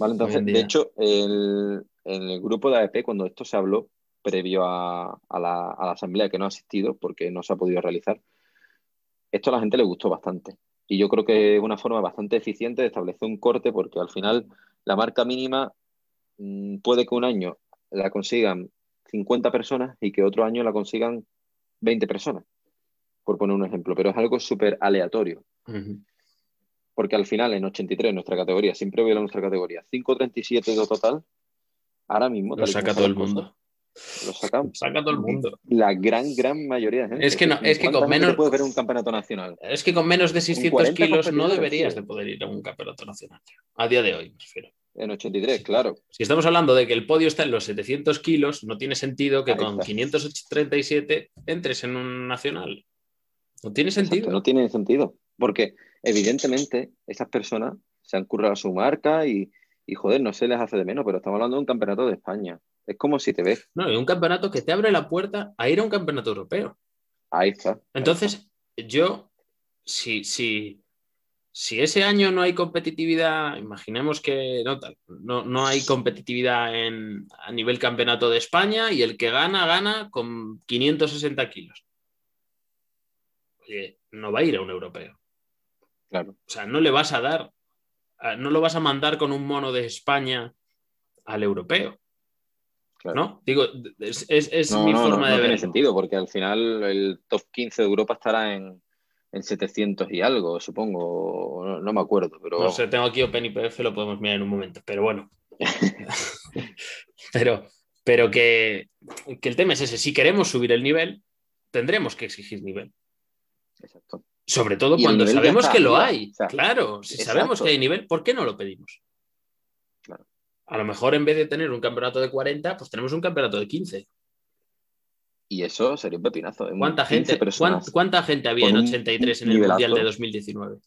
Entonces, de hecho, en el grupo de AEP, cuando esto se habló, previo a, la, asamblea que no ha asistido porque no se ha podido realizar, esto a la gente le gustó bastante. Y yo creo que es una forma bastante eficiente de establecer un corte porque al final la marca mínima mm, puede que un año la consigan 50 personas y que otro año la consigan 20 personas, por poner un ejemplo, pero es algo súper aleatorio. Porque al final en 83, nuestra categoría, siempre voy a nuestra categoría, 5.37 de total, ahora mismo... Lo saca todo el mundo. Lo saca, saca todo el mundo. La gran, gran mayoría de gente. Es que, no, es que con menos. Puedes ver un campeonato nacional. Es que con menos de 600 kilos no deberías de poder ir a un campeonato nacional. A día de hoy, me refiero. En 83, claro. Si estamos hablando de que el podio está en los 700 kilos, no tiene sentido que con 537 entres en un nacional. No tiene sentido. no tiene sentido. Porque, evidentemente, esas personas se han currado su marca y, y, joder, no se les hace de menos, pero estamos hablando de un campeonato de España. Es como si te ves. No, es un campeonato que te abre la puerta a ir a un campeonato europeo. Ahí está. Entonces, yo, si, si, si ese año no hay competitividad, imaginemos que no, no, no hay competitividad en, a nivel campeonato de España y el que gana, gana con 560 kilos. Oye, no va a ir a un europeo. Claro. O sea, no le vas a dar, no lo vas a mandar con un mono de España al europeo. ¿No? Digo, es, mi forma de ver. No tiene sentido, porque al final el top 15 de Europa estará en, 700 y algo, supongo. No, me acuerdo. Pero... No sé, tengo aquí OpenIPF, lo podemos mirar en un momento, pero bueno. pero pero que, el tema es ese. Si queremos subir el nivel, tendremos que exigir nivel. Exacto. Sobre todo cuando sabemos que lo hay. claro, si sabemos que hay nivel, ¿por qué no lo pedimos? A lo mejor en vez de tener un campeonato de 40, pues tenemos un campeonato de 15. Y eso sería un pepinazo. ¿Cuánta gente, ¿cuánta, gente había en 83 en el Mundial de 2019?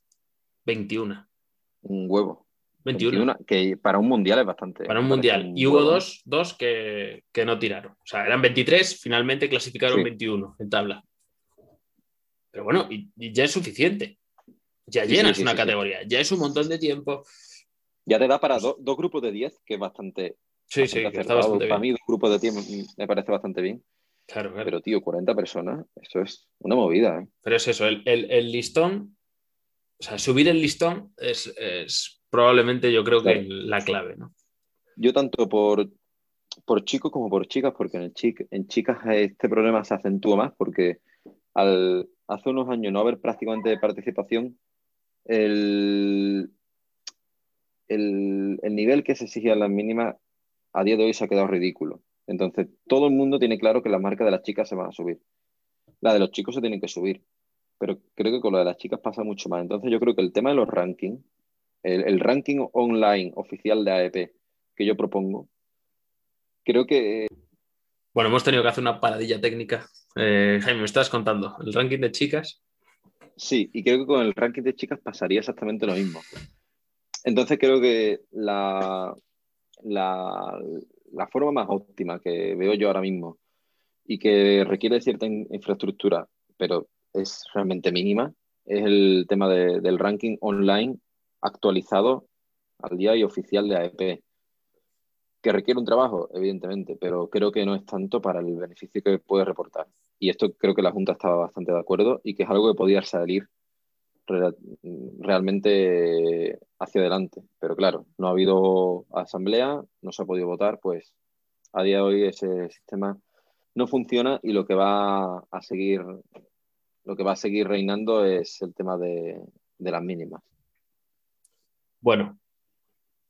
21. Un huevo. 21. que para un mundial es bastante. Para un mundial. y hubo dos, dos que, no tiraron. O sea, eran 23, finalmente clasificaron 21 en tabla. Pero bueno, y, ya es suficiente. Ya llenas una categoría, ya es un montón de tiempo. Ya te da para dos grupos de 10, que es bastante. Sí, sí, está bastante Para mí, dos grupos de 10 me parece bastante bien. Claro, claro. Pero, tío, 40 personas, eso es una movida. ¿eh? Pero es eso, el, listón, o sea, subir el listón es, probablemente yo creo que la clave, ¿no? Yo tanto por, por chicos como por chicas, porque en, en chicas este problema se acentúa más, porque al hace unos años no haber prácticamente participación, el, el, nivel que se exigía en las mínimas a día de hoy se ha quedado ridículo. Entonces, todo el mundo tiene claro que la marca de las chicas se van a subir. La de los chicos se tienen que subir. Pero creo que con lo de las chicas pasa mucho más. Entonces, yo creo que el tema de los rankings, el, ranking online oficial de AEP que yo propongo, creo que. Bueno, hemos tenido que hacer una paradilla técnica. Eh, Jaime, me estás contando. ¿El ranking de chicas? Sí, y creo que con el ranking de chicas pasaría exactamente lo mismo. Entonces creo que la, forma más óptima que veo yo ahora mismo y que requiere cierta infraestructura, pero es realmente mínima, es el tema del ranking online actualizado al día y oficial de AEP. Que requiere un trabajo, evidentemente, pero creo que no es tanto para el beneficio que puede reportar. Y esto creo que la Junta estaba bastante de acuerdo y que es algo que podía salir realmente hacia adelante. Pero claro, no ha habido asamblea, no se ha podido votar, pues a día de hoy ese sistema no funciona y lo que va a seguir, lo que va a seguir reinando es el tema de, las mínimas. Bueno,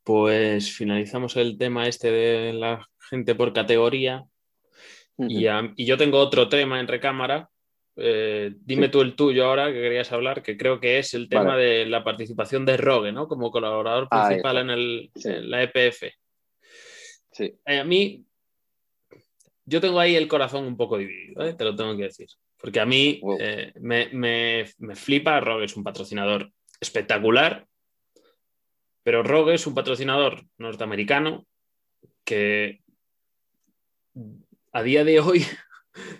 pues finalizamos el tema este de la gente por categoría. y, y, yo tengo otro tema en recámara eh, dime tú el tuyo ahora que querías hablar, que creo que es el tema de la participación de Rogue, ¿no? Como colaborador principal en, el, la EPF. Sí. Eh, a mí, yo tengo ahí el corazón un poco dividido, ¿eh? te lo tengo que decir. Porque a mí me, me, me, flipa, Rogue es un patrocinador espectacular, pero Rogue es un patrocinador norteamericano que a día de hoy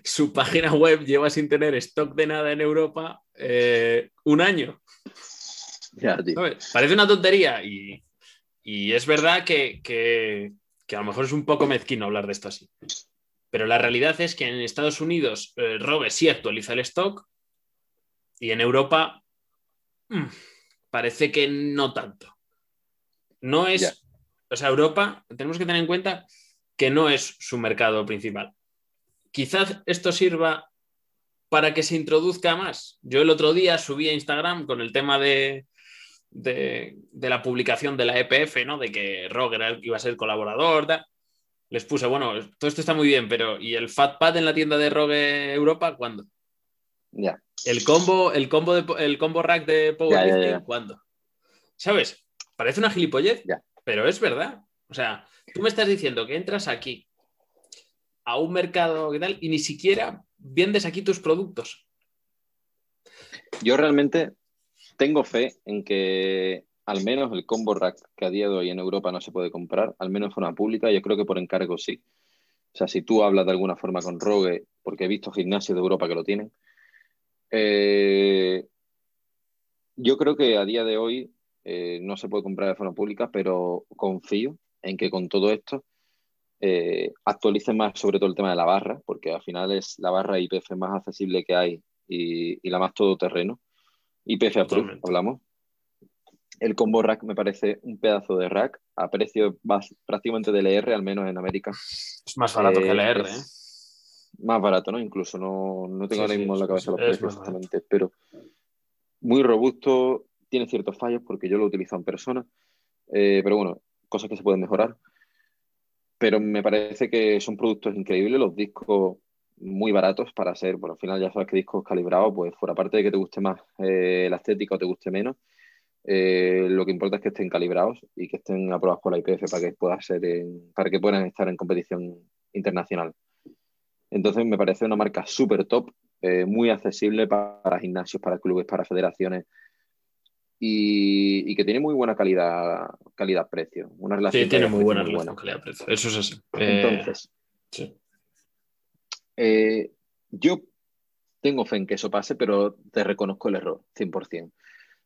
su página web lleva sin tener stock de nada en Europa eh, un año. Parece una tontería y, es verdad que, a lo mejor es un poco mezquino hablar de esto así. Pero la realidad es que en Estados Unidos eh, Rogue sí actualiza el stock y en Europa mm, parece que no tanto. No es, o sea, Europa, tenemos que tener en cuenta que no es su mercado principal quizás esto sirva para que se introduzca más. Yo el otro día subí a Instagram con el tema de, de, la publicación de la EPF, ¿no? De que Roger iba a ser colaborador. Les puse, bueno, todo esto está muy bien, pero ¿y el Fatpad en la tienda de Rogue Europa cuándo? Ya. El combo, el combo de, el combo rack de Powerlifting, ¿cuándo? ¿Sabes? Parece una gilipollez, pero es verdad. O sea, tú me estás diciendo que entras aquí a un mercado y tal y ni siquiera vendes aquí tus productos. Yo realmente tengo fe en que al menos el combo rack que a día de hoy en Europa no se puede comprar, al menos de forma pública, yo creo que por encargo sí. O sea, si tú hablas de alguna forma con Rogue, porque he visto gimnasios de Europa que lo tienen, Eh, yo creo que a día de hoy eh, no se puede comprar de forma pública, pero confío en que con todo esto eh, actualicen más sobre todo el tema de la barra, porque al final es la barra IPF más accesible que hay y, la más todoterreno. IPF hablamos. El combo rack me parece un pedazo de rack a precio prácticamente del ER, al menos en América. Es más barato que el ER, ¿eh? Más barato, ¿no? Incluso no, no tengo ahora mismo en la cabeza los precios exactamente, pero muy robusto, tiene ciertos fallos porque yo lo utilizo en persona, eh, pero bueno, cosas que se pueden mejorar. Pero me parece que son productos increíbles, los discos muy baratos para ser, bueno, al final ya sabes que discos calibrados, pues fuera parte de que te guste más eh, la estética o te guste menos, eh, lo que importa es que estén calibrados y que estén aprobados por la IPF para que, pueda ser para que puedan estar en competición internacional. Entonces me parece una marca súper top, eh, muy accesible para, gimnasios, para clubes, para federaciones y, que tiene muy buena calidad calidad-precio. Una relación sí, tiene muy buena relación calidad-precio. Eso es así. Eh, Entonces, eh, yo tengo fe en que eso pase, pero te reconozco el error, 100%.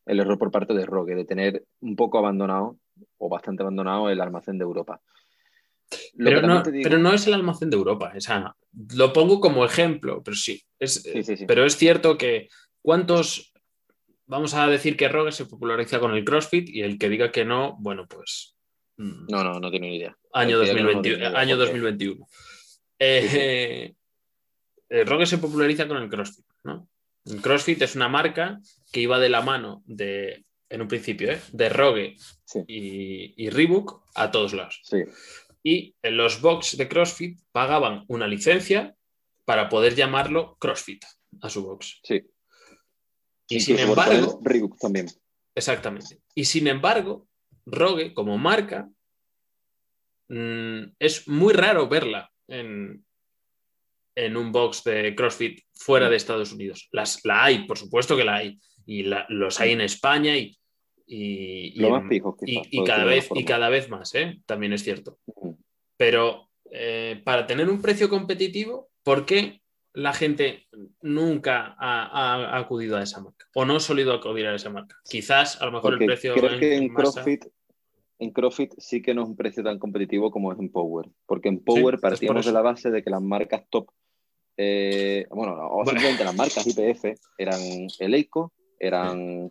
El error por parte de Rogue, de tener un poco abandonado o bastante abandonado el almacén de Europa. Pero no, pero no, es el almacén de Europa. lo pongo como ejemplo, pero sí. Es, Pero es cierto que ¿cuántos? Vamos a decir que Rogue se populariza con el CrossFit y el que diga que no, bueno, pues. Mm, no, no, no tiene ni idea. Año, 2021, año 2021. Eh, eh, Rogue se populariza con el CrossFit, ¿no? El CrossFit es una marca que iba de la mano de, en un principio, ¿eh? de Rogue y, y, Reebok a todos lados. Sí y en los box de CrossFit pagaban una licencia para poder llamarlo CrossFit a su box. Sí. Y sin embargo. También. Exactamente. Y sin embargo, Rogue como marca mm, es muy raro verla en, en, un box de CrossFit fuera de Estados Unidos. Las, la hay, por supuesto que la hay. Y los hay en España y y, y, cada vez, y cada vez más, ¿eh? también es cierto. Pero eh, para tener un precio competitivo, ¿por qué la gente nunca ha, acudido a esa marca? O no ha solido acudir a esa marca. Quizás a lo mejor el precio. Creo que en CrossFit, en CrossFit sí que no es un precio tan competitivo como es en Power. Porque en Power partíamos de la base de que las marcas top, eh, bueno, o simplemente las marcas IPF eran Eleiko, eran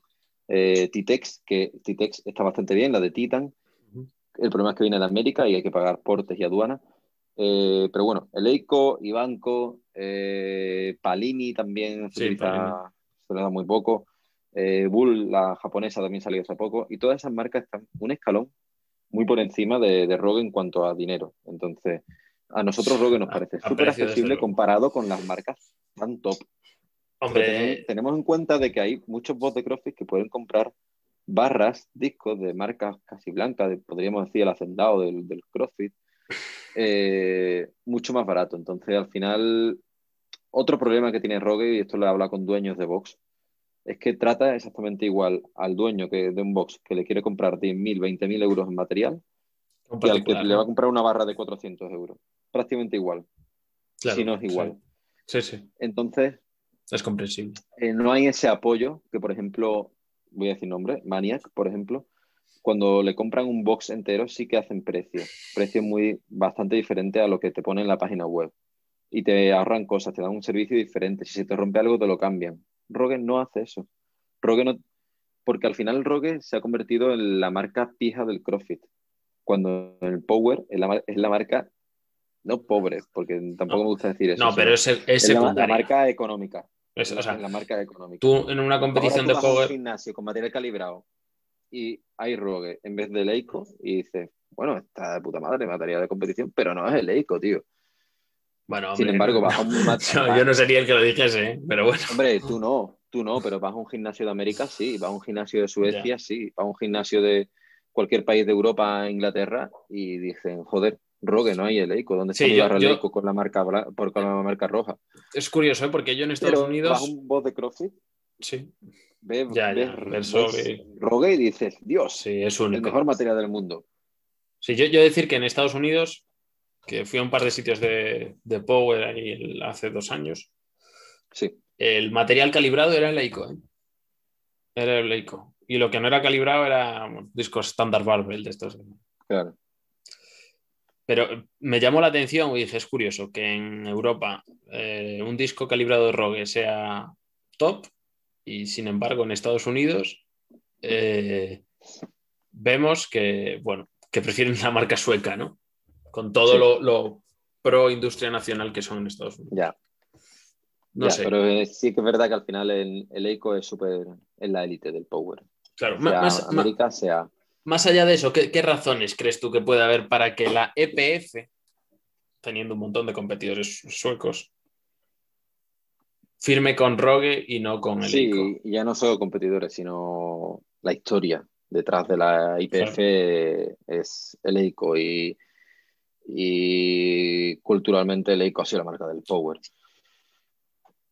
eh, Titex, que Titex está bastante bien, la de Titan. El problema es que viene de América y hay que pagar portes y aduana. Eh, pero bueno, Eleiko, Ibanco, eh, Palini también se, utiliza, se le da muy poco. Eh, Bull, la japonesa, también salió hace poco. Y todas esas marcas están un escalón muy por encima de, de Rogue en cuanto a dinero. Entonces, a nosotros Rogue nos parece súper accesible comparado con las marcas tan top. Hombre, tenemos, en cuenta de que hay muchos bots de CrossFit que pueden comprar barras, discos de marcas casi blancas, podríamos decir el hacendado del, del CrossFit, eh, mucho más barato. Entonces, al final, otro problema que tiene Rogue, y esto lo he hablado con dueños de box, es que trata exactamente igual al dueño que, de un box que le quiere comprar 10.000, 20.000 euros en material que al que le va a comprar una barra de 400 euros. Prácticamente igual. si no es igual. Sí, sí. Entonces, es comprensible. Eh, no hay ese apoyo que, por ejemplo, voy a decir nombre, Maniac, por ejemplo, cuando le compran un box entero sí que hacen precio. Precio muy bastante diferente a lo que te pone en la página web. Y te ahorran cosas, te dan un servicio diferente. Si se te rompe algo, te lo cambian. Rogue no hace eso. Rogue no... Porque al final Rogue se ha convertido en la marca pija del CrossFit. Cuando el Power es la, marca no pobre, porque tampoco me gusta decir eso. No, pero es, es, la, marca económica. Es, o sea, la marca económica. Tú en una competición de power. un gimnasio con material calibrado y hay Rogue en vez de Leico y dices, bueno, está de puta madre material de competición, pero no es el Leico, tío. Bueno, Sin embargo, vas a un yo, yo no sería el que lo dijese, ¿eh? pero bueno. Hombre, tú no, tú no, pero vas a un gimnasio de América, sí, vas a un gimnasio de Suecia, sí, vas a un gimnasio de cualquier país de Europa, Inglaterra, y dicen, joder, Rogue, no hay el Eiko. ¿Dónde está el Eiko con la marca por, con la marca roja? Es curioso, ¿eh? porque yo en Estados Unidos. Vas un voz de CrossFit. Sí. Ves, ya, Rogue y dices, Dios, sí, es el mejor material del mundo. Sí, yo, yo decir que en Estados Unidos, que fui a un par de sitios de, de Power ahí hace dos años. Sí. el material calibrado era el Leico. ¿eh? Era el Leico. Y lo que no era calibrado era discos standard Barbell de estos. Claro. Pero me llamó la atención y dije, es curioso que en Europa eh, un disco calibrado de Rogue sea top y sin embargo en Estados Unidos eh, vemos que, bueno, que prefieren la marca sueca, ¿no? Con todo lo, pro industria nacional que son en Estados Unidos. Ya. No sé. Pero sí que es verdad que al final el, el EICO es súper en la élite del Power. Claro, más, América sea. Más allá de eso, ¿qué, razones crees tú que puede haber para que la EPF, teniendo un montón de competidores suecos, firme con Rogue y no con el Sí, ya no solo competidores, sino la historia detrás de la IPF es el EICO y, y culturalmente el EICO ha sido la marca del Power.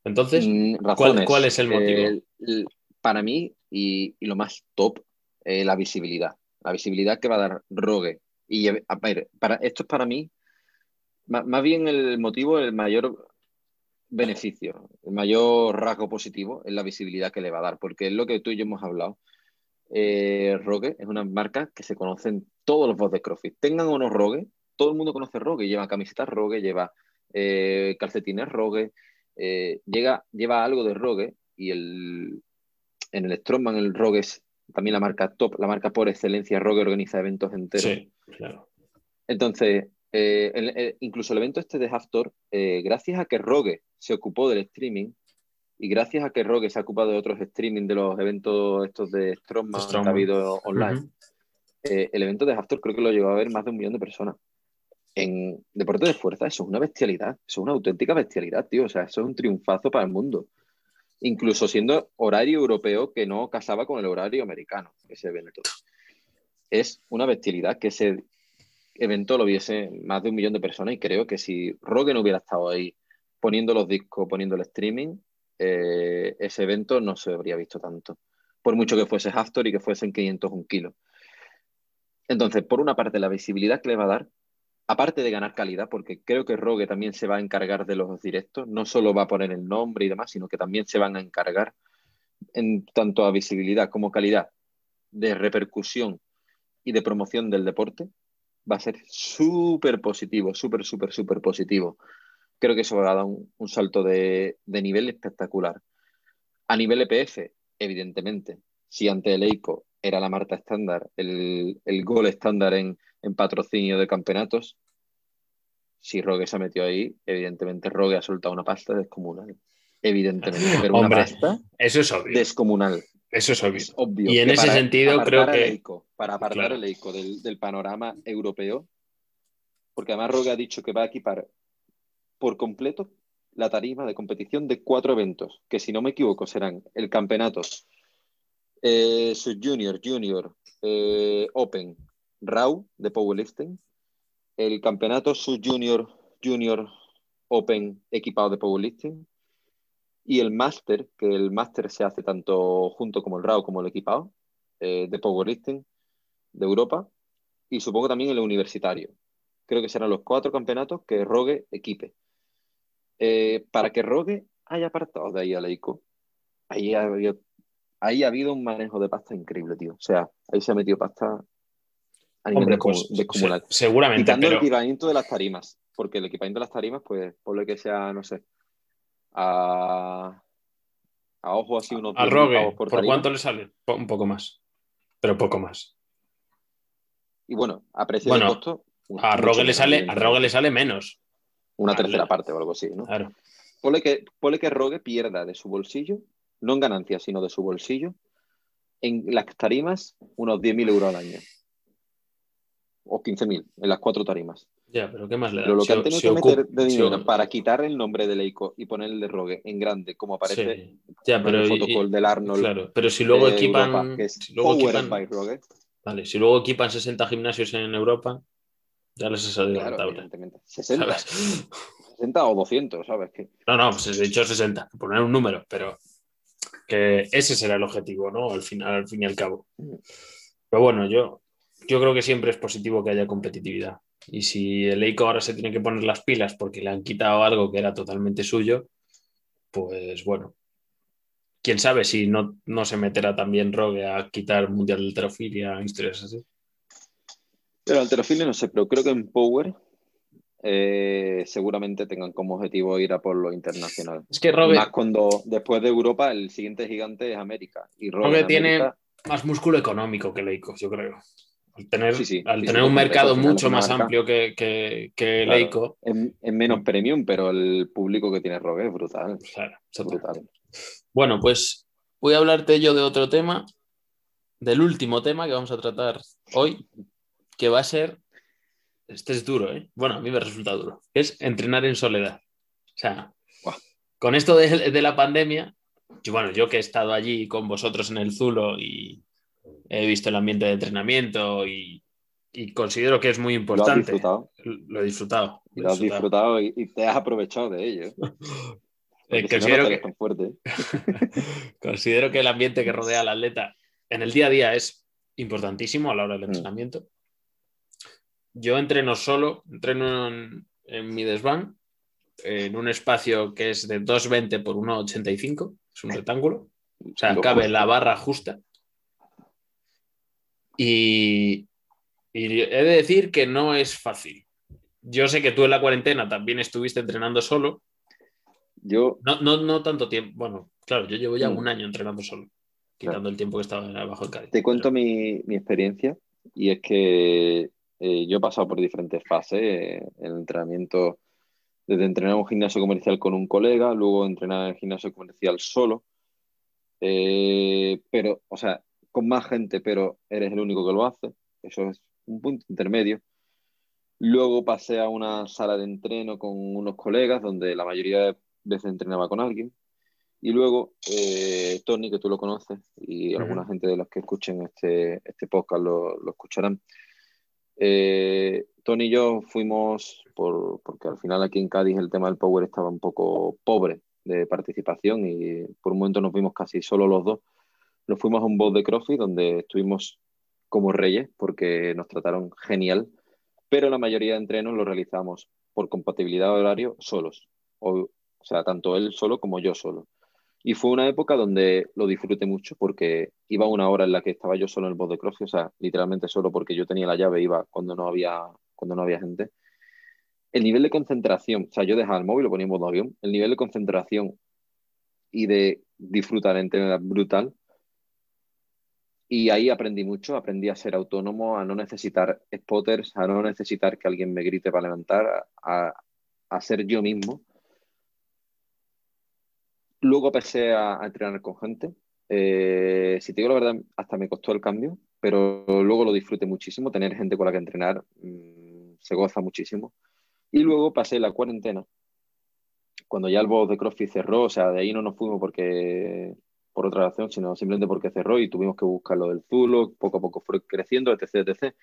Entonces, mm, ¿cuál, es el motivo? para mí, y, lo más top, eh, la visibilidad. La visibilidad que va a dar Rogue. Y a ver, para, esto es para mí, más, bien el motivo, el mayor beneficio, el mayor rasgo positivo es la visibilidad que le va a dar, porque es lo que tú y yo hemos hablado. Eh, Rogue es una marca que se conocen todos los bots de CrossFit. Tengan o no Rogue, todo el mundo conoce Rogue, lleva camisetas Rogue, lleva eh, calcetines Rogue, eh, llega, lleva algo de Rogue y el, en el Strongman el Rogue es también la marca top, la marca por excelencia, Rogue organiza eventos enteros. Sí, claro. Entonces, eh, incluso el evento este de Haftor, gracias a que Rogue se ocupó del streaming y gracias a que Rogue se ha ocupado de otros streaming de los eventos estos de Strongman, que ha habido online, el evento de Haftor creo que lo llegó a ver más de un millón de personas en deporte de fuerza eso es una bestialidad, eso es una auténtica bestialidad, tío. O sea, eso es un triunfazo para el mundo. Incluso siendo horario europeo que no casaba con el horario americano, ese evento. Es una bestialidad que ese evento lo viese más de un millón de personas y creo que si Rogue no hubiera estado ahí poniendo los discos, poniendo el streaming, eh, ese evento no se habría visto tanto. Por mucho que fuese Haftor y que fuesen 500 un kilo. Entonces, por una parte, la visibilidad que le va a dar aparte de ganar calidad, porque creo que Rogue también se va a encargar de los directos, no solo va a poner el nombre y demás, sino que también se van a encargar en tanto a visibilidad como calidad de repercusión y de promoción del deporte, va a ser súper positivo, súper, súper, súper positivo. Creo que eso va a dar un, salto de, nivel espectacular. A nivel EPF, evidentemente, si ante el EICO era la marca estándar, el, el gol estándar en, en patrocinio de campeonatos. Si Rogue se ha metido ahí, evidentemente Rogue ha soltado una pasta descomunal. Evidentemente, pero una pasta eso es obvio. descomunal. Eso es obvio. Y en ese sentido creo que... para apartar el EICO del, panorama europeo, porque además Rogue ha dicho que va a equipar por completo la tarima de competición de cuatro eventos, que si no me equivoco serán el campeonato eh, Junior, Junior, eh, Open, RAW de powerlifting, el campeonato Sub Junior Open equipado de powerlifting y el Master, que el Master se hace tanto junto como el RAW como el equipado eh, de powerlifting de Europa y supongo también el universitario. Creo que serán los cuatro campeonatos que Rogue equipe. Eh, para que Rogue haya apartado de ahí a Leico, ahí ha, habido, ahí ha habido un manejo de pasta increíble, tío. O sea, ahí se ha metido pasta a nivel pues, seguramente. Quitando el equipamiento de las tarimas, porque el equipamiento de las tarimas, pues, por lo que sea, no sé, a, a ojo así unos. A Rogue, por, cuánto le sale? Un poco más, pero poco más. Y bueno, a precio de costo. A Rogue, le sale, a Rogue le sale menos. Una tercera parte o algo así, ¿no? Claro. Ponle que, ponle que Rogue pierda de su bolsillo, no en ganancias, sino de su bolsillo, en las tarimas unos 10.000 euros al año o 15.000 en las cuatro tarimas. Ya, pero ¿qué más le da? Pero lo que han tenido que meter de dinero para quitar el nombre de Leico y poner el de Rogue en grande, como aparece ya, pero, en el fotocall del Arnold. Claro, pero si luego equipan. si luego equipan Vale, si luego equipan 60 gimnasios en Europa, ya les ha salido claro, rentable. 60. 60 o 200, ¿sabes? qué? No, no, pues he dicho 60, poner un número, pero que ese será el objetivo, ¿no? Al final, al fin y al cabo. Mm. Pero bueno, yo yo creo que siempre es positivo que haya competitividad. Y si el EICO ahora se tiene que poner las pilas porque le han quitado algo que era totalmente suyo, pues bueno, quién sabe si no, no se meterá también Rogue a quitar Mundial de Alterofilia, historias así. Pero Alterofilia no sé, pero creo que en Power eh, seguramente tengan como objetivo ir a por lo internacional. Es que Rogue... Más cuando después de Europa el siguiente gigante es América. Y Rogue, tiene más músculo económico que Leico, yo creo. Al tener, al tener un mercado mucho más amplio que, que, Leico. Es, menos premium, pero el público que tiene Rogue es brutal. Claro, brutal. Bueno, pues voy a hablarte yo de otro tema, del último tema que vamos a tratar hoy, que va a ser, este es duro, ¿eh? bueno, a mí me resulta duro, es entrenar en soledad. O sea, con esto de, la pandemia, yo, bueno, yo que he estado allí con vosotros en el Zulo y he visto el ambiente de entrenamiento y, considero que es muy importante. Lo, he disfrutado. Lo, has disfrutado y, y, te has aprovechado de ello. Eh, considero, que, considero que el ambiente que rodea al atleta en el día a día es importantísimo a la hora del mm. entrenamiento. Yo entreno solo, entreno en, mi desván, en un espacio que es de 2,20 por 1,85, es un rectángulo, o sea, cabe la barra justa. Y, y he de decir que no es fácil. Yo sé que tú en la cuarentena también estuviste entrenando solo yo... No, no, no tanto tiempo. Bueno, claro, yo llevo ya mm. un año entrenando solo, quitando el tiempo que estaba bajo el Cádiz. Te cuento mi, mi, experiencia y es que eh, yo he pasado por diferentes fases en el entrenamiento, desde entrenar en un gimnasio comercial con un colega, luego entrenar en el gimnasio comercial solo, eh, pero, o sea, con más gente, pero eres el único que lo hace. Eso es un punto intermedio. Luego pasé a una sala de entreno con unos colegas donde la mayoría de veces entrenaba con alguien. Y luego, eh, Tony, que tú lo conoces, y alguna gente de los que escuchen este, este podcast lo, lo escucharán. Eh, Tony y yo fuimos, por, porque al final aquí en Cádiz el tema del Power estaba un poco pobre de participación y por un momento nos vimos casi solo los dos. Nos fuimos a un boss de CrossFit donde estuvimos como reyes porque nos trataron genial, pero la mayoría de entrenos lo realizamos por compatibilidad de horario solos. O o sea, tanto él solo como yo solo. Y fue una época donde lo disfruté mucho porque iba una hora en la que estaba yo solo en el boss de CrossFit, o sea, literalmente solo porque yo tenía la llave, iba cuando no había, cuando no había gente. El nivel de concentración, o sea, yo dejaba el móvil, lo ponía en modo avión, el nivel de concentración y de disfrutar en tener brutal. Y ahí aprendí mucho, aprendí a ser autónomo, a no necesitar spotters, a no necesitar que alguien me grite para levantar, a, a ser yo mismo Luego empecé a, entrenar con gente. Eh, si te digo la verdad, hasta me costó el cambio, pero luego lo disfruté muchísimo. Tener gente con la que entrenar mm, se goza muchísimo. Y luego pasé la cuarentena. Cuando ya el boss de CrossFit cerró, o sea, de ahí no nos fuimos porque por otra razón, sino simplemente porque cerró y tuvimos que buscar lo del Zulo, poco a poco fue creciendo, etc, etc,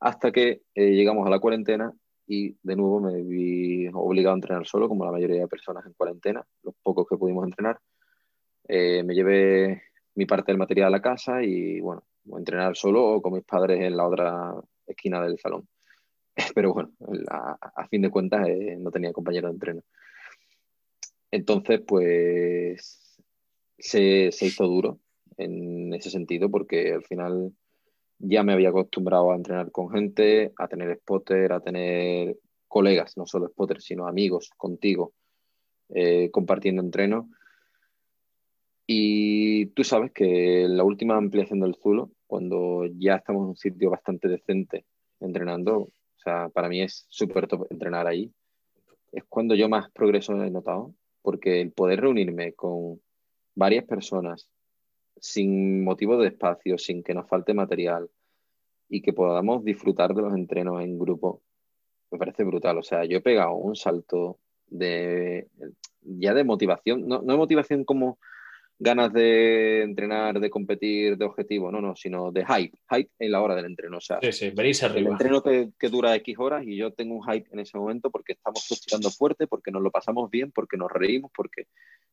hasta que eh, llegamos a la cuarentena y de nuevo me vi obligado a entrenar solo, como la mayoría de personas en cuarentena, los pocos que pudimos entrenar. Eh, me llevé mi parte del material a la casa y bueno, entrenar solo o con mis padres en la otra esquina del salón. Pero bueno, a, fin de cuentas eh, no tenía compañero de entreno. Entonces, pues se, hizo duro en ese sentido porque al final ya me había acostumbrado a entrenar con gente, a tener spotter, a tener colegas, no solo spotters, sino amigos contigo, eh, compartiendo entreno. Y tú sabes que la última ampliación del Zulo, cuando ya estamos en un sitio bastante decente entrenando, o sea, para mí es súper top entrenar ahí, es cuando yo más progreso he notado, porque el poder reunirme con varias personas sin motivo de espacio, sin que nos falte material y que podamos disfrutar de los entrenos en grupo, me parece brutal. O sea, yo he pegado un salto de ya de motivación, no, no de motivación como ganas de entrenar, de competir, de objetivo, no, no, sino de hype, hype en la hora del entreno. O sea, sí, sí, venís arriba. El entreno que, que, dura X horas y yo tengo un hype en ese momento porque estamos tirando fuerte, porque nos lo pasamos bien, porque nos reímos, porque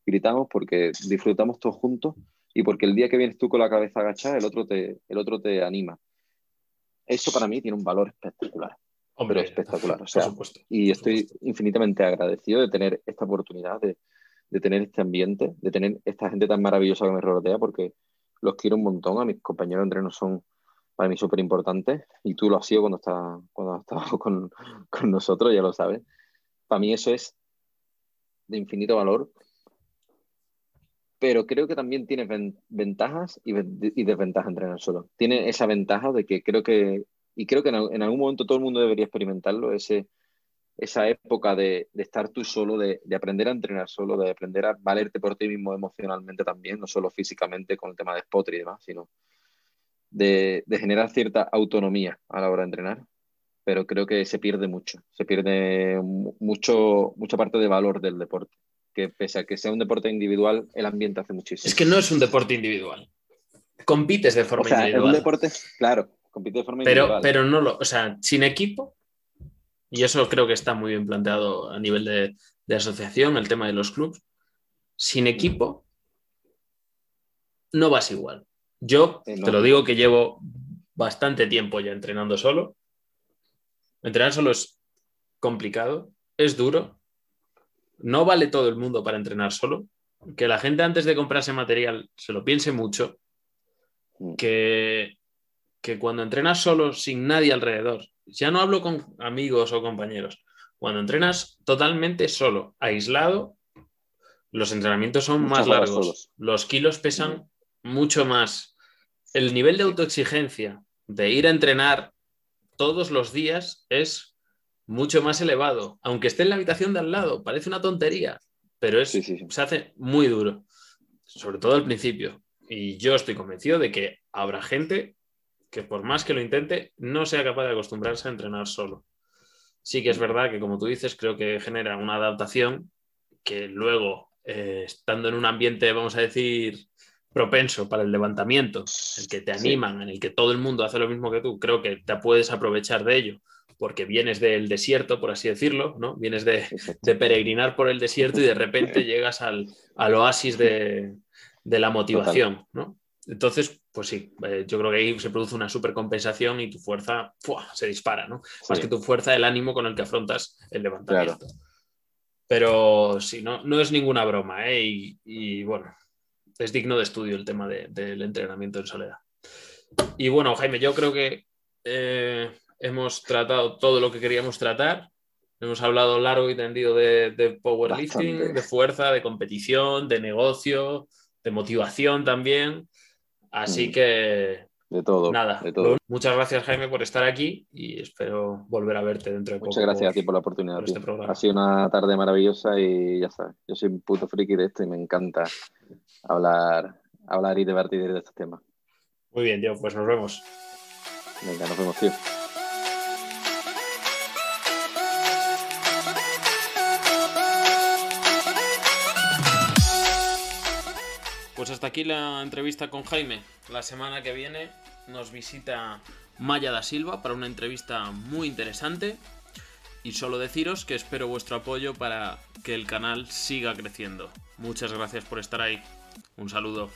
gritamos, porque disfrutamos todos juntos y porque el día que vienes tú con la cabeza agachada, el otro te, el otro te anima. Eso para mí tiene un valor espectacular. Hombre, espectacular. O sea, y estoy infinitamente agradecido de tener esta oportunidad de, de tener este ambiente, de tener esta gente tan maravillosa que me rodea, porque los quiero un montón, a mis compañeros de entreno son para mí súper importantes, y tú lo has sido cuando estás cuando has con, con nosotros, ya lo sabes. Para mí eso es de infinito valor, pero creo que también tiene ventajas y, y desventajas entrenar solo. Tiene esa ventaja de que creo que, y creo que en, algún momento todo el mundo debería experimentarlo, ese, esa época de, de estar tú solo, de, de, aprender a entrenar solo, de aprender a valerte por ti mismo emocionalmente también, no solo físicamente con el tema de spot y demás, sino de, de generar cierta autonomía a la hora de entrenar. Pero creo que se pierde mucho, se pierde mucho, mucha parte de valor del deporte que pese a que sea un deporte individual, el ambiente hace muchísimo. Es que no es un deporte individual. Compites de forma o sea, individual. Es un deporte, claro, compite de forma pero, individual. Pero no lo, o sea, sin equipo, y eso creo que está muy bien planteado a nivel de, de asociación, el tema de los clubes, sin equipo no vas igual. Yo te lo digo que llevo bastante tiempo ya entrenando solo. Entrenar solo es complicado, es duro, no vale todo el mundo para entrenar solo. Que la gente antes de comprarse material se lo piense mucho. Que, que cuando entrenas solo, sin nadie alrededor, ya no hablo con amigos o compañeros, cuando entrenas totalmente solo, aislado, los entrenamientos son más largos, los kilos pesan mucho más. El nivel de autoexigencia de ir a entrenar todos los días es mucho más elevado, aunque esté en la habitación de al lado, parece una tontería, pero es, sí, sí, sí. se hace muy duro, sobre todo al principio. Y yo estoy convencido de que habrá gente que por más que lo intente, no sea capaz de acostumbrarse a entrenar solo. Sí que es verdad que, como tú dices, creo que genera una adaptación que luego, eh, estando en un ambiente, vamos a decir, propenso para el levantamiento, el que te animan, en el que todo el mundo hace lo mismo que tú, creo que te puedes aprovechar de ello porque vienes del desierto, por así decirlo, ¿no? Vienes de, de peregrinar por el desierto y de repente llegas al, al oasis de, de, la motivación, ¿no? Entonces, pues sí, eh, yo creo que ahí se produce una supercompensación y tu fuerza ¡fua! se dispara, ¿no? Sí. Más que tu fuerza, el ánimo con el que afrontas el levantamiento. Claro. Pero sí, no, no es ninguna broma, ¿eh? Y, y bueno, es digno de estudio el tema de, del entrenamiento en soledad. Y bueno, Jaime, yo creo que eh, hemos tratado todo lo que queríamos tratar. Hemos hablado largo y tendido de, de powerlifting, Bastante. de fuerza, de competición, de negocio, de motivación también. Así que. De todo. Nada. De todo. Muchas gracias, Jaime, por estar aquí y espero volver a verte dentro de Muchas poco. Muchas gracias por, a ti por la oportunidad. Por este programa. Ha sido una tarde maravillosa y ya sabes, yo soy un puto friki de esto y me encanta hablar, hablar y debatir de estos temas. Muy bien, tío, pues nos vemos. Venga, nos vemos, tío. Pues hasta aquí la entrevista con Jaime. La semana que viene nos visita Maya da Silva para una entrevista muy interesante. Y solo deciros que espero vuestro apoyo para que el canal siga creciendo. Muchas gracias por estar ahí. Un saludo.